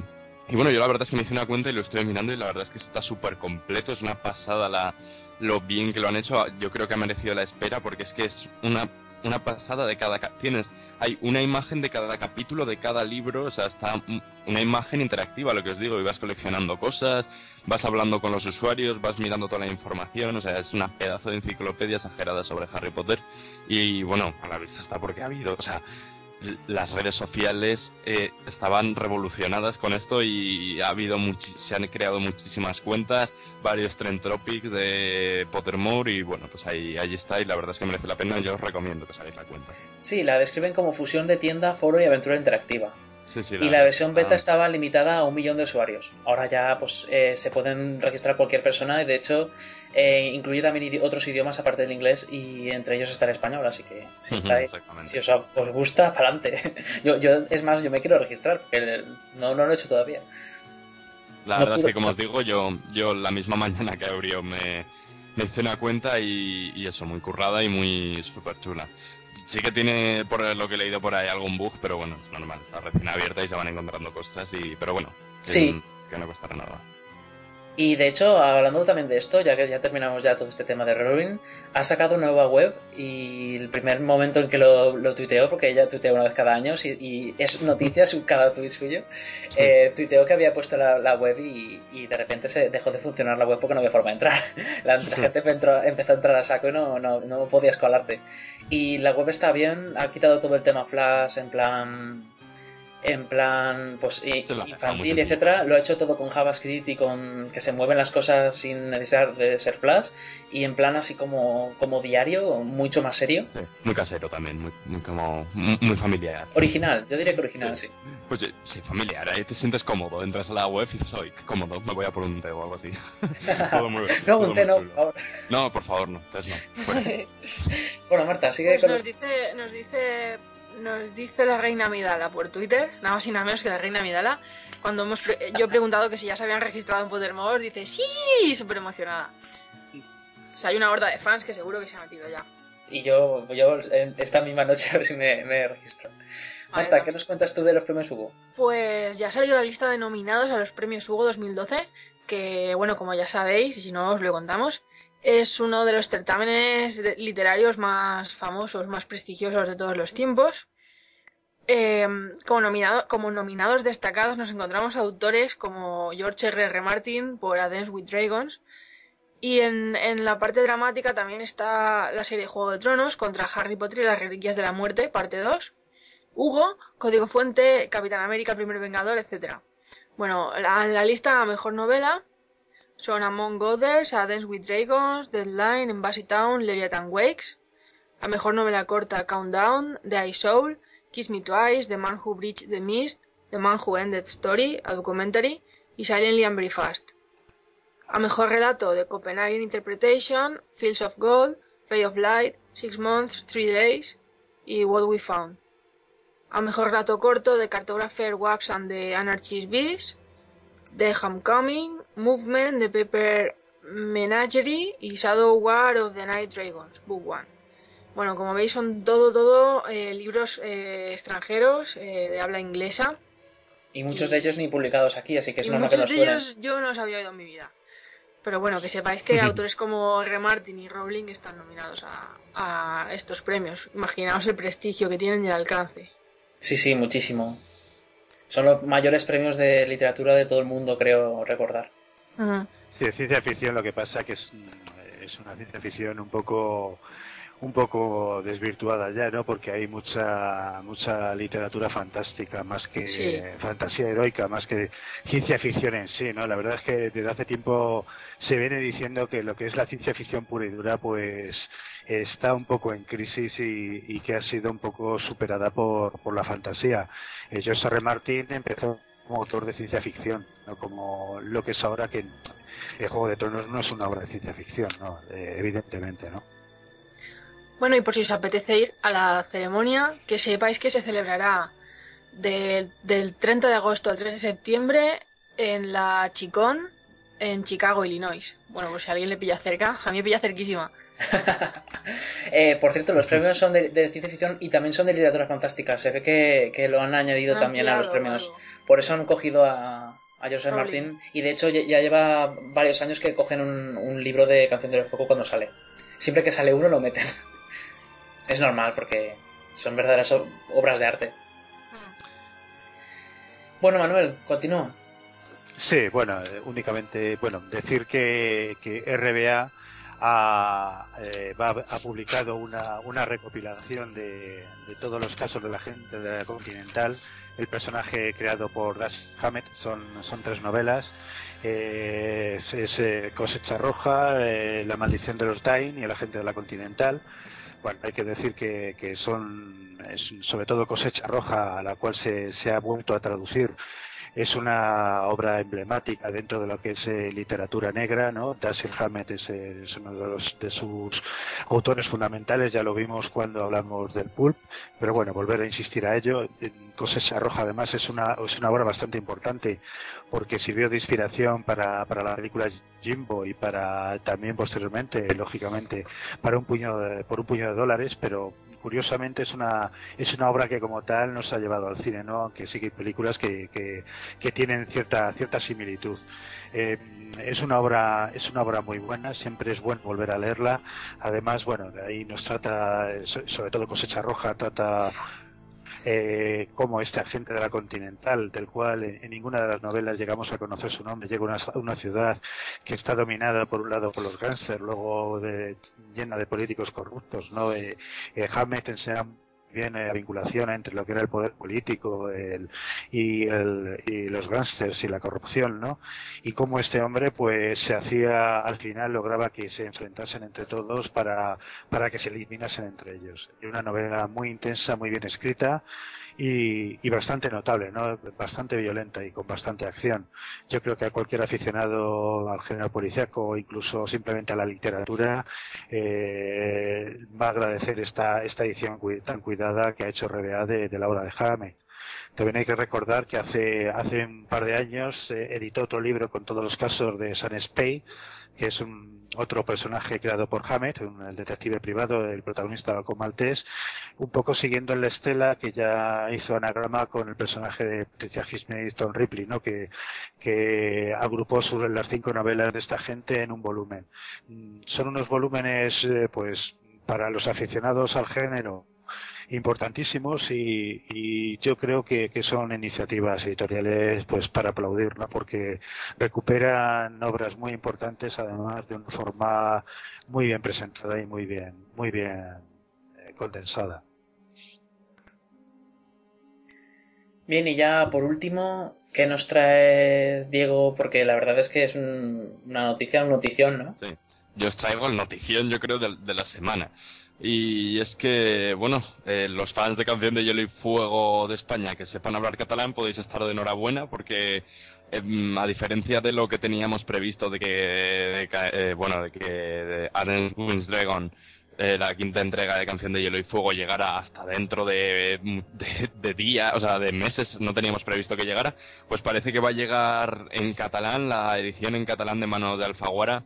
J: y bueno, yo la verdad es que me hice una cuenta y lo estoy mirando y la verdad es que está súper completo, es una pasada la, lo bien que lo han hecho. Yo creo que ha merecido la espera porque es que es una, una pasada de cada... Tienes, hay una imagen de cada capítulo, de cada libro, o sea, está una imagen interactiva, lo que os digo, y vas coleccionando cosas, vas hablando con los usuarios, vas mirando toda la información, o sea, es una pedazo de enciclopedia exagerada sobre Harry Potter. Y bueno, a la vista está porque ha habido, o sea, las redes sociales eh, estaban revolucionadas con esto y ha habido se han creado muchísimas cuentas, varios trend topics de Pottermore y bueno, pues ahí, ahí está y la verdad es que merece la pena, yo os recomiendo que salgáis la cuenta.
G: Sí, la describen como fusión de tienda, foro y aventura interactiva.
J: Sí, sí,
G: y la versión beta estaba limitada a un millón de usuarios. Ahora ya pues eh, se pueden registrar cualquier persona y de hecho eh, incluye también otros idiomas aparte del inglés y entre ellos está el español, así que si estáis, si os, os gusta, para adelante. *laughs* yo, yo, es más, yo me quiero registrar, porque no, no lo he hecho todavía.
J: La verdad es que, como os digo, yo, yo la misma *laughs* mañana que abrió me, me hice una cuenta y, y eso, muy currada y muy súper chula. Sí que tiene, por lo que he leído por ahí, algún bug, pero bueno, es normal, está recién abierta y se van encontrando cosas, y pero bueno, que,
G: sí.
J: que no costará nada.
G: Y de hecho, hablando también de esto, ya que ya terminamos ya todo este tema de Rowling, ha sacado nueva web y el primer momento en que lo, lo tuiteó, porque ella tuitea una vez cada año y, es noticia su, cada tuit suyo, eh, tuiteó que había puesto la, web y, y, de repente se dejó de funcionar la web porque no había forma de entrar. *laughs* La, gente empezó, empezó, a entrar a saco y no, no, no podías colarte. Y la web está bien, ha quitado todo el tema Flash en plan en plan pues infantil, etcétera, lo ha hecho todo con JavaScript y con que se mueven las cosas sin necesidad de ser Flash y en plan así como, como diario, mucho más serio.
J: Sí, muy casero también, muy, muy como muy, familiar.
G: Original, yo diría que original, sí.
J: Pues eh, sí, familiar, ahí te sientes cómodo, entras a la web y dices, oye, qué cómodo, me voy a por un té o algo así. *laughs* Todo muy-
G: No,
J: todo
G: un té no, por favor.
J: No, por favor, no, entonces no. Fuera. *laughs*
G: Bueno, Marta, sigue
H: Pues
G: con
H: nos
G: los-
H: dice, nos dice, nos dice la reina Midala por Twitter, nada más y nada menos que la reina Midala. Cuando hemos pre- yo he preguntado que si ya se habían registrado en Pottermore, dice sí, súper emocionada. O sea, hay una horda de fans que seguro que se ha metido ya.
G: Y yo, yo esta misma noche *laughs* a ver si me, me registro. Marta, ¿qué nos cuentas tú de los premios Hugo?
H: Pues ya ha salido la lista de nominados a los premios Hugo 2012, que bueno, como ya sabéis, y si no os lo contamos, es uno de los certámenes literarios más famosos, más prestigiosos de todos los tiempos. Eh, como, nominado- como nominados destacados nos encontramos autores como George R. R. Martin por A Dance with Dragons. Y en, la parte dramática también está la serie Juego de Tronos contra Harry Potter y las Reliquias de la Muerte, parte 2. Hugo, Código Fuente, Capitán América, Primer Vengador, etc. Bueno, la, lista mejor novela son Among Others, A Dance with Dragons, Deadline, Embassy Town, Leviathan Wakes. A mejor novela corta Countdown, The Ice Soul, Kiss Me Twice, The Man Who Breached the Mist, The Man Who Ended Story, a documentary, y Silently and Very Fast. A mejor relato de Copenhagen Interpretation, Fields of Gold, Ray of Light, Six Months, Three Days y What We Found. A mejor relato corto de Cartographer Wax and the Anarchist Bees, The Homecoming, Movement, The Paper Menagerie y Shadow War of the Night Dragons, Book One. Bueno, como veis son todo, todo eh, libros eh, extranjeros eh, de habla inglesa.
G: Y muchos de ellos ni publicados aquí, así que es normal que
H: muchos
G: nos
H: de ellos yo no los había oído en mi vida. Pero bueno, que sepáis que autores como R. Martin y Rowling están nominados a, a estos premios. Imaginaos el prestigio que tienen y el alcance.
G: Sí, sí, muchísimo. Son los mayores premios de literatura de todo el mundo, creo recordar.
I: Sí, de ciencia ficción lo que pasa que es, mm, es una ciencia ficción un poco un poco desvirtuada ya, ¿no? Porque hay mucha mucha literatura fantástica, más que
H: Sí.
I: fantasía heroica, más que ciencia ficción en sí, ¿no? La verdad es que desde hace tiempo se viene diciendo que lo que es la ciencia ficción pura y dura, pues está un poco en crisis y, y que ha sido un poco superada por, por la fantasía. Eh, George R. Martin empezó como autor de ciencia ficción, no como lo que es ahora que el Juego de Tronos no es una obra de ciencia ficción, ¿no? Eh, evidentemente, ¿no?
H: Bueno, y por si os apetece ir a la ceremonia, que sepáis que se celebrará del, del 30 de agosto al 3 de septiembre en la Chicón, en Chicago, Illinois. Bueno, pues si alguien le pilla cerca, a mí me pilla cerquísima. *laughs*
G: Eh, por cierto, los premios son de, de ciencia ficción y también son de literatura fantástica. Se ve que, que lo han añadido
H: Han
G: también a los premios. Por eso han cogido a, a.
H: Rowling.
G: Martin. Y de hecho ya, lleva varios años que cogen un, un libro de Canción del Fuego cuando sale. Siempre que sale uno lo meten. *laughs* Es normal porque son verdaderas obras de arte. Bueno, Manuel, continúa.
I: Sí, bueno, eh, únicamente, bueno, decir que, que RBA ha, eh, va- ha publicado una, una recopilación de, de todos los casos de la gente de la Continental. El personaje creado por Das Hammett son, son tres novelas. Eh, es, es, eh, Cosecha Roja, eh, La Maldición de los Dain y El Agente de la Continental. Bueno, hay que decir que, que son, es sobre todo Cosecha Roja, a la cual se, se ha vuelto a traducir es una obra emblemática dentro de lo que es eh, literatura negra, ¿no? Dashiell Hammett es, uno de, los, de sus autores fundamentales, ya lo vimos cuando hablamos del pulp, pero bueno, volver a insistir a ello. Cosecha Roja además es una, es una obra bastante importante porque sirvió de inspiración para, para la película Jimbo y para también posteriormente, lógicamente, para un puño de, por un puño de dólares, pero curiosamente es una es una obra que como tal nos ha llevado al cine, ¿no? Aunque sí que hay películas que, que, que tienen cierta cierta similitud. Eh, es una obra es una obra muy buena, siempre es bueno volver a leerla. Además, bueno, de ahí nos trata, so- sobre todo Cosecha Roja, trata eh, como este agente de la Continental, del cual en, ninguna de las novelas llegamos a conocer su nombre, llega a una, una ciudad que está dominada por un lado por los gángsters, luego de- llena de políticos corruptos, ¿no? Eh, eh, Hammett enseña bien la vinculación entre lo que era el poder político el, y, el, y los gángsters y la corrupción, ¿no? Y cómo este hombre, pues, se hacía, al final lograba que se enfrentasen entre todos para, para que se eliminasen entre ellos. Y una novela muy intensa, muy bien escrita y, y, bastante notable, ¿no? Bastante violenta y con bastante acción. Yo creo que a cualquier aficionado al género policíaco o incluso simplemente a la literatura eh, va a agradecer esta, esta edición tan cuidada que ha hecho RBA de, la obra de Jaime. También hay que recordar que hace, hace un par de años eh, editó otro libro con todos los casos de San Spey, que es un otro personaje creado por Hammett, un, el detective privado, el protagonista con Maltés, un poco siguiendo en la estela que ya hizo anagrama con el personaje de Patricia Highsmith Tom Ripley, ¿no? que, que agrupó sobre las cinco novelas de esta gente en un volumen. Mm, son unos volúmenes, eh, pues, para los aficionados al género, importantísimos y, y yo creo que, que, son iniciativas editoriales pues para aplaudir ¿no? porque recuperan obras muy importantes además de una forma muy bien presentada y muy bien muy bien eh, condensada
G: bien y ya por último ¿qué nos traes Diego? porque la verdad es que es un, una noticia una notición ¿no?
J: sí yo os traigo el notición yo creo de, de la semana y es que, bueno, eh, los fans de Canción de Hielo y Fuego de España que sepan hablar catalán podéis estar de enhorabuena porque eh, a diferencia de lo que teníamos previsto de que, de, eh, bueno, de que de Wins Dragon eh, la quinta entrega de Canción de Hielo y Fuego llegara hasta dentro de, de, de días, o sea, de meses, no teníamos previsto que llegara, pues parece que va a llegar en catalán, la edición en catalán de mano de Alfaguara,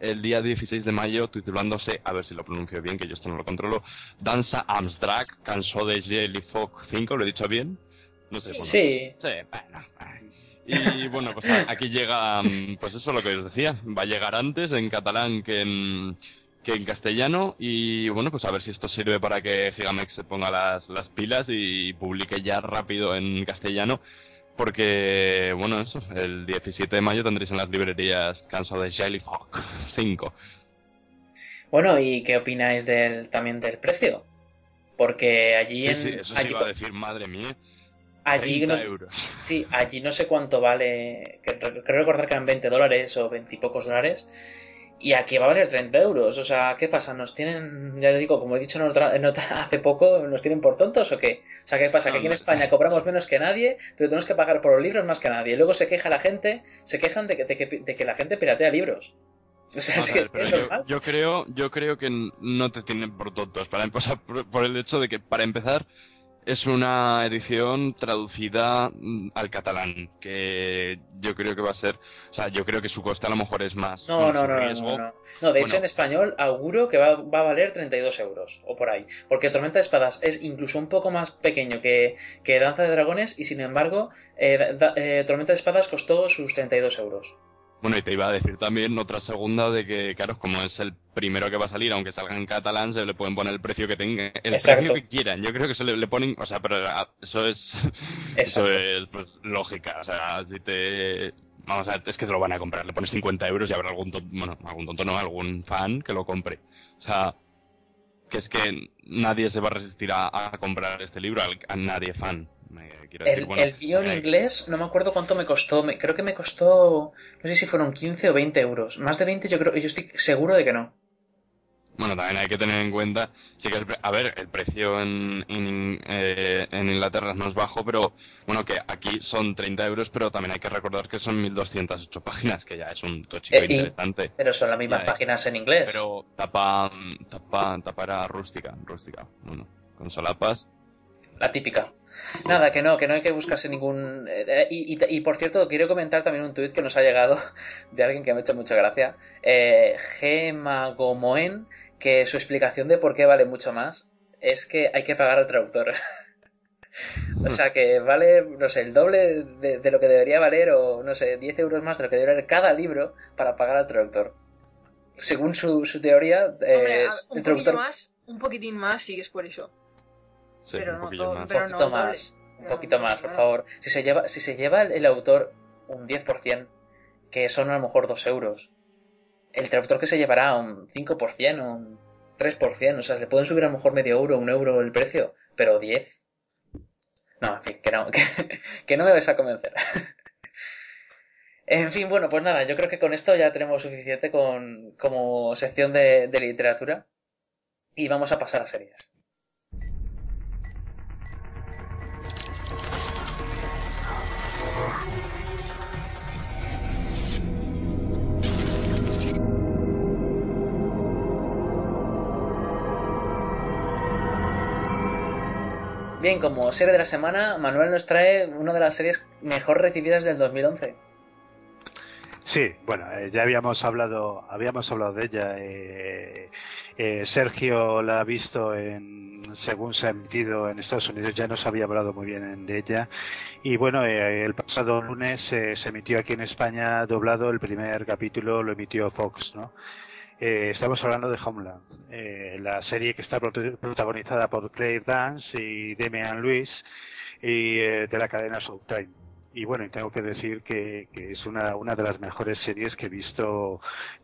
J: el día 16 de mayo titulándose, a ver si lo pronuncio bien, que yo esto no lo controlo, Danza Amstrak, cansó de Jelly Fog 5, ¿lo he dicho bien? No sé.
G: Sí.
J: Sí, bueno. Y bueno, pues aquí llega, mm, pues eso lo que os decía, va a llegar antes en catalán que en, que en castellano y bueno, pues a ver si esto sirve para que Gigamex se ponga las, las pilas y publique ya rápido en castellano porque, bueno, eso, el 17 de mayo tendréis en las librerías Cansado de Jellyfog 5. *laughs*
G: Bueno, ¿y qué opináis del, también del precio? Porque allí
J: sí,
G: en...
J: Sí, eso
G: allí,
J: sí iba a decir, madre mía.
G: Allí no,
J: euros.
G: Sí, allí no sé cuánto vale, creo recordar que eran 20 dólares o 20 y pocos dólares. Y aquí va a valer 30 euros. O sea, ¿qué pasa? ¿Nos tienen, ya te digo, como he dicho en otra, en otra, *laughs* hace poco, ¿nos tienen por tontos o qué? O sea, ¿qué pasa?
J: No,
G: que aquí en España cobramos menos que nadie, pero tenemos que pagar por los libros más que nadie. Y luego se queja la gente, se quejan de que, de que, de que la gente piratea libros. O sea, es que es
J: yo,
G: normal.
J: yo creo, yo creo que no te tienen por tontos. Para empezar, por, por el hecho de que, para empezar, es una edición traducida mm, al catalán, que yo creo que va a ser, o sea, yo creo que su coste a lo mejor es más.
G: No, no, no, no,
J: riesgo.
G: no, no. No, de hecho en español auguro que va, va a valer 32 euros o por ahí. Porque Tormenta de Espadas es incluso un poco más pequeño que, que Danza de Dragones y sin embargo eh, da- eh, Tormenta de Espadas costó sus 32 euros.
J: Bueno, y te iba a decir también otra segunda de que, claro, como es el primero que va a salir, aunque salga en catalán, se le pueden poner el precio que tenga, el
G: Exacto.
J: precio que quieran. Yo creo que se le, le ponen, o sea, pero ah, eso es, *laughs* eso es, pues, lógica. O sea, si te, vamos a ver, es que te lo van a comprar, le pones 50 euros y habrá algún tonto, bueno, algún tonto no, algún fan que lo compre. O sea, que es que nadie se va a resistir a, a comprar este libro, a nadie fan. Me quiero decir,
G: El,
J: bueno,
G: el
J: eh,
G: inglés no me acuerdo cuánto me costó. me- creo que me costó, no sé si fueron 15 o 20 euros. Más de 20 yo creo, yo estoy seguro de que no.
J: Bueno, también hay que tener en cuenta, sí que el a ver, el precio en, en, eh, en Inglaterra es más bajo, pero bueno, que aquí son 30 euros, pero también hay que recordar que son 1208 páginas, que ya es un tochico
G: Eh,
J: interesante.
G: Pero son las mismas
J: Ya, eh.
G: páginas en inglés.
J: Pero tapa, tapa, tapa era rústica, rústica, bueno, con solapas.
G: La típica. Nada, que no, que no hay que buscarse ningún... eh, y, y- y, por cierto, quiero comentar también un tuit que nos ha llegado *laughs* de alguien que me ha hecho mucha gracia. Eh, Gemagomoen, que su explicación de por qué vale mucho más es que hay que pagar al traductor. *laughs* o sea que vale, no sé, el doble de, de lo que debería valer o, no sé, 10 euros más de lo que debería valer cada libro para pagar al traductor. Según su, su teoría, eh,
H: Hombre,
G: el traductor...
H: más, un poquitín más sí que es por eso.
J: Sí,
H: Pero
J: un
H: no
J: poquillo
H: todo-
J: más.
H: pero
G: un
H: no
G: poquito
H: doble.
G: más, un poquito más, por favor. Si se lleva, si se lleva el, autor un 10%, que son a lo mejor 2 euros, el traductor que se llevará un 5% o un 3%, o sea, le pueden subir a lo mejor medio euro, un euro el precio, pero 10. No, en fin, que no, *laughs* que, no me vais a convencer. en fin, bueno, pues nada, yo creo que con esto ya tenemos suficiente con, como sección de, de literatura. Y vamos a pasar a series. Bien, como serie de la semana, Manuel nos trae una de las series mejor recibidas del 2011.
I: Sí, bueno, eh, ya habíamos hablado, habíamos hablado de ella. Eh, eh, Sergio la ha visto en, según se ha emitido en Estados Unidos, ya nos había hablado muy bien de ella. Y bueno, el pasado lunes se emitió aquí en España doblado el primer capítulo, lo emitió Fox, ¿no? Eh, estamos hablando de Homeland, eh, la serie que está protagonizada por Claire Dance y Demian Lewis y eh, de la cadena Showtime. Y bueno, tengo que decir que, es una, una de las mejores series que he visto.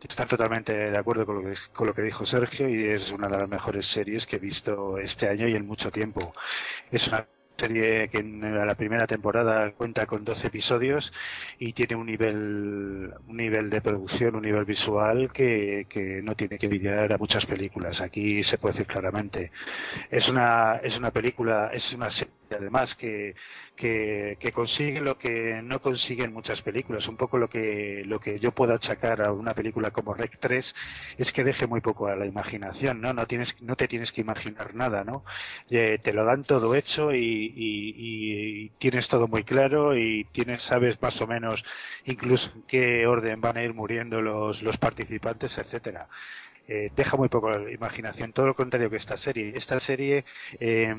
I: Está totalmente de acuerdo con lo, que, con lo que dijo Sergio y es una de las mejores series que he visto este año y en mucho tiempo. Es una serie que en la primera temporada cuenta con 12 episodios y tiene un nivel un nivel de producción, un nivel visual que, que no tiene que envidiar a muchas películas. Aquí se puede decir claramente. Es una es una película, es una serie además que que, consigue lo que no consiguen muchas películas. Un poco lo que, lo que yo puedo achacar a una película como Rec 3 es que deje muy poco a la imaginación, ¿no? No, tienes, no te tienes que imaginar nada, ¿no? Eh, te lo dan todo hecho y, y, tienes todo muy claro y tienes, sabes más o menos incluso en qué orden van a ir muriendo los, los participantes, etcétera. Eh, deja muy poco la imaginación, todo lo contrario que esta serie. Esta serie eh,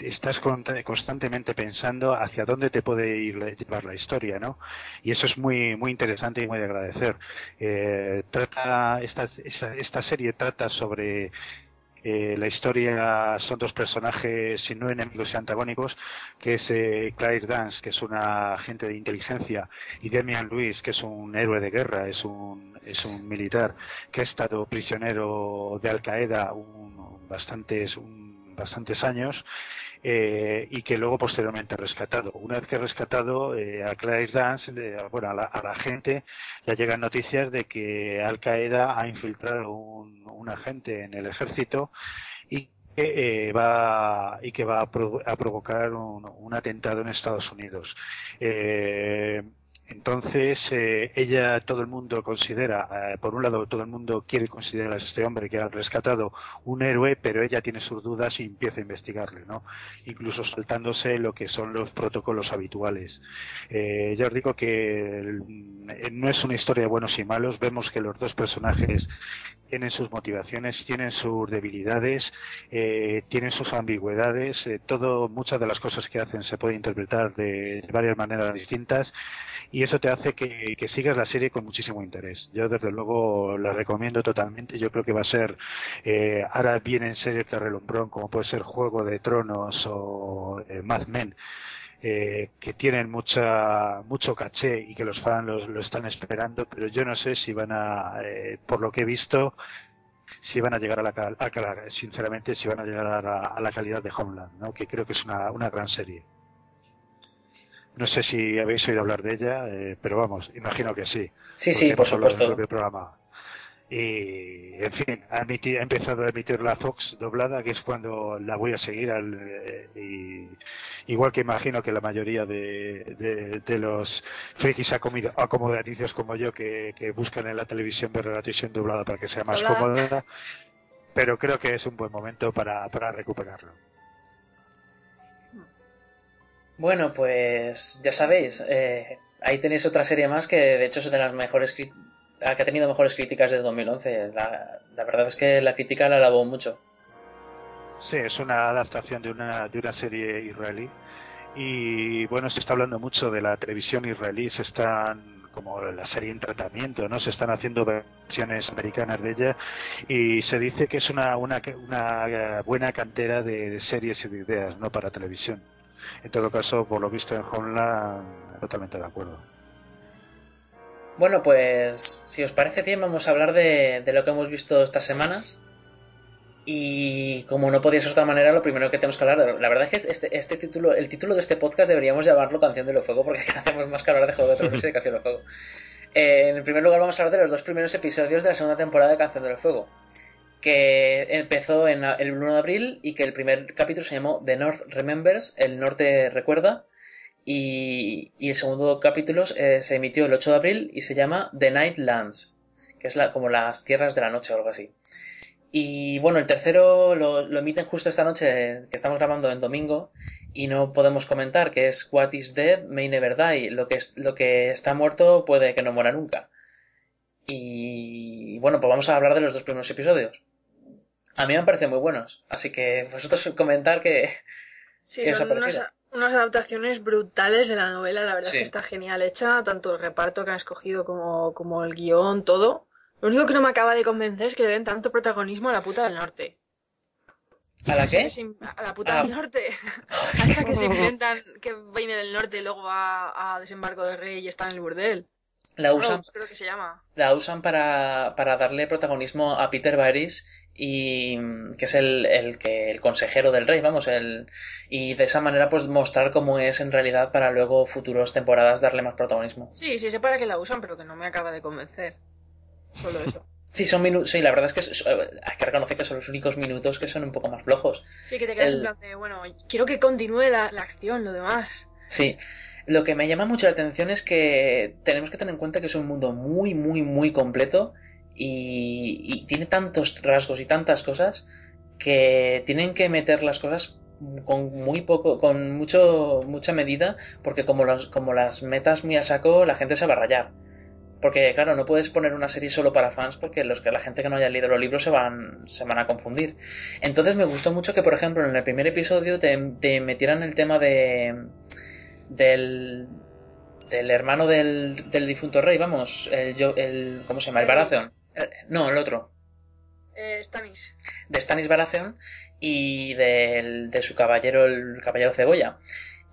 I: estás constantemente pensando hacia dónde te puede ir llevar la historia, ¿no? Y eso es muy muy interesante y muy de agradecer. Eh, trata esta, esta serie trata sobre eh, la historia son dos personajes, si no enemigos y antagónicos, que es eh, Claire Dance, que es una agente de inteligencia, y Demian Lewis, que es un héroe de guerra, es un, es un militar que ha estado prisionero de Al Qaeda un, bastantes, un, bastantes años eh, y que luego posteriormente rescatado. Una vez que rescatado eh, a Claire Dance, bueno, a la, gente ya llegan noticias de que Al Qaeda ha infiltrado un, un agente en el ejército y que eh, va y que va a, provocar un, un, atentado en Estados Unidos. Eh, entonces, eh, ella, todo el mundo considera, eh, por un lado, todo el mundo quiere considerar a este hombre que ha rescatado un héroe, pero ella tiene sus dudas y empieza a investigarle, ¿no? Incluso saltándose lo que son los protocolos habituales. Eh, ya os digo que no es una historia de buenos y malos, vemos que los dos personajes tienen sus motivaciones, tienen sus debilidades, tienen sus ambigüedades, todo, muchas de las cosas que hacen se puede interpretar de varias maneras distintas y eso te hace que, sigas la serie con muchísimo interés. Yo desde luego la recomiendo totalmente. Yo creo que va a ser, eh, ahora vienen series de relumbrón como puede ser Juego de Tronos o eh, Mad Men. Eh, que tienen mucha mucho caché y que los fans lo, están esperando, pero yo no sé si van a, eh, por lo que he visto, si van a llegar a la, a, sinceramente, si van a llegar a la, calidad de Homeland, ¿no? que creo que es una, una gran serie. No sé si habéis oído hablar de ella, eh, pero vamos, imagino que sí.
G: Sí, sí, por supuesto.
I: programa. Y, en fin, ha, empezado a emitir la Fox doblada, que es cuando la voy a seguir. Al, eh, y, igual que imagino que la mayoría de, de, los frikis acomodaticios como yo que, que buscan en la televisión ver la televisión doblada para que sea más cómoda, pero creo que es un buen momento para, para recuperarlo.
G: Bueno, pues ya sabéis, eh, ahí tenéis otra serie más que de hecho es de las mejores que ha tenido mejores críticas de 2011. La, la verdad es que la crítica la alabó mucho.
I: Sí, es una adaptación de una, de una serie israelí. Y bueno, se está hablando mucho de la televisión israelí, se están como la serie en tratamiento, ¿no? Se están haciendo versiones americanas de ella y se dice que es una, una, una buena cantera de series y de ideas, ¿no? Para televisión. En todo caso, por lo visto en Homeland, totalmente de acuerdo.
G: Bueno, pues si os parece bien, vamos a hablar de, lo que hemos visto estas semanas. Y como no podía ser de otra manera, lo primero que tenemos que hablar, la verdad es que este, este título, el título de este podcast deberíamos llamarlo Canción de los Fuego, porque *laughs* hacemos más que hablar de Juego de Tronos y de Canción del Fuego. Eh, en primer lugar vamos a hablar de los dos primeros episodios de la segunda temporada de Canción del Fuego, que empezó en el 1 de abril y que el primer capítulo se llamó The North Remembers, el norte recuerda, y, el segundo capítulo eh, se emitió el 8 de abril y se llama The Night Lands, que es la, como las tierras de la noche o algo así. Y bueno, el tercero lo, lo, emiten justo esta noche que estamos grabando en domingo y no podemos comentar que es What is Dead May Never Die. Lo que, es, lo que está muerto puede que no muera nunca. Y bueno, pues vamos a hablar de los dos primeros episodios. A mí me han parecido muy buenos, así que vosotros *laughs* comentar que...
H: Sí, son unas, unas, adaptaciones brutales de la novela, la verdad sí. es que está genial hecha, tanto el reparto que han escogido como, como el guion, todo. Lo único que no me acaba de convencer es que den tanto protagonismo a la puta del norte.
G: ¿A la qué?
H: A la puta ah. del norte. *laughs* a esa que se inventan que viene del norte y luego va a desembarco del rey y está en el burdel.
G: La usan,
H: Rose, creo que se llama.
G: La usan para, para darle protagonismo a Peter Varys y que es el, el que el consejero del rey, vamos, el y de esa manera pues mostrar cómo es en realidad para luego futuras temporadas darle más protagonismo.
H: Sí, sí, sé para qué la usan, pero que no me acaba de convencer. Solo eso. *laughs*
G: Sí, son minutos. Sí, la verdad es que hay que reconocer que son los únicos minutos que son un poco más flojos.
H: Sí, que te quedas El... en plan de, bueno, quiero que continúe la, la, acción, lo demás.
G: Sí. Lo que me llama mucho la atención es que tenemos que tener en cuenta que es un mundo muy, muy, muy completo y, y tiene tantos rasgos y tantas cosas que tienen que meter las cosas con muy poco, con mucho, mucha medida, porque como, los, como las metas muy a saco, la gente se va a rayar. Porque, claro, no puedes poner una serie solo para fans porque los que la gente que no haya leído los libros se van, se van a confundir. Entonces me gustó mucho que, por ejemplo, en el primer episodio te, te metieran el tema de. del. del hermano del, del difunto rey, vamos, el, el. ¿cómo se llama? El Baratheon. No, el otro.
H: Eh, Stannis.
G: De Stannis Baratheon y del, de su caballero, el caballero cebolla.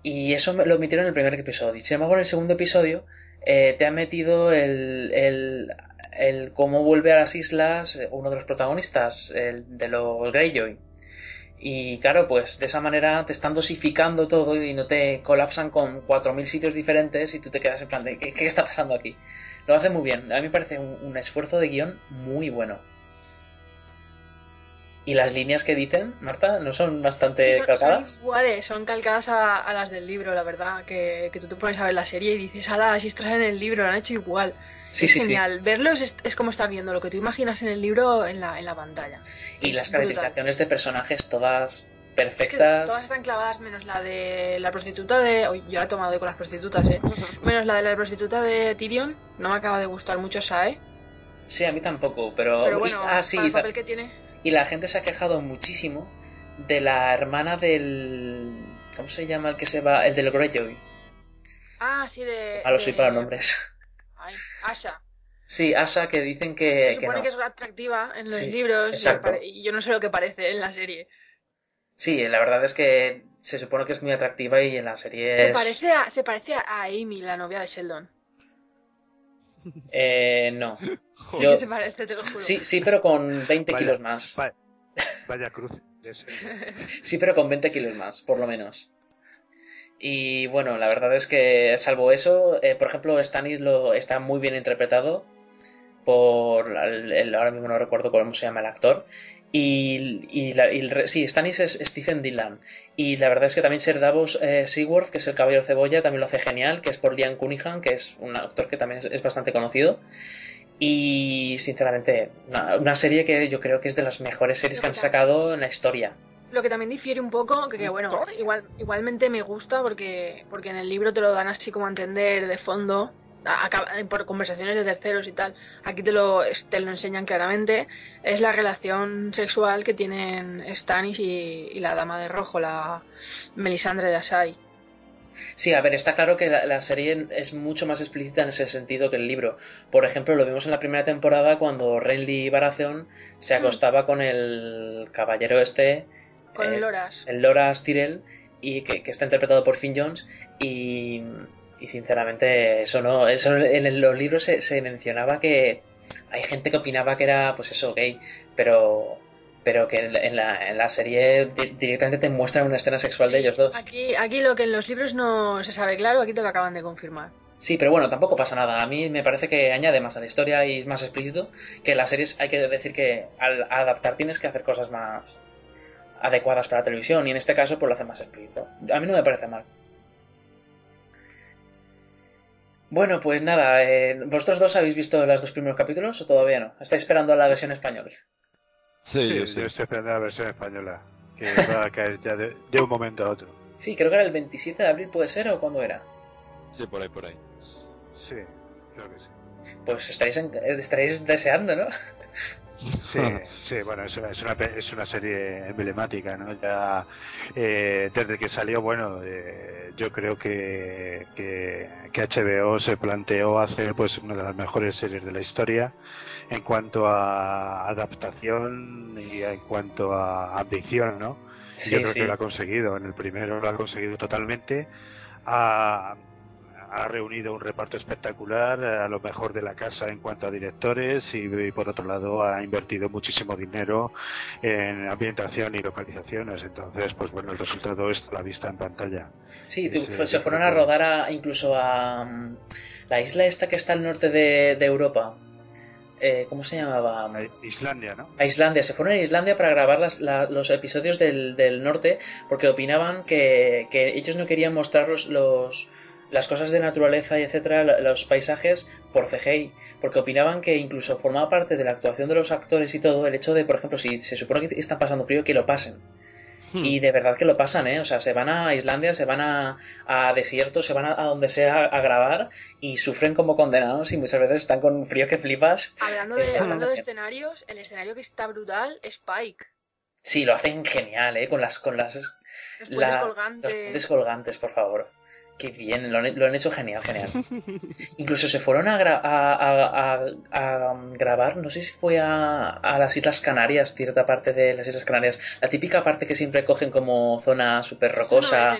G: Y eso lo metieron en el primer episodio. Sin embargo, en el segundo episodio eh, te ha metido el, el, el, cómo vuelve a las islas uno de los protagonistas, el de los Greyjoy. Y claro, pues de esa manera te están dosificando todo y no te colapsan con 4.000 sitios diferentes y tú te quedas en plan de ¿qué, qué está pasando aquí? Lo hace muy bien. A mí me parece un, un esfuerzo de guion muy bueno. Y las líneas que dicen, Marta, ¿no son bastante
H: sí, son,
G: calcadas?
H: Son iguales, son calcadas a, a, las del libro, la verdad. Que, que, tú te pones a ver la serie y dices, ala, si estás en el libro, lo han hecho igual.
G: Sí,
H: es
G: sí,
H: genial.
G: Sí.
H: Verlos es, es, como estar viendo lo que tú imaginas en el libro en la, en la pantalla.
G: Y
H: es
G: las caracterizaciones de personajes todas perfectas.
H: Es que todas están clavadas menos la de la prostituta de. Oh, yo la he tomado con las prostitutas, ¿eh? menos la de la prostituta de Tyrion. No me acaba de gustar mucho Sae.
G: Sí, a mí tampoco, pero.
H: Pero bueno,
G: ah, sí,
H: para el papel que tiene.
G: Y la gente se ha quejado muchísimo de la hermana del. ¿Cómo se llama el que se va? El del Greyjoy.
H: Ah, sí, de.
G: Malo
H: de...
G: soy para nombres.
H: Ay, Asha.
G: Sí, Asha, que dicen que.
H: Se supone
G: que, no.
H: que es atractiva en los
G: sí,
H: libros
G: exacto.
H: y yo no sé lo que parece en la serie.
G: Sí, la verdad es que se supone que es muy atractiva y en la serie
H: se
G: es...
H: Parece a, se parece a Amy, la novia de Sheldon.
G: Eh, no.
H: Sí Yo... que se parece, te lo juro.
G: Sí, sí, pero con 20
I: vaya,
G: kilos más.
I: Vaya, vaya cruz. *laughs*
G: sí, pero con 20 kilos más, por lo menos. Y bueno, la verdad es que salvo eso, eh, por ejemplo, Stanis lo está muy bien interpretado por el, el, ahora mismo no recuerdo cómo se llama el actor y, y, la, y el, sí, Stannis es Stephen Dylan. Y la verdad es que también Ser Davos eh, Seaworth, que es el caballero cebolla, también lo hace genial, que es por Liam Cunningham, que es un actor que también es, es bastante conocido. Y sinceramente, una, una, serie que yo creo que es de las mejores series que han sacado en la historia.
H: Lo que también difiere un poco, que, que bueno, igual, igualmente me gusta porque, porque en el libro te lo dan así como a entender de fondo, por conversaciones de terceros y tal, aquí te lo, te lo enseñan claramente, es la relación sexual que tienen Stannis y, y la dama de rojo, la Melisandre de Asai.
G: Sí, a ver, está claro que la, la, serie es mucho más explícita en ese sentido que el libro. Por ejemplo, lo vimos en la primera temporada cuando Renly Baratheon se acostaba mm. con el caballero este.
H: Con eh, el Loras.
G: El Loras Tyrell, y que, que está interpretado por Finn Jones. Y y sinceramente eso no eso en los libros se, se, mencionaba que hay gente que opinaba que era pues eso gay pero pero que en la, en la serie directamente te muestran una escena sexual de ellos dos.
H: Aquí, aquí lo que en los libros no se sabe claro, aquí te lo acaban de confirmar.
G: Sí, pero bueno, tampoco pasa nada. A mí me parece que añade más a la historia y es más explícito. Que las series hay que decir que al adaptar tienes que hacer cosas más adecuadas para la televisión y en este caso pues lo hace más explícito. A mí no me parece mal. Bueno, pues nada, eh, ¿vosotros dos habéis visto los dos primeros capítulos o todavía no? ¿Estáis esperando a la versión española?
I: Sí, yo, estoy esperando la versión española, que *laughs* va a caer ya de, un momento a otro.
G: Sí, creo que era el 27 de abril, ¿puede ser o cuándo era?
J: Sí, por ahí, por ahí.
I: Sí, creo que sí.
G: Pues estaréis, estaréis deseando, ¿no?
I: Sí, *laughs* sí, bueno, es una, es una, es una serie emblemática, ¿no? Ya eh, desde que salió, bueno, eh, yo creo que, que, que, HBO se planteó hacer pues una de las mejores series de la historia en cuanto a adaptación y en cuanto a ambición, ¿no? yo creo que lo ha conseguido. En el primero lo ha conseguido totalmente. A, ha reunido un reparto espectacular, a lo mejor de la casa en cuanto a directores y, por otro lado ha invertido muchísimo dinero en ambientación y localizaciones. Entonces, pues bueno, el resultado es la vista en pantalla.
G: Sí, se fueron a rodar incluso a mm, la isla esta que está al norte de, Europa. Eh, ¿Cómo se llamaba?
I: Islandia, ¿no?
G: A Islandia. Se fueron a Islandia para grabar los episodios del, norte porque opinaban que, ellos no querían mostrar los, las cosas de naturaleza y etcétera, los paisajes por CGI, porque opinaban que incluso formaba parte de la actuación de los actores y todo el hecho de, por ejemplo, si se supone que están pasando frío, que lo pasen. Hmm. Y de verdad que lo pasan, ¿eh? O sea, se van a Islandia, se van a, a desiertos, se van a, donde sea a, grabar y sufren como condenados y muchas veces están con frío que flipas.
H: Hablando *laughs* de, hablando de escenarios, el escenario que está brutal es Pike.
G: Sí, lo hacen genial, ¿eh? Con las... Con las
H: los colgantes.
G: Los descolgantes, por favor. Qué bien, lo han, hecho genial, genial. Incluso se fueron a, a, grabar, no sé si fue a, las Islas Canarias, cierta parte de las Islas Canarias. La típica parte que siempre cogen como zona súper rocosa.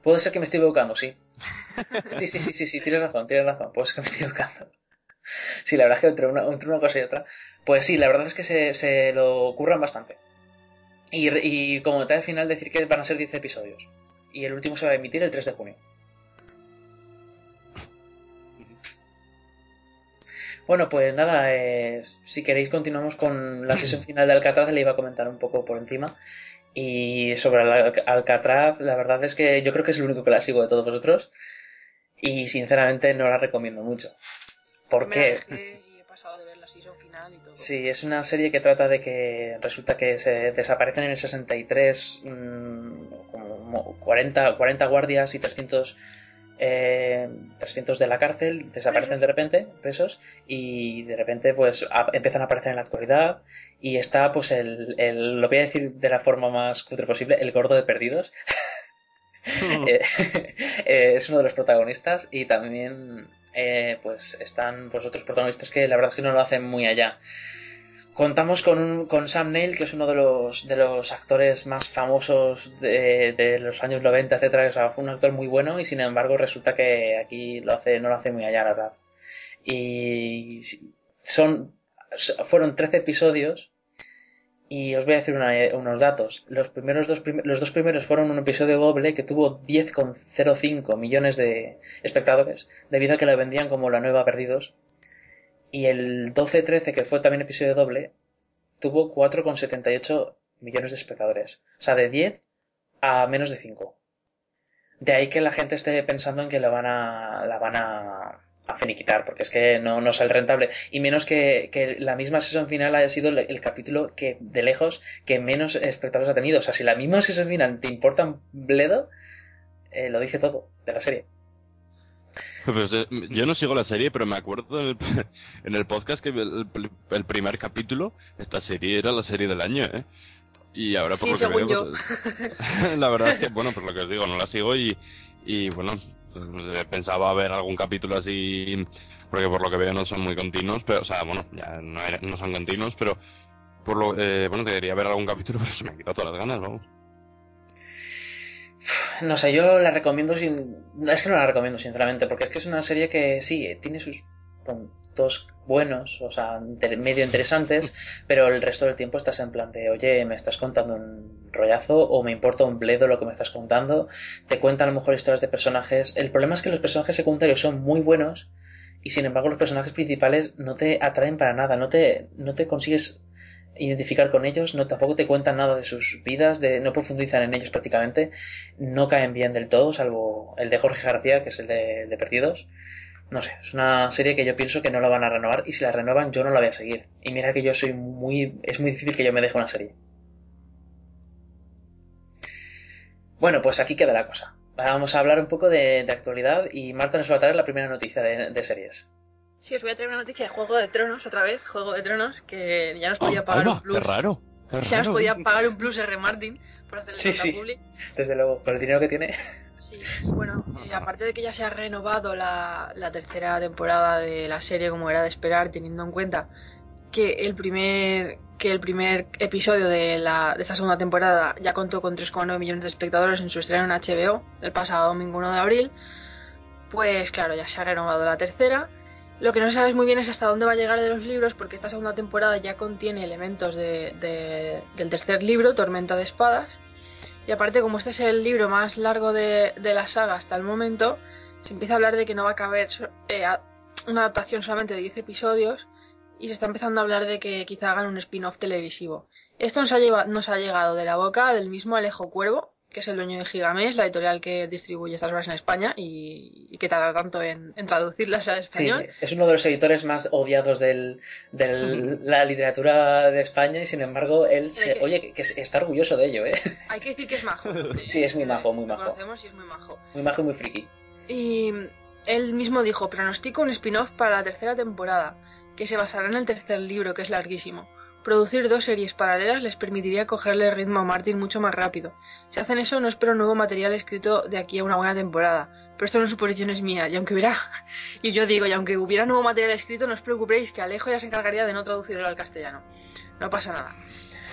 G: Puede ser que me esté equivocando, sí. Sí, sí, sí, sí, sí, tienes razón, tienes razón. Puede ser que me esté equivocando. Sí, la verdad es que entre una, entre una cosa y otra. Pues sí, la verdad es que se, se lo curran bastante. Y, y como al final decir que van a ser 10 episodios y el último se va a emitir el 3 de junio. Bueno, pues nada, eh, si queréis continuamos con la sesión *laughs* final de Alcatraz, le iba a comentar un poco por encima. Y sobre Alcatraz, la verdad es que yo creo que es el único que la sigo de todos vosotros. Y sinceramente no la recomiendo mucho. ¿Por qué? Sí, es una serie que trata de que resulta que se desaparecen en el 63 mm, como 40, 40 guardias y 300 eh, 300 de la cárcel desaparecen de repente, presos, y de repente pues empiezan a aparecer en la actualidad y está pues el, el, lo voy a decir de la forma más cutre posible, el gordo de perdidos. *laughs* Eh, *laughs* eh, es uno de los protagonistas y también eh, pues están pues otros protagonistas que la verdad es que no lo hacen muy allá. Contamos con, con Sam Neill, que es uno de los, de los actores más famosos de, los años 90, etcétera. Fue un actor muy bueno y sin embargo resulta que aquí lo hace, no lo hace muy allá, la verdad. Y son, fueron 13 episodios y os voy a decir unos datos. Los, primeros dos los dos primeros fueron un episodio doble que tuvo 10,05 millones de espectadores, debido a que lo vendían como la nueva Perdidos. Y el 12-13, que fue también episodio doble, tuvo 4,78 millones de espectadores. O sea, de 10 a menos de 5. De ahí que la gente esté pensando en que la van a, la van a a finiquitar, porque es que no, no sale rentable. Y menos que, que la misma sesión final haya sido el, capítulo que, de lejos, que menos espectadores ha tenido. O sea, si la misma sesión final te importa un bledo, eh, lo dice todo de la serie. *laughs*
J: Pues, eh, yo no sigo la serie, pero me acuerdo en el, *laughs* en el podcast que el, primer capítulo, esta serie era la serie del año, ¿eh? Y ahora por lo que veo, pues, *laughs* la verdad es que, bueno, por lo que os digo, no la sigo y, y bueno, pues, pensaba ver algún capítulo así, porque por lo que veo no son muy continuos, pero, o sea, bueno, ya no, no son continuos, pero por lo, eh, bueno, quería ver algún capítulo, pero se me han quitado todas las ganas, vamos.
G: No sé, yo la recomiendo sin... Es que no la recomiendo, sinceramente, porque es que es una serie que sí, tiene sus momentos buenos, o sea, medio interesantes, *laughs* pero el resto del tiempo estás en plan de, oye, me estás contando un rollazo o me importa un bledo lo que me estás contando, te cuentan a lo mejor historias de personajes. El problema es que los personajes secundarios son muy buenos y sin embargo los personajes principales no te atraen para nada, no te, no te consigues identificar con ellos, no tampoco te cuentan nada de sus vidas, de, no profundizan en ellos prácticamente, no caen bien del todo, salvo el de Jorge García, que es el de, Perdidos. No sé, es una serie que yo pienso que no la van a renovar y si la renuevan yo no la voy a seguir. Y mira que yo soy muy... es muy difícil que yo me deje una serie. Bueno, pues aquí queda la cosa. Vamos a hablar un poco de, actualidad y Marta nos va a traer la primera noticia de series.
H: Sí, os voy a traer una noticia de Juego de Tronos otra vez, Juego de Tronos, que ya nos podía ah, pagar un plus.
J: Qué raro.
H: ya nos podía pagar un plus R. Martin por hacerle
G: sí, sí. Desde luego, por el dinero que tiene.
H: Sí, bueno, eh, aparte de que ya se ha renovado la, tercera temporada de la serie como era de esperar, teniendo en cuenta que el primer que el primer episodio de, la, de esta segunda temporada ya contó con 3,9 millones de espectadores en su estreno en HBO el pasado domingo 1 de abril, pues claro, ya se ha renovado la tercera lo que no se sabe muy bien es hasta dónde va a llegar de los libros, porque esta segunda temporada ya contiene elementos del tercer libro, Tormenta de Espadas. Y aparte, como este es el libro más largo de, la saga hasta el momento, se empieza a hablar de que no va a caber eh, una adaptación solamente de 10 episodios y se está empezando a hablar de que quizá hagan un spin-off televisivo. Esto nos ha llegado de la boca del mismo Alejo Cuervo, que es el dueño de Gigamés, la editorial que distribuye estas obras en España y, que tarda tanto en, traducirlas al español.
G: es uno de los editores más odiados de la literatura de España y sin embargo él se, oye, que está orgulloso de ello, ¿eh?
H: Hay que decir que es majo. *laughs*
G: sí, es muy majo, muy majo.
H: Lo conocemos y es muy majo.
G: Muy majo y muy friki.
H: Y él mismo dijo, pronostico un spin-off para la tercera temporada, que se basará en el tercer libro, que es larguísimo. Producir dos series paralelas les permitiría cogerle el ritmo a Martin mucho más rápido. Si hacen eso, no espero nuevo material escrito de aquí a una buena temporada. Pero esto no es suposición es mía, y aunque hubiera. *laughs* y yo digo, y aunque hubiera nuevo material escrito, no os preocupéis que Alejo ya se encargaría de no traducirlo al castellano. No pasa
J: nada.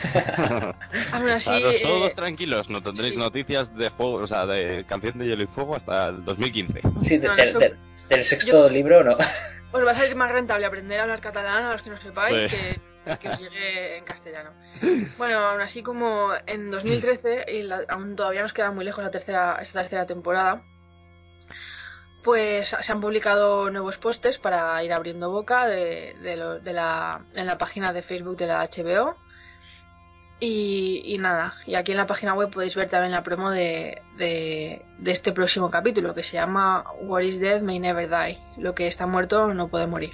J: *laughs* Aún así. todos eh, tranquilos, no tendréis noticias de juego, o sea, de Canción de Hielo y Fuego hasta el 2015.
G: Sí, del sexto libro, no. *laughs*
H: Os va a salir más rentable aprender a hablar catalán a los que no sepáis que *laughs* que os llegue en castellano. Bueno, aún así como en 2013, y aún todavía nos queda muy lejos la tercera, esta tercera temporada, pues se han publicado nuevos postes para ir abriendo boca de, la, en la página de Facebook de la HBO. Y, nada, y aquí en la página web podéis ver también la promo de, de, este próximo capítulo que se llama What is Dead May Never Die. Lo que está muerto no puede morir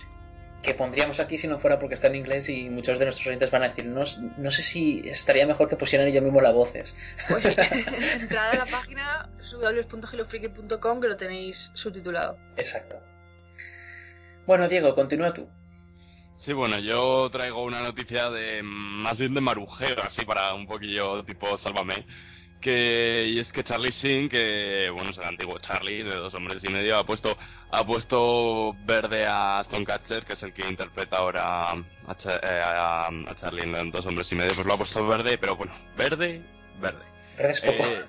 G: que pondríamos aquí si no fuera porque está en inglés y muchos de nuestros oyentes van a decir, no, no sé si estaría mejor que pusieran ellos mismos las voces.
H: Pues sí, *laughs* entrad a la página www.hellofreaky.com que lo tenéis subtitulado.
G: Exacto. Bueno, Diego, continúa tú.
J: Sí, bueno, yo traigo una noticia de más bien de marujeo, así para un poquillo tipo sálvame que y es que Charlie Sin, que bueno es el antiguo Charlie de dos hombres y medio, ha puesto ha puesto verde a Aston Catcher, que es el que interpreta ahora a, eh, Charlie en dos hombres y medio, pues lo ha puesto verde, pero bueno, verde, verde.
G: Verde es poco.
J: Eh,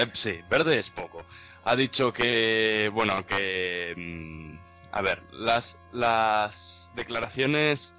J: eh, sí, verde es poco. Ha dicho que bueno que mm, a ver las las declaraciones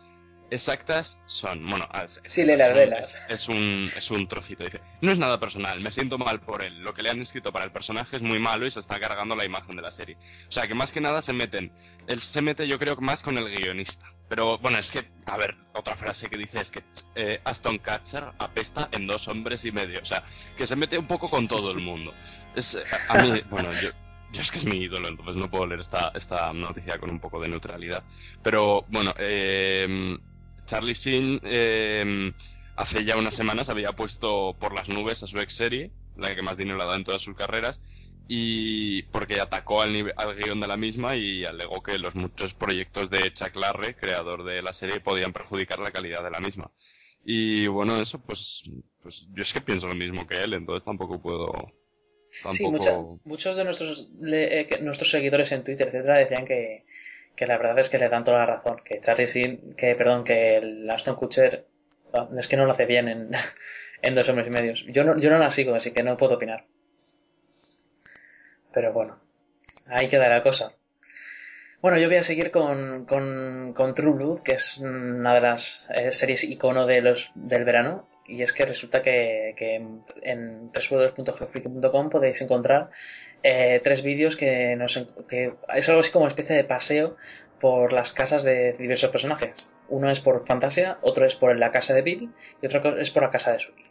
J: exactas son, bueno, es,
G: sí, le las
J: es, un, es un trocito. Dice, no es nada personal, me siento mal por él. Lo que le han escrito para el personaje es muy malo y se está cargando la imagen de la serie. O sea, que más que nada se meten. Él se mete, yo creo, más con el guionista. Pero bueno, es que, a ver, otra frase que dice es que eh, Aston Catcher apesta en dos hombres y medio. O sea, que se mete un poco con todo el mundo. Es, a mí, *laughs* bueno, yo, yo es que es mi ídolo, entonces no puedo leer esta, esta noticia con un poco de neutralidad. Pero bueno, eh, Charlie Sin em, hace ya unas semanas había puesto por las nubes a su ex serie, la que más dinero le ha dado en todas sus carreras, y porque atacó al, al guion de la misma y alegó que los muchos proyectos de Chuck Larre, creador de la serie, podían perjudicar la calidad de la misma. Y bueno, eso pues, pues yo es que pienso lo mismo que él, entonces tampoco puedo... Tampoco...
G: Sí, muchos de nuestros, eh, nuestros seguidores en Twitter, etcétera, decían que, que la verdad es que le dan toda la razón. Que Charlie Sin, que perdón, que el Aston Kutcher ah, es que no lo hace bien en, *laughs* en dos hombres y medios. Yo no, yo no la sigo, así que no puedo opinar. Pero bueno, ahí queda la cosa. Bueno, yo voy a seguir con, con, con True Blood, que es una de las eh, series icono de los, del verano. Y es que resulta que, que en www.geofriki.com podéis encontrar eh, tres vídeos que, nos, es algo así como una especie de paseo por las casas de diversos personajes. Uno es por Fantasia, otro es por la casa de Bill y otro es por la casa de Sully.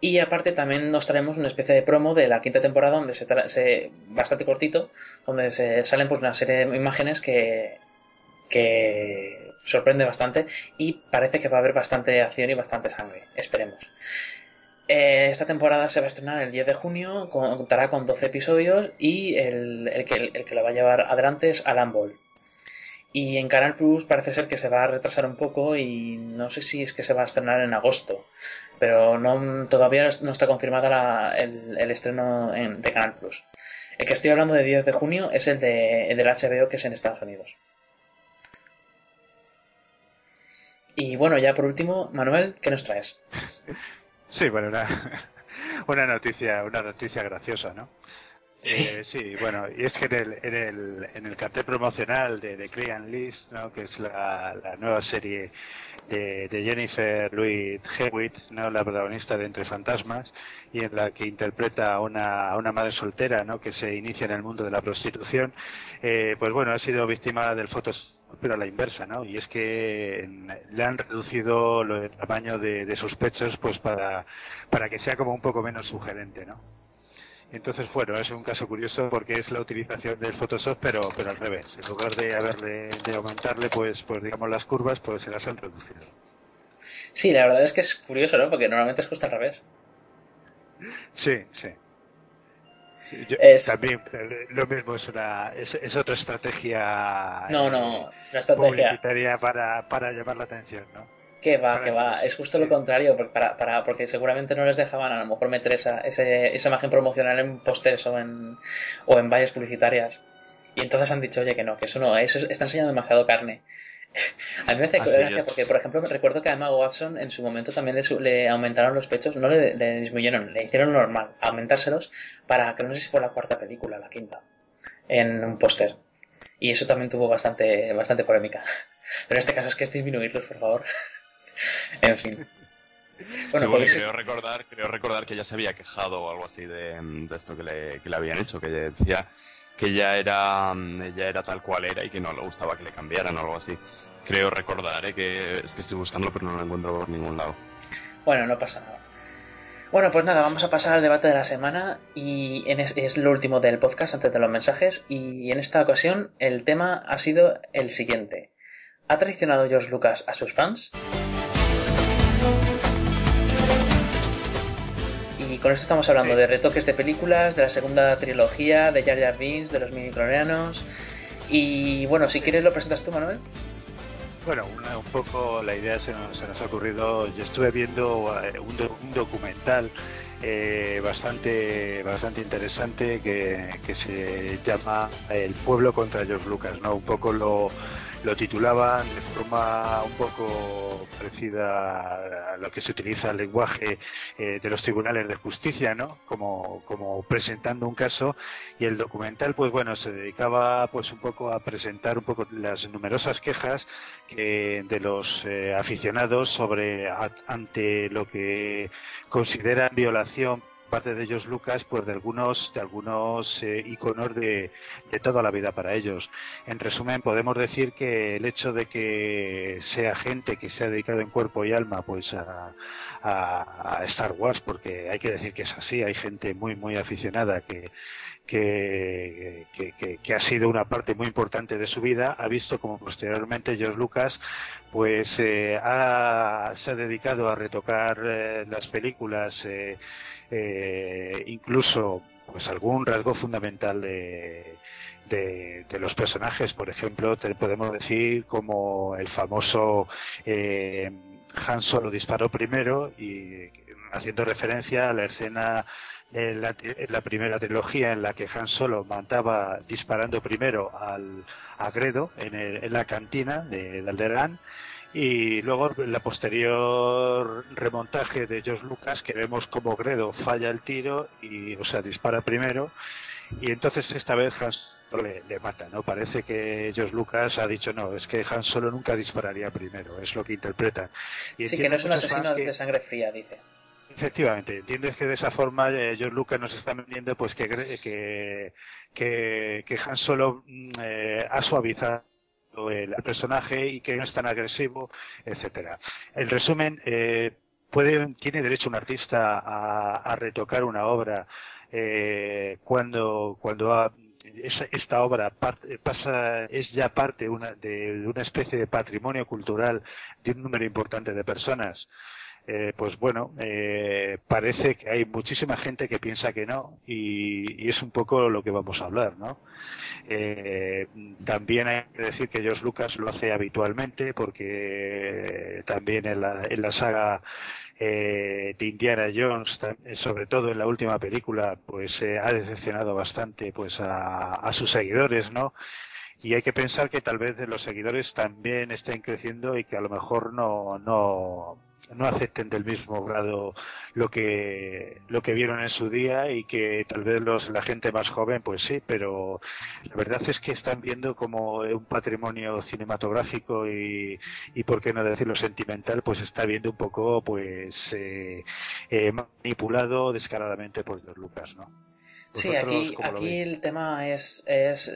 G: Y aparte también nos traemos una especie de promo de la quinta temporada donde se, se bastante cortito, donde se salen pues una serie de imágenes que, que sorprende bastante y parece que va a haber bastante acción y bastante sangre. Esperemos. Eh, esta temporada se va a estrenar el 10 de junio, contará con 12 episodios y el, el, que, el, lo va a llevar adelante es Alan Ball. Y en Canal Plus parece ser que se va a retrasar un poco y no sé si es que se va a estrenar en agosto, pero no, todavía no está confirmada el, estreno de Canal Plus. El que estoy hablando de 10 de junio es el, de, del HBO que es en Estados Unidos. Y bueno, ya por último, Manuel, ¿qué nos traes? *laughs*
I: Sí, bueno, una, *laughs* una noticia, una noticia graciosa, ¿no? Sí. Eh, sí, bueno, y es que en el, en el, en el cartel promocional de, de Clean List, ¿no? que es la, la nueva serie de, de Jennifer Louise Hewitt, ¿no? la protagonista de Entre Fantasmas, y en la que interpreta a una, a una madre soltera ¿no? que se inicia en el mundo de la prostitución, eh, pues bueno, ha sido víctima del fotos pero a la inversa, ¿no? Y es que le han reducido el tamaño de, de sus pechos pues para, para que sea como un poco menos sugerente, ¿no? Entonces, bueno, es un caso curioso porque es la utilización del Photoshop, pero, pero al revés. En lugar de haberle, de aumentarle, pues, pues digamos las curvas, pues se las han reducido.
G: Sí, la verdad es que es curioso, ¿no? Porque normalmente es justo al revés.
I: Sí, sí. Yo, es... También lo mismo es una es, es otra estrategia
G: no no la estrategia
I: para, para llamar la atención no
G: que va, que va. Es justo lo contrario, para, para, porque seguramente no les dejaban a lo mejor meter esa, esa imagen promocional en pósters o en, o en vallas publicitarias. Y entonces han dicho, oye, que no, que eso no, eso está enseñando demasiado carne. A mí me hace gracia porque, por ejemplo, me recuerdo que a Emma Watson en su momento también le, le aumentaron los pechos, no le, le, disminuyeron, le hicieron normal, aumentárselos para que no sé si fue la cuarta película, la quinta, en un póster. Y eso también tuvo bastante, bastante polémica. *laughs* Pero en este caso es que es disminuirlos, por favor. *laughs* en fin.
J: Bueno, creo, recordar, creo recordar que ya se había quejado o algo así de, esto que le, que le, habían hecho, que decía que ya era, ya era tal cual era y que no le gustaba que le cambiaran o algo así. Creo recordar, ¿eh? que es que estoy buscando pero no lo encuentro por ningún lado.
G: Bueno, no pasa nada. Bueno, pues nada, vamos a pasar al debate de la semana y es, es lo último del podcast antes de los mensajes y en esta ocasión el tema ha sido el siguiente. ¿Ha traicionado George Lucas a sus fans? Y con esto estamos hablando de retoques de películas, de la segunda trilogía, de Jar Jar Binks, de los mini-cloneanos. Y bueno, si quieres lo presentas tú, Manuel.
I: Bueno, un poco la idea se nos, se nos, ha ocurrido. Yo estuve viendo eh, un, un documental eh, bastante bastante interesante que, que, se llama El pueblo contra George Lucas, ¿no? Un poco lo lo titulaban de forma un poco parecida a lo que se utiliza el lenguaje eh, de los tribunales de justicia, ¿no? Como, como presentando un caso y el documental, pues bueno, se dedicaba pues un poco a presentar un poco las numerosas quejas que de los eh, aficionados sobre ante lo que consideran violación parte de ellos Lucas pues de algunos de algunos eh, iconos de, de, toda la vida para ellos. En resumen podemos decir que el hecho de que sea gente que se ha dedicado en cuerpo y alma pues a, a, a Star Wars porque hay que decir que es así hay gente muy muy aficionada que que, que, que, ha sido una parte muy importante de su vida, ha visto como posteriormente George Lucas pues eh, ha, se ha dedicado a retocar eh, las películas, eh, eh, incluso pues algún rasgo fundamental de, de, de, los personajes, por ejemplo, te podemos decir como el famoso eh, Han Solo disparó primero y haciendo referencia a la escena en la, en la, primera trilogía en la que Han Solo mataba disparando primero al a Gredo en, el, en la cantina de, de Alderaan y luego la posterior remontaje de George Lucas que vemos como Gredo falla el tiro y o sea dispara primero y entonces esta vez Han le, le, mata, ¿no? Parece que George Lucas ha dicho, no, es que Han Solo nunca dispararía primero, es lo que interpreta.
G: Y sí, que no es un asesino de sangre fría, dice.
I: Efectivamente, entiendes que de esa forma eh, George Lucas nos está vendiendo pues que, que, que, que Han Solo mm, eh, ha suavizado el, personaje y que no es tan agresivo, etcétera. En resumen, eh, puede, tiene derecho un artista a, a retocar una obra eh, cuando, cuando ha, esta obra pasa, es ya parte una, de, una especie de patrimonio cultural de un número importante de personas. Eh, pues bueno, eh, parece que hay muchísima gente que piensa que no y, es un poco lo que vamos a hablar, ¿no? Eh, también hay que decir que George Lucas lo hace habitualmente porque también en la, en la saga eh, de Indiana Jones, sobre todo en la última película, pues eh, ha decepcionado bastante pues a, a sus seguidores, ¿no? y hay que pensar que tal vez los seguidores también estén creciendo y que a lo mejor no no no acepten del mismo grado lo que lo que vieron en su día y que tal vez los la gente más joven pues sí pero la verdad es que están viendo como un patrimonio cinematográfico y, y por qué no decirlo sentimental pues está viendo un poco pues eh, eh, manipulado descaradamente por los Lucas no
G: sí aquí aquí el tema es es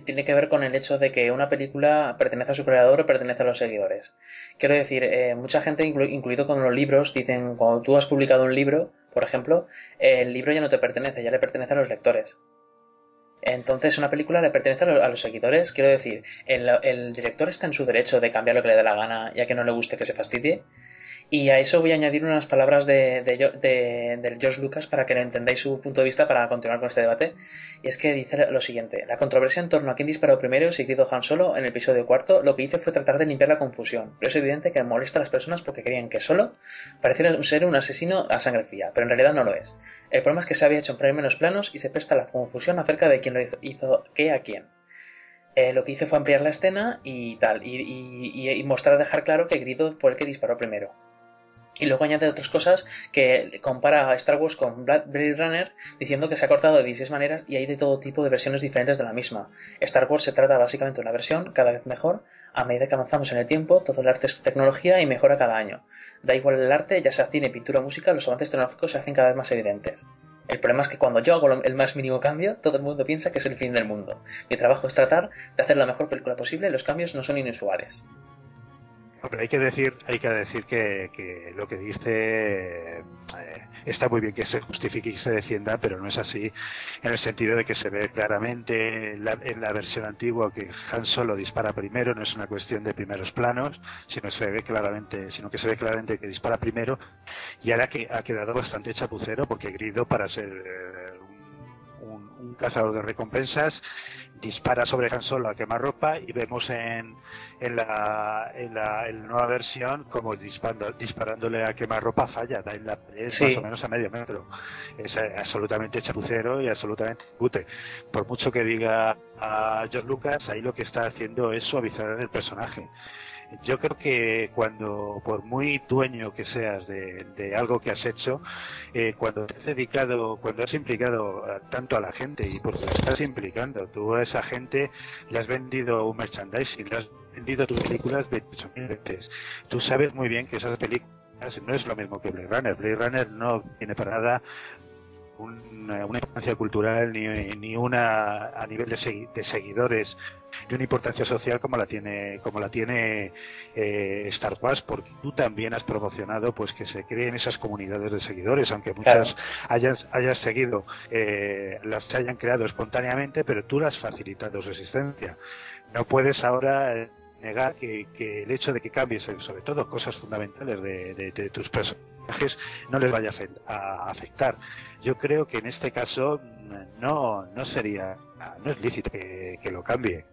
G: tiene que ver con el hecho de que una película pertenece a su creador o pertenece a los seguidores. Quiero decir, eh, mucha gente, incluido con los libros, dicen, cuando tú has publicado un libro, por ejemplo, el libro ya no te pertenece, ya le pertenece a los lectores. Entonces, una película le pertenece a los seguidores. Quiero decir, el, el director está en su derecho de cambiar lo que le dé la gana, ya que no le guste que se fastidie. Y a eso voy a añadir unas palabras de, de, George Lucas para que lo entendáis su punto de vista para continuar con este debate. Y es que dice lo siguiente: La controversia en torno a quién disparó primero, si Grido Han Solo, en el episodio cuarto, lo que hice fue tratar de limpiar la confusión. Pero es evidente que molesta a las personas porque creían que Solo parecía ser un asesino a sangre fría, pero en realidad no lo es. El problema es que se había hecho en menos planos y se presta la confusión acerca de quién lo hizo, qué a quién. Eh, lo que hice fue ampliar la escena y tal, y, y mostrar, dejar claro que Grido fue el que disparó primero. Y luego añade otras cosas que compara a Star Wars con Blade Runner diciendo que se ha cortado de 16 maneras y hay de todo tipo de versiones diferentes de la misma. Star Wars se trata básicamente de una versión cada vez mejor a medida que avanzamos en el tiempo, todo el arte es tecnología y mejora cada año. Da igual el arte, ya sea cine, pintura o música, los avances tecnológicos se hacen cada vez más evidentes. El problema es que cuando yo hago el más mínimo cambio, todo el mundo piensa que es el fin del mundo. Mi trabajo es tratar de hacer la mejor película posible y los cambios no son inusuales
I: hay que decir, hay que decir que, que lo que dice eh, está muy bien que se justifique y se defienda, pero no es así en el sentido de que se ve claramente en la, versión antigua que Han Solo dispara primero, no es una cuestión de primeros planos, sino se ve claramente, sino que se ve claramente que dispara primero y ahora que ha quedado bastante chapucero porque Grido para ser eh, un, un cazador de recompensas dispara sobre Han Solo a quemarropa y vemos en, en, la, en, la, nueva versión como disparando, disparándole a quemarropa falla, da en la es más o menos a medio metro. Es eh, absolutamente chapucero y absolutamente pute. Por mucho que diga a George Lucas, ahí lo que está haciendo es suavizar el personaje yo creo que cuando, por muy dueño que seas de, algo que has hecho, eh, cuando te has dedicado, cuando has implicado tanto a la gente y porque lo estás implicando, tú a esa gente le has vendido un merchandising, le has vendido tus películas 28.000 veces. Tú sabes muy bien que esas películas no es lo mismo que Blade Runner. Blade Runner no tiene para nada una, importancia cultural ni, ni, una a nivel de, de, seguidores ni una importancia social como la tiene como la tiene eh, Star Wars porque tú también has promocionado pues que se creen esas comunidades de seguidores aunque muchas hayas hayas seguido eh, las hayan creado espontáneamente pero tú las has facilitado su existencia. No puedes ahora eh, negar que, que, el hecho de que cambies sobre todo cosas fundamentales de, de, de tus personajes no les vaya a afectar yo creo que en este caso no, no sería, no es lícito que, lo cambie.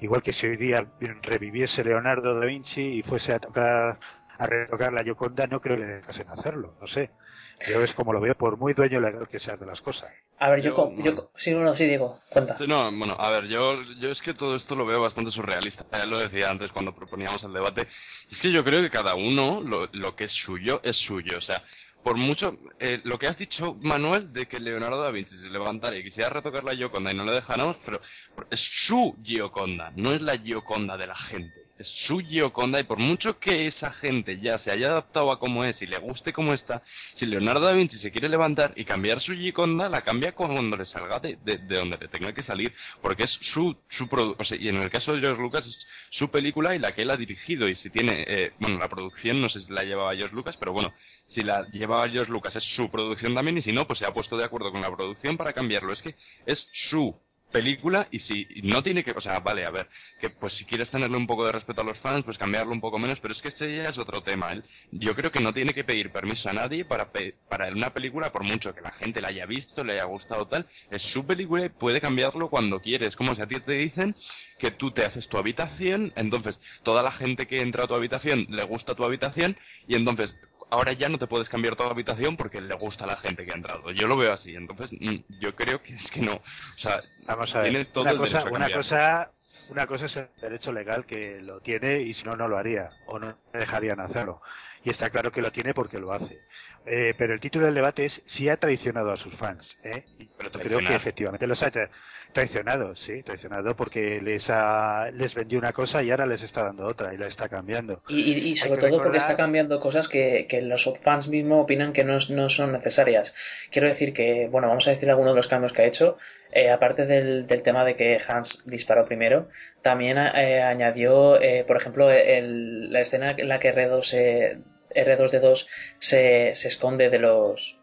I: Igual que si hoy día reviviese Leonardo da Vinci y fuese a tocar, a retocar la Yoconda, no creo que le dejasen hacerlo, no sé. Yo es como lo veo, por muy dueño legal que seas de las cosas.
G: A ver, yo, yo, sí, bueno, sí, digo, cuenta.
J: No, bueno, a ver, yo, yo es que todo esto lo veo bastante surrealista. Ya lo decía antes cuando proponíamos el debate. Es que yo creo que cada uno, lo, lo que es suyo, es suyo. O sea, por mucho, eh, lo que has dicho, Manuel, de que Leonardo da Vinci se levantara y quisiera retocar la Gioconda y no le dejáramos, pero es su Gioconda, no es la Gioconda de la gente es su Gioconda y por mucho que esa gente ya se haya adaptado a como es y le guste como está, si Leonardo da Vinci se quiere levantar y cambiar su Gioconda, la cambia cuando le salga de, de, donde le tenga que salir, porque es su, su o sea, y en el caso de George Lucas es su película y la que él ha dirigido y si tiene, eh, bueno, la producción no sé si la llevaba George Lucas, pero bueno, si la llevaba George Lucas es su producción también y si no, pues se ha puesto de acuerdo con la producción para cambiarlo, es que es su película y si no tiene que, o sea, vale, a ver, que pues si quieres tenerle un poco de respeto a los fans, pues cambiarlo un poco menos, pero es que ese ya es otro tema. ¿eh? Yo creo que no tiene que pedir permiso a nadie para, para una película, por mucho que la gente la haya visto, le haya gustado tal, es su película y puede cambiarlo cuando quieres. Como si a ti te dicen que tú te haces tu habitación, entonces toda la gente que entra a tu habitación le gusta tu habitación y entonces ahora ya no te puedes cambiar toda la habitación porque le gusta a la gente que ha entrado. Yo lo veo así, entonces mm, yo creo que es que no. O sea,
I: Vamos a ver. tiene todo una el cosa, derecho a una cosa, una cosa es el derecho legal que lo tiene y si no, no lo haría o no dejarían hacerlo. Y está claro que lo tiene porque lo hace. Eh, pero el título del debate es si ha traicionado a sus fans. ¿eh? Pero creo que efectivamente los ha traicionado, sí, traicionado porque les ha, les vendió una cosa y ahora les está dando otra y la está cambiando.
G: Y, sobre todo porque está cambiando cosas que, que los fans mismos opinan que no, no, son necesarias. Quiero decir que, bueno, vamos a decir algunos de los cambios que ha hecho. Eh, aparte del, del, tema de que Hans disparó primero, también eh, añadió, eh, por ejemplo, el, la escena en la que R2 se R2D2 se, se esconde de los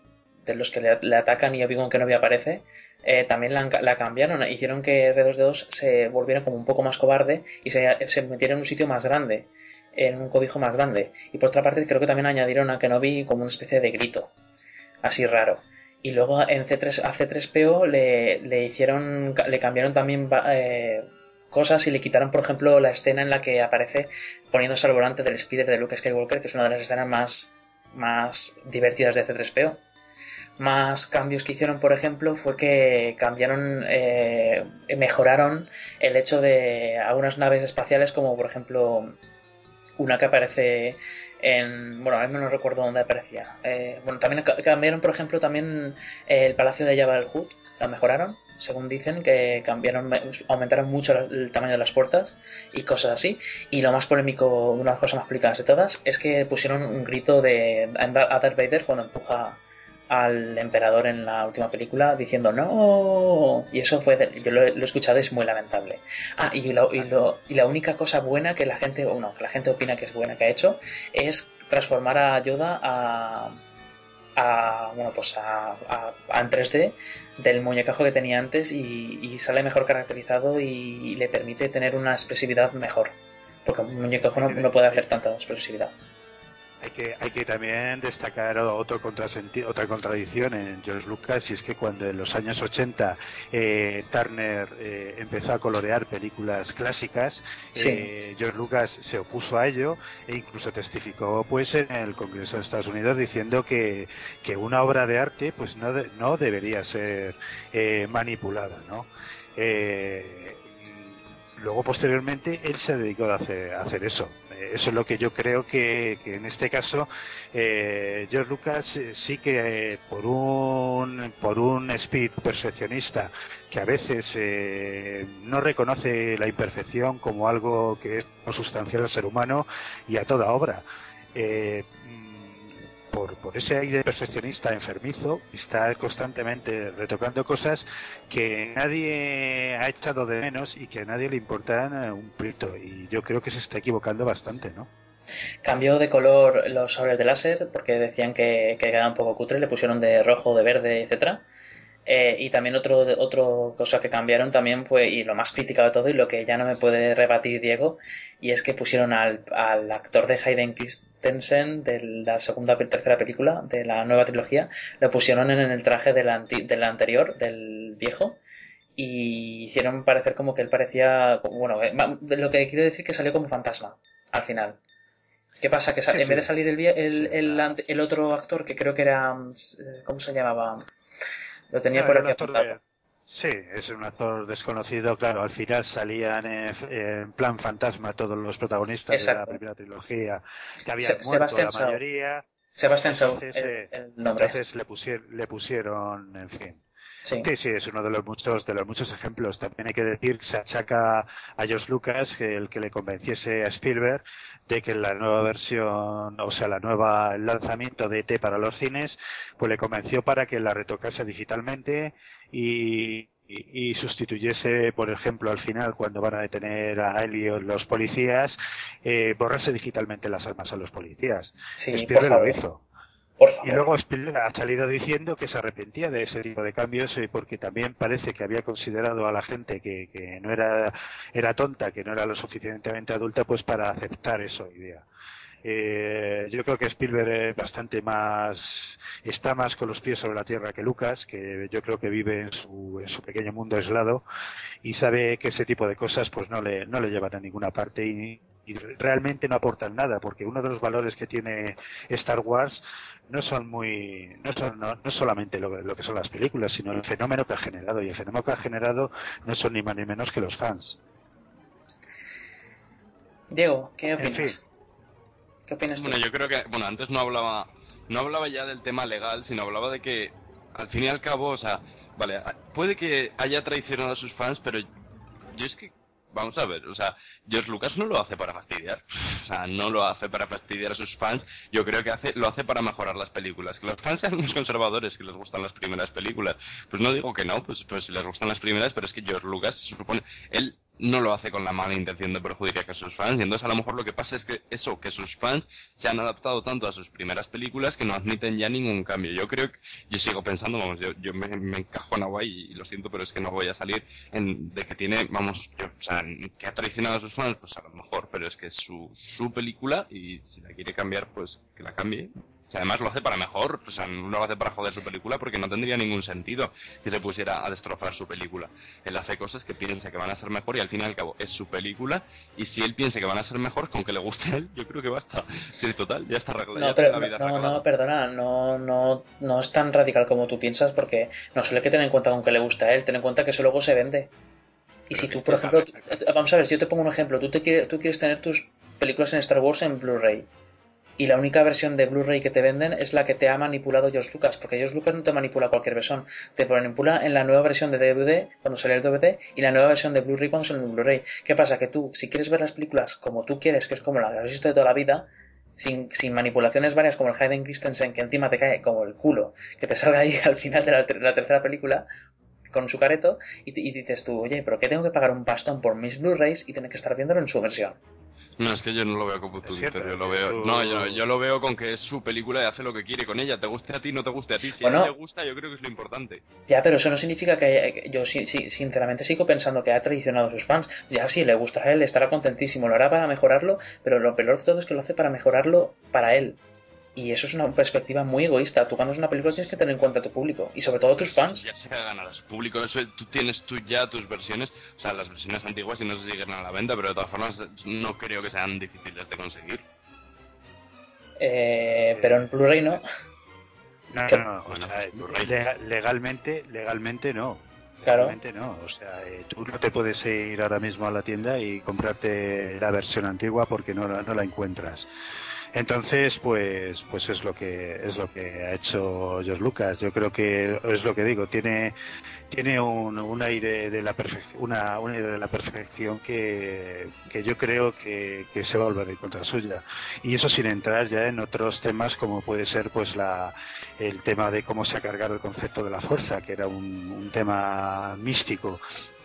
G: de los que le, atacan y Obi-Wan Kenobi aparece, eh, también la, cambiaron, hicieron que R2D2 se volviera como un poco más cobarde y se, se metiera en un sitio más grande, en un cobijo más grande. Y por otra parte creo que también añadieron a Kenobi como una especie de grito, así raro. Y luego en C3, a C3PO le, le hicieron, le cambiaron también eh, cosas y le quitaron, por ejemplo, la escena en la que aparece poniéndose al volante del speeder de Luke Skywalker, que es una de las escenas más, más divertidas de C3PO. Más cambios que hicieron, por ejemplo, fue que cambiaron, eh, mejoraron el hecho de algunas naves espaciales, como por ejemplo una que aparece en. Bueno, a mí no recuerdo dónde aparecía. Eh, bueno, también cambiaron, por ejemplo, también el Palacio de Jabba el Hood, lo mejoraron según dicen, que cambiaron, aumentaron mucho el tamaño de las puertas y cosas así. Y lo más polémico, una de las cosas más explicadas de todas, es que pusieron un grito de a Darth Vader cuando empuja al emperador en la última película diciendo no y eso fue yo lo, he escuchado es muy lamentable ah y, y, lo, y la única cosa buena que la gente o no que la gente opina que es buena que ha hecho es transformar a Yoda a a, bueno, pues a, en 3D del muñecajo que tenía antes y, sale mejor caracterizado y, le permite tener una expresividad mejor. Porque un muñecajo no puede hacer tanta expresividad.
I: Hay que, hay que también destacar otro otra contradicción en George Lucas, y es que cuando en los años 80 eh, Turner eh, empezó a colorear películas clásicas, eh, George Lucas se opuso a ello e incluso testificó pues en el Congreso de Estados Unidos diciendo que, que una obra de arte pues no, no debería ser manipulada, ¿no? luego posteriormente él se dedicó a hacer, a hacer eso eso es lo que yo creo que, en este caso eh, George Lucas eh, sí que eh, por un por un espíritu perfeccionista que a veces eh, no reconoce la imperfección como algo que es sustancial al ser humano y a toda obra por, por ese aire perfeccionista enfermizo, está constantemente retocando cosas que nadie ha echado de menos y que a nadie le importan eh, un pito. Y yo creo que se está equivocando bastante, ¿no?
G: Cambió de color los sobres de láser porque decían que, que quedaba un poco cutre, le pusieron de rojo, de verde, etcétera. Eh, y también otro, otro cosa que cambiaron también fue, y lo más crítico de todo, y lo que ya no me puede rebatir Diego, y es que pusieron al, al actor de Hayden Christensen de la segunda tercera película de la nueva trilogía, lo pusieron en el traje del, anterior, del viejo, y hicieron parecer como que él parecía, bueno, eh, lo que quiero decir que salió como fantasma, al final. ¿Qué pasa? Que en vez de salir el, el, el, el, otro actor, que creo que era, eh, ¿cómo se llamaba? Lo tenía por aquí
I: Sí, es un actor desconocido, claro, al final salían en, plan fantasma todos los protagonistas de la primera trilogía, que habían muerto la mayoría,
G: Sebastian Shaw,
I: Entonces,
G: el, el nombre.
I: entonces le, pusier- le pusieron, en fin.
G: Sí.
I: sí, es uno de los muchos de los muchos ejemplos. También hay que decir que se achaca a George Lucas que el que le convenciese a Spielberg de que la nueva versión, o sea, la nueva el lanzamiento de ET para los cines, pues le convenció para que la retocase digitalmente y, y, y sustituyese, por ejemplo, al final, cuando van a detener a Elliot los policías, eh, borrase digitalmente las armas a los policías.
G: Sí,
I: Spielberg lo hizo.
G: Por favor.
I: Y luego Spielberg ha salido diciendo que se arrepentía de ese tipo de cambios eh, porque también parece que había considerado a la gente que, que no era, era tonta, que no era lo suficientemente adulta, pues para aceptar esa idea. Eh, yo creo que Spielberg es bastante más, está más con los pies sobre la tierra que Lucas, que yo creo que vive en su, en su pequeño mundo aislado y sabe que ese tipo de cosas pues no le, no le llevan a ninguna parte y, y realmente no aportan nada, porque uno de los valores que tiene Star Wars no son muy, no son no, no solamente lo, lo que son las películas, sino el fenómeno que ha generado y el fenómeno que ha generado no son ni más ni menos que los fans.
G: Diego, ¿qué
I: En
G: opinas? ¿Qué opinas tú?
J: Bueno, yo creo que, bueno, antes no hablaba, no hablaba ya del tema legal, sino hablaba de que, al fin y al cabo, o sea, vale, a- puede que haya traicionado a sus fans, pero yo es que, vamos a ver, o sea, George Lucas no lo hace para fastidiar, *laughs* o sea, no lo hace para fastidiar a sus fans, yo creo que hace, lo hace para mejorar las películas, que los fans sean unos conservadores, que les gustan las primeras películas, pues no digo que no, pues, pues les gustan las primeras, pero es que George Lucas se supone, él no lo hace con la mala intención de perjudicar a sus fans y entonces a lo mejor lo que pasa es que eso, que sus fans se han adaptado tanto a sus primeras películas que no admiten ya ningún cambio. Yo creo que, yo sigo pensando, vamos, yo, yo me, me encajo en agua y, y lo siento, pero es que no voy a salir en, de que tiene, vamos, yo, o sea, que ha traicionado a sus fans, pues a lo mejor, pero es que es su, su película y si la quiere cambiar, pues que la cambie. Además lo hace para mejor, o sea, no lo hace para joder su película porque no tendría ningún sentido que se pusiera a destrozar su película. Él hace cosas que piensa que van a ser mejor y al fin y al cabo es su película y si él piensa que van a ser mejor, con que le guste a él, yo creo que basta. *laughs* Sí, total, ya está arreglado.
G: No, pero,
J: la vida
G: no, no, perdona, no, no, no es tan radical como tú piensas porque no solo hay que tener en cuenta con que le gusta a él, ten en cuenta que eso luego se vende. Y si tú, por ejemplo, vamos a ver, si yo te pongo un ejemplo, tú, te quieres, tú quieres tener tus películas en Star Wars en Blu-ray y la única versión de Blu-ray que te venden es la que te ha manipulado George Lucas, porque George Lucas no te manipula cualquier versión, te manipula en la nueva versión de DVD cuando sale el DVD y la nueva versión de Blu-ray cuando sale el Blu-ray. ¿Qué pasa? Que tú, si quieres ver las películas como tú quieres, que es como las que has visto de toda la vida, sin, manipulaciones varias como el Hayden Christensen que encima te cae como el culo, que te salga ahí *laughs* al final de la, ter- la tercera película con su careto y dices tú, oye, ¿pero qué tengo que pagar un pastón por mis Blu-rays y tener que estar viéndolo en su versión?
J: No, es que yo no lo veo como tú
I: cierto,
J: dices, yo lo
I: que
J: veo...
I: tú-
J: No, yo, yo lo veo con que es su película y hace lo que quiere con ella, te guste a ti, no te guste a ti. Si
G: Bueno.
J: a él le gusta, yo creo que es lo importante.
G: Ya, pero eso no significa que haya- que yo sí, sí, sinceramente sigo pensando que ha traicionado a sus fans. Ya sí, le gustará a él, estará contentísimo, lo hará para mejorarlo, pero lo peor de todo es que lo hace para mejorarlo para él. Y eso es una perspectiva muy egoísta. Tú cuando es una película tienes que tener en cuenta a tu público y sobre todo a tus fans.
J: Ya sea ganar a su público, eso, tú tienes tú ya tus versiones, o sea, las versiones antiguas y no se siguen a la venta, pero de todas formas no creo que sean difíciles de conseguir.
G: Eh, pero en Blu-ray no.
I: No, no, no, o sea,
J: pues,
I: legalmente, legalmente no.
G: Claro.
I: Legalmente no. O sea, eh, tú no te puedes ir ahora mismo a la tienda y comprarte la versión antigua porque no, la- no la encuentras. Entonces, pues, pues es lo que es lo que ha hecho George Lucas. Yo creo que es lo que digo. Tiene tiene un, un aire de la perfección, una, un de la perfección que, que yo creo que, que se va a volver en contra suya. Y eso sin entrar ya en otros temas como puede ser pues la el tema de cómo se ha cargado el concepto de la fuerza, que era un, un tema místico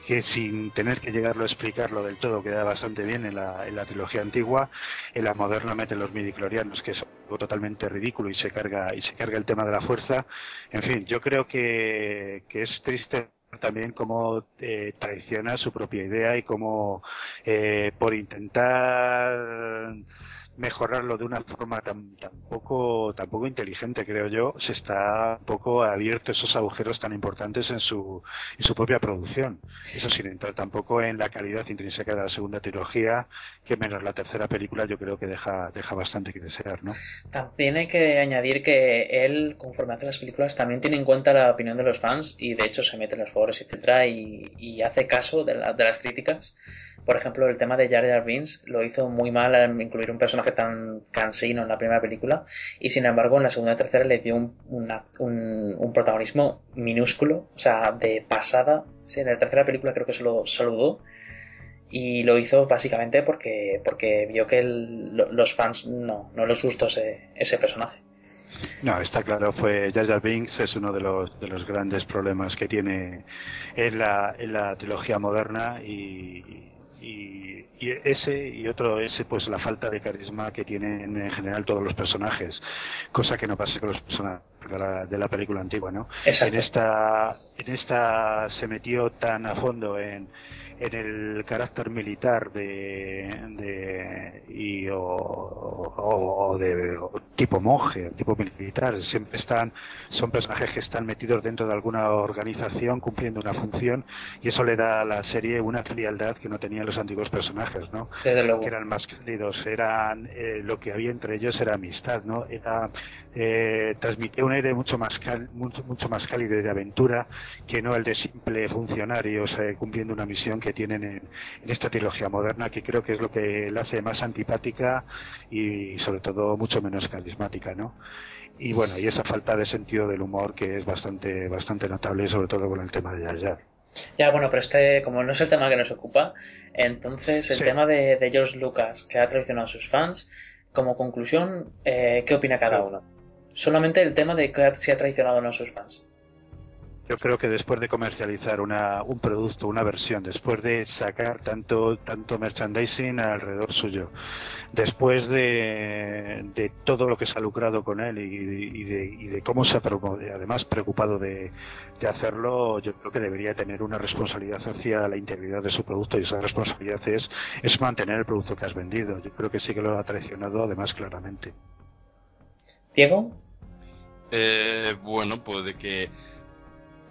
I: que sin tener que llegarlo a explicarlo del todo queda bastante bien en la, en la trilogía antigua, en la moderna mete los midiclorianos, que es algo totalmente ridículo y se carga y se carga el tema de la fuerza. En fin, yo creo que, que es triste también cómo eh, traiciona su propia idea y cómo eh, por intentar mejorarlo de una forma tan, tan poco inteligente creo yo se está un poco abierto esos agujeros tan importantes en su en su propia producción. Eso sin entrar tampoco en la calidad intrínseca de la segunda trilogía que menos la tercera película yo creo que deja deja bastante que desear no
G: También hay que añadir que él, conforme hace las películas, también tiene en cuenta la opinión de los fans y de hecho se mete en los foros, etcétera, y, y hace caso de, la- de las críticas Por ejemplo, el tema de Jar Jar Binks lo hizo muy mal al incluir un personaje tan cansino en la primera película y sin embargo en la segunda y tercera le dio un, un, protagonismo minúsculo, o sea, de pasada. En la tercera película creo que se lo saludó y lo hizo básicamente porque, porque vio que los fans no, no les gustó ese, ese personaje.
I: No, está claro, fue Jar Jar Binks es uno de los, de los grandes problemas que tiene en la, en la trilogía moderna y, y, ese y otro ese pues la falta de carisma que tienen en general todos los personajes, cosa que no pasa con los personajes de la, película antigua, ¿no? En esta, en esta se metió tan a fondo en en el carácter militar de, de y o, o, de tipo monje, tipo militar, siempre están, son personajes que están metidos dentro de alguna organización cumpliendo una función y eso le da a la serie una frialdad que no tenían los antiguos personajes, ¿no? Que eran más cálidos, eran, eh, lo que había entre ellos era amistad, ¿no? Era, eh, transmitía un aire mucho más, mucho, mucho más cálido de aventura que no el de simple funcionarios eh, cumpliendo una misión que tienen en, esta trilogía moderna, que creo que es lo que la hace más antipática y sobre todo mucho menos carismática, ¿no? Y bueno, y esa falta de sentido del humor que es bastante, bastante notable, sobre todo con el tema de Jar Jar.
G: Ya, bueno, pero este, como no es el tema que nos ocupa, entonces el tema de, George Lucas, que ha traicionado a sus fans, como conclusión, eh, ¿qué opina cada uno? Solamente el tema de que se ha traicionado a sus fans.
I: Yo creo que después de comercializar una, un producto, una versión, después de sacar tanto, tanto merchandising alrededor suyo, después de, de todo lo que se ha lucrado con él y, de, y de, cómo se ha además preocupado de, de, hacerlo, yo creo que debería tener una responsabilidad hacia la integridad de su producto y esa responsabilidad es, es mantener el producto que has vendido. Yo creo que sí que lo ha traicionado además claramente.
G: Diego?
J: Eh, bueno, puede que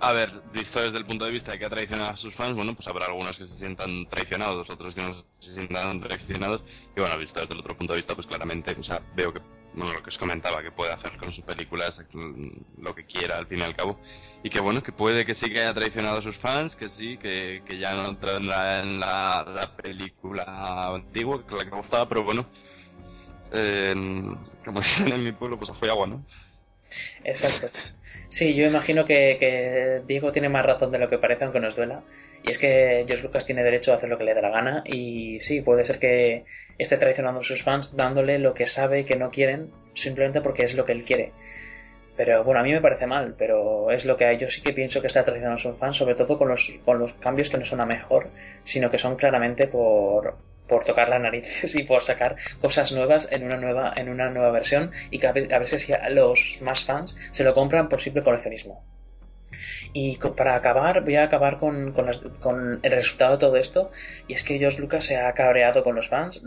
J: a ver, visto desde el punto de vista de que ha traicionado a sus fans, bueno, pues habrá algunos que se sientan traicionados, otros que no se sientan traicionados. Y bueno, visto desde el otro punto de vista, pues claramente, o sea, veo que, bueno, lo que os comentaba, que puede hacer con sus películas lo que quiera al fin y al cabo. Y que bueno, que puede que sí que haya traicionado a sus fans, que sí, que, que ya no tendrá en la, película antigua, que la que gustaba, pero bueno, eh, como *laughs* dicen en mi pueblo, pues y agua, ¿no?
G: Exacto. Sí, yo imagino que, Diego tiene más razón de lo que parece, aunque nos duela. Y es que George Lucas tiene derecho a hacer lo que le dé la gana. Y sí, puede ser que esté traicionando a sus fans dándole lo que sabe que no quieren, simplemente porque es lo que él quiere. Pero bueno, a mí me parece mal, pero es lo que hay. Yo sí que pienso que está traicionando a sus fans, sobre todo con los, con los cambios que no son a mejor, sino que son claramente por, por tocar las narices y por sacar cosas nuevas en una nueva, en una nueva versión y que a veces los más fans se lo compran por simple coleccionismo. Y para acabar, voy a acabar con, el resultado de todo esto. Y es que George Lucas se ha cabreado con los fans,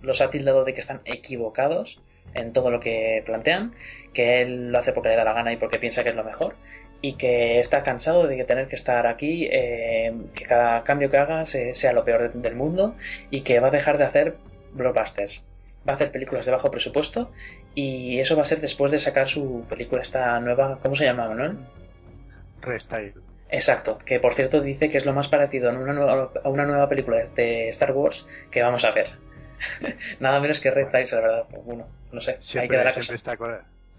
G: los ha tildado de que están equivocados en todo lo que plantean, que él lo hace porque le da la gana y porque piensa que es lo mejor y que está cansado de tener que estar aquí, eh, que cada cambio que haga sea lo peor del mundo y que va a dejar de hacer blockbusters. Va a hacer películas de bajo presupuesto y eso va a ser después de sacar su película esta nueva, ¿cómo se llama, Manuel?
I: Restyle.
G: Exacto, que por cierto dice que es lo más parecido a una nueva, a una nueva película de Star Wars que vamos a ver. *laughs* Nada menos que Red la verdad. Bueno, no sé, hay que dar
I: a está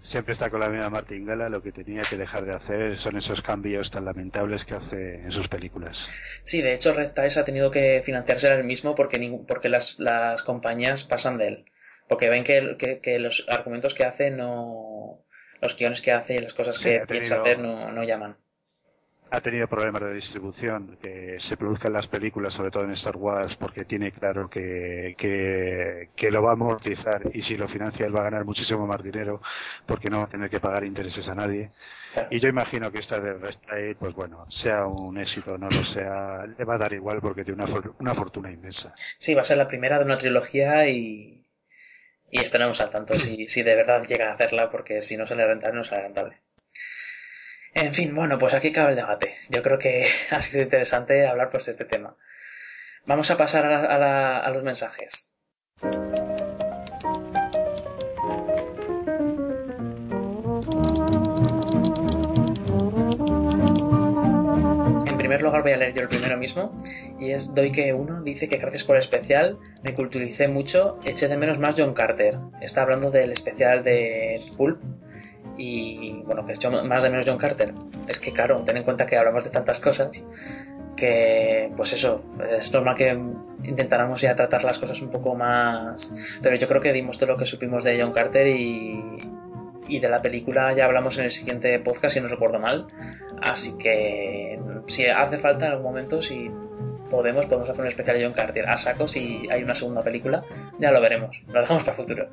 I: Siempre está con la misma martingala, lo que tenía que dejar de hacer son esos cambios tan lamentables que hace en sus películas.
G: Sí, de hecho Red Tides ha tenido que financiarse él mismo porque, porque las, las compañías pasan de él. Porque ven que, que, los argumentos que hace no... los guiones que hace y las cosas que piensa hacer no, no llaman
I: ha tenido problemas de distribución, que se produzcan las películas, sobre todo en Star Wars, porque tiene claro que, que, lo va a amortizar y si lo financia él va a ganar muchísimo más dinero porque no va a tener que pagar intereses a nadie. Y yo imagino que esta de Restyle, pues bueno, sea un éxito no lo sea, le va a dar igual porque tiene una, una fortuna inmensa.
G: Sí, va a ser la primera de una trilogía y, y estaremos al tanto si, si de verdad llega a hacerla porque si no sale rentable no sale rentable. En fin, bueno, pues aquí acaba el debate. Yo creo que *laughs* ha sido interesante hablar pues de este tema. Vamos a pasar a, los mensajes. En primer lugar voy a leer yo el primero mismo. Y es Doike 1. Dice que gracias por el especial. Me culturicé mucho. Eché de menos más John Carter. Está hablando del especial de Pulp. Y bueno, que hecho más de menos John Carter. Es que claro, ten en cuenta que hablamos de tantas cosas que pues eso, es normal que intentáramos ya tratar las cosas un poco más... Pero yo creo que dimos todo lo que supimos de John Carter y, y de la película ya hablamos en el siguiente podcast, si no recuerdo mal. Así que si hace falta en algún momento, si podemos, podemos hacer un especial de John Carter a saco si hay una segunda película, ya lo veremos, lo dejamos para el futuro.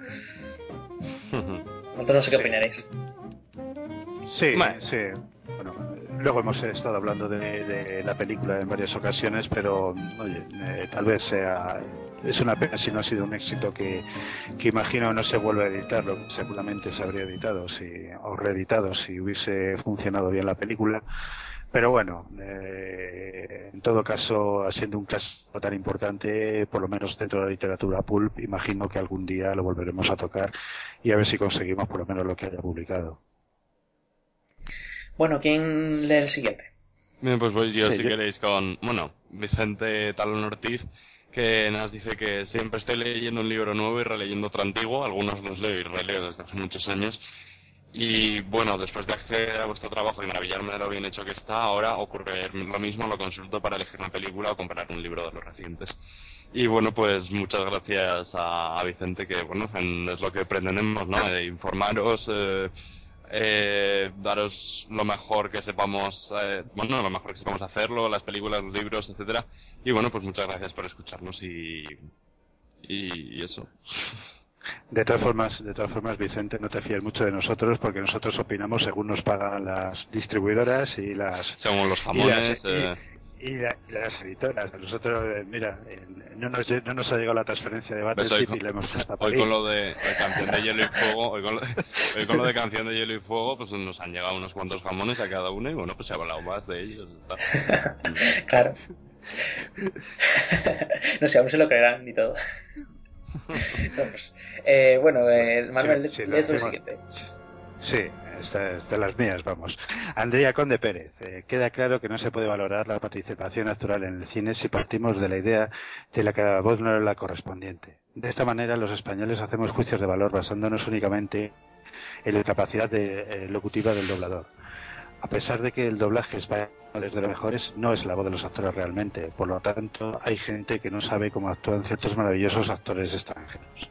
G: *laughs* Vosotros no sé qué opinaréis.
I: Sí, sí. Bueno, luego hemos estado hablando de, la película en varias ocasiones, pero oye, eh, tal vez sea es una pena si no ha sido un éxito que, que imagino no se vuelve a editar, lo que seguramente se habría editado si, o reeditado si hubiese funcionado bien la película. Pero bueno, eh, en todo caso, siendo un caso tan importante, por lo menos dentro de la literatura pulp, imagino que algún día lo volveremos a tocar y a ver si conseguimos por lo menos lo que haya publicado.
G: Bueno, ¿quién lee el siguiente?
J: Bien, pues voy yo si queréis con, bueno, Vicente Talón Ortiz, que nos dice que siempre estoy leyendo un libro nuevo y releyendo otro antiguo, algunos los leo y releo desde hace muchos años. Y bueno, después de acceder a vuestro trabajo y maravillarme de lo bien hecho que está, ahora ocurre lo mismo, lo consulto para elegir una película o comprar un libro de los recientes. Y bueno, pues muchas gracias a, Vicente, que bueno, es lo que pretendemos, ¿no? De informaros, eh, eh, daros lo mejor que sepamos, eh, bueno, lo mejor que sepamos hacerlo, las películas, los libros, etcétera. Y bueno, pues muchas gracias por escucharnos y, y, eso.
I: De todas formas, de todas formas, Vicente, no te fíes mucho de nosotros porque nosotros opinamos según nos pagan las distribuidoras y las.
J: Según los jamones. Eh
I: y, las editoras. Nosotros, eh, mira, no, nos, no nos ha llegado la transferencia de Battleship y le hemos puesto *laughs*
J: Hoy con lo de, Canción de Hielo y Fuego, *laughs* hoy con, lo, de Canción de Hielo y Fuego, pues nos han llegado unos cuantos jamones a cada uno y bueno, pues se ha hablado más de ellos. *laughs*
G: claro. no sé, aún se lo creerán ni todo. Pues, eh, bueno, eh, Manuel, sí, el siguiente.
I: Sí, estas de las mías, vamos. Andrea Conde Pérez, eh, queda claro que no se puede valorar la participación actual en el cine si partimos de la idea de la que la voz no es la correspondiente. De esta manera, los españoles hacemos juicios de valor basándonos únicamente en la capacidad de, eh, locutiva del doblador. A pesar de que el doblaje español es de los mejores, no es la voz de los actores realmente. Por lo tanto, hay gente que no sabe cómo actúan ciertos maravillosos actores extranjeros.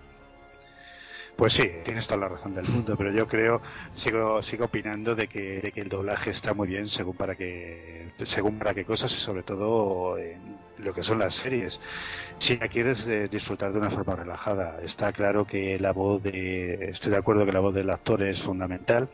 I: Pues sí, tienes toda la razón del mundo, pero yo creo, sigo, sigo opinando de que, de que el doblaje está muy bien según para qué, según para qué cosas y sobre todo en lo que son las series. Si la quieres eh, disfrutar de una forma relajada, está claro que la voz de, estoy de acuerdo que la voz del actor es fundamental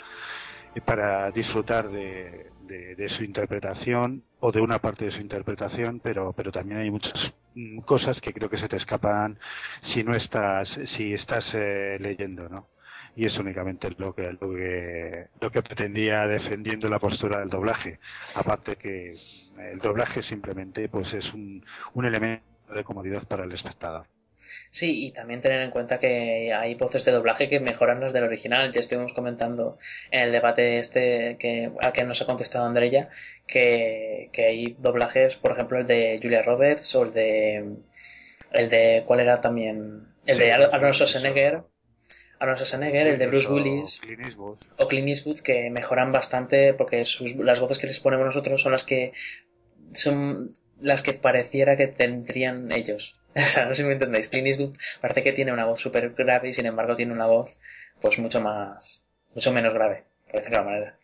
I: para disfrutar de, de, su interpretación o de una parte de su interpretación, pero, pero también hay muchas mm, cosas que creo que se te escapan si no estás, si estás eh, leyendo, ¿no? Y es únicamente lo que, lo que, lo que pretendía defendiendo la postura del doblaje. Aparte que el doblaje simplemente pues es un, un elemento de comodidad para el espectador.
G: Sí, y también tener en cuenta que hay voces de doblaje que mejoran las del original. Ya estuvimos comentando en el debate este que, al que nos ha contestado Andrea que, que hay doblajes, por ejemplo, el de Julia Roberts o el de. El de. ¿Cuál era también? El de Arnold Schwarzenegger. Arnold Schwarzenegger, el de Bruce Willis o Clint Eastwood, que mejoran bastante porque sus, las voces que les ponemos nosotros son las que son las que pareciera que tendrían ellos. *laughs* O sea, no sé si me entendéis. Clint Eastwood parece que tiene una voz súper grave y sin embargo tiene una voz pues mucho más, mucho menos grave, por decirlo de alguna manera.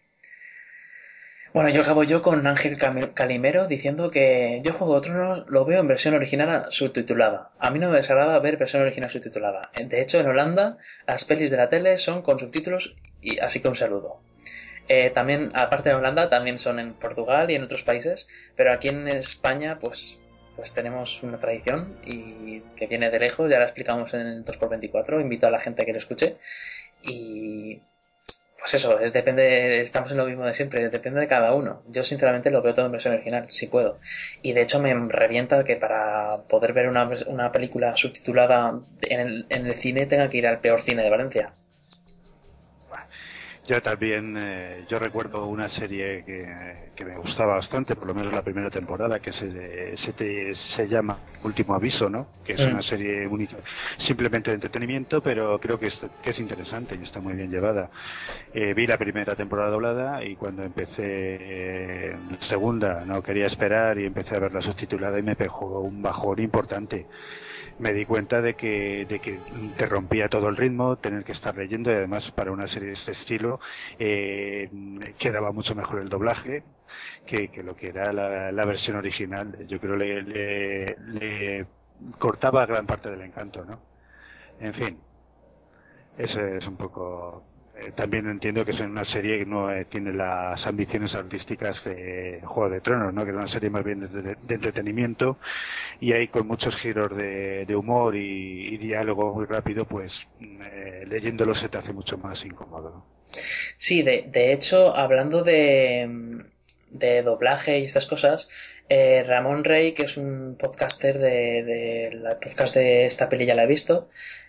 G: Bueno, yo acabo yo con Ángel Calimero diciendo que yo Juego de Tronos lo veo en versión original subtitulada. A mí no me desagrada ver versión original subtitulada. De hecho, en Holanda las pelis de la tele son con subtítulos y así que un saludo. Eh, también, aparte de Holanda, también son en Portugal y en otros países, pero aquí en España, pues pues tenemos una tradición y que viene de lejos, ya la explicamos en el 2x24, invito a la gente a que lo escuche y pues eso, es depende, estamos en lo mismo de siempre, depende de cada uno. Yo sinceramente lo veo todo en versión original, si puedo. Y de hecho me revienta que para poder ver una, una película subtitulada en el, en el cine tenga que ir al peor cine de Valencia.
I: Yo también, eh, yo recuerdo una serie que, que, me gustaba bastante, por lo menos la primera temporada, que se, se, se llama Último Aviso, ¿no? Que es una serie única, simplemente de entretenimiento, pero creo que es, que es interesante y está muy bien llevada. Eh, vi la primera temporada doblada y cuando empecé eh, la segunda no quería esperar y empecé a verla subtitulada y me pegó un bajón importante me di cuenta de que, de que te rompía todo el ritmo, tener que estar leyendo y además para una serie de este estilo eh, quedaba mucho mejor el doblaje que, que lo que era la, la, versión original. Yo creo le, le, le cortaba gran parte del encanto, ¿no? En fin, ese es un poco eh, también entiendo que es una serie que no eh, tiene las ambiciones artísticas de Juego de Tronos, ¿no? que es una serie más bien de, entretenimiento y ahí con muchos giros de, humor y, diálogo muy rápido, pues eh, leyéndolo se te hace mucho más incómodo.
G: Sí, de, de hecho, hablando de, de doblaje y estas cosas, Ramón Rey, que es un podcaster de, de la podcast de esta peli ya la he visto,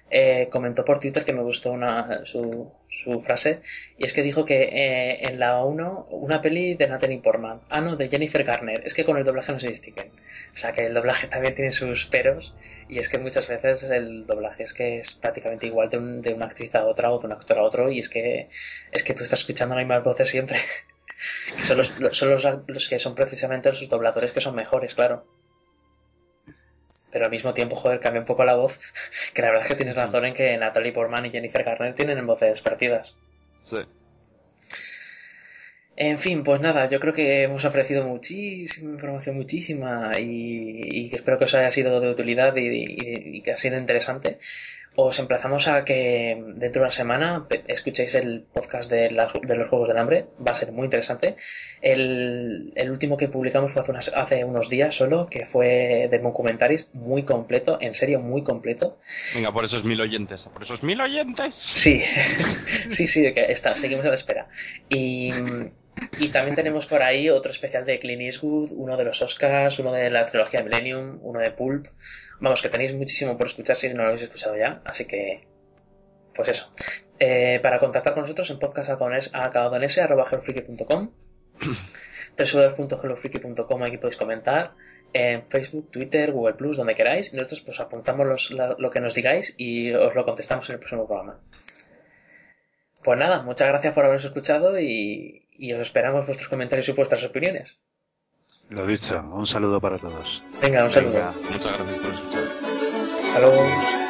G: eh, comentó por Twitter que me gustó una, su, su frase y es que dijo que eh, en la 1 una peli de Natalie Portman, ah no, de Jennifer Garner, es que con el doblaje no se distinguen. O sea que el doblaje *laughs* también tiene sus peros y es que muchas veces el doblaje es que es prácticamente igual de, un, de una actriz a otra o de un actor a otro y es que es que tú estás escuchando las mismas voces siempre. *laughs* son los, son los, los que son precisamente los dobladores que son mejores, claro pero al mismo tiempo, joder, cambia un poco la voz. *laughs* Que la verdad es que tienes razón en que Natalie Portman y Jennifer Garner tienen voces partidas.
J: Sí.
G: En fin, pues nada, yo creo que hemos ofrecido muchísima información, muchísima, y, y espero que os haya sido de utilidad y, y, y que ha sido interesante os emplazamos a que dentro de una semana escuchéis el podcast de, los Juegos del Hambre. Va a ser muy interesante. El, último que publicamos fue hace, unos días solo, que fue de documentaris, muy completo, en serio, muy completo.
J: Venga, por esos mil oyentes, por esos mil oyentes.
G: Sí, *laughs* sí, sí, que está, seguimos a la espera. Y, y también tenemos por ahí otro especial de Clint Eastwood, uno de los Oscars, uno de la trilogía Millennium, uno de Pulp. Vamos, que tenéis muchísimo por escuchar si no lo habéis escuchado ya, así que, pues eso. Eh, para contactar con nosotros en podcast.com www.hellofreaky.com aquí podéis comentar en Facebook, Twitter, Google Plus, donde queráis. Nosotros pues apuntamos lo que nos digáis y os lo contestamos en el próximo programa. Pues nada, muchas gracias por haberos escuchado y, y os esperamos vuestros comentarios y vuestras opiniones.
I: Lo dicho, un saludo para todos.
G: Venga, un saludo.
J: muchas gracias por escuchar.
G: Hasta luego.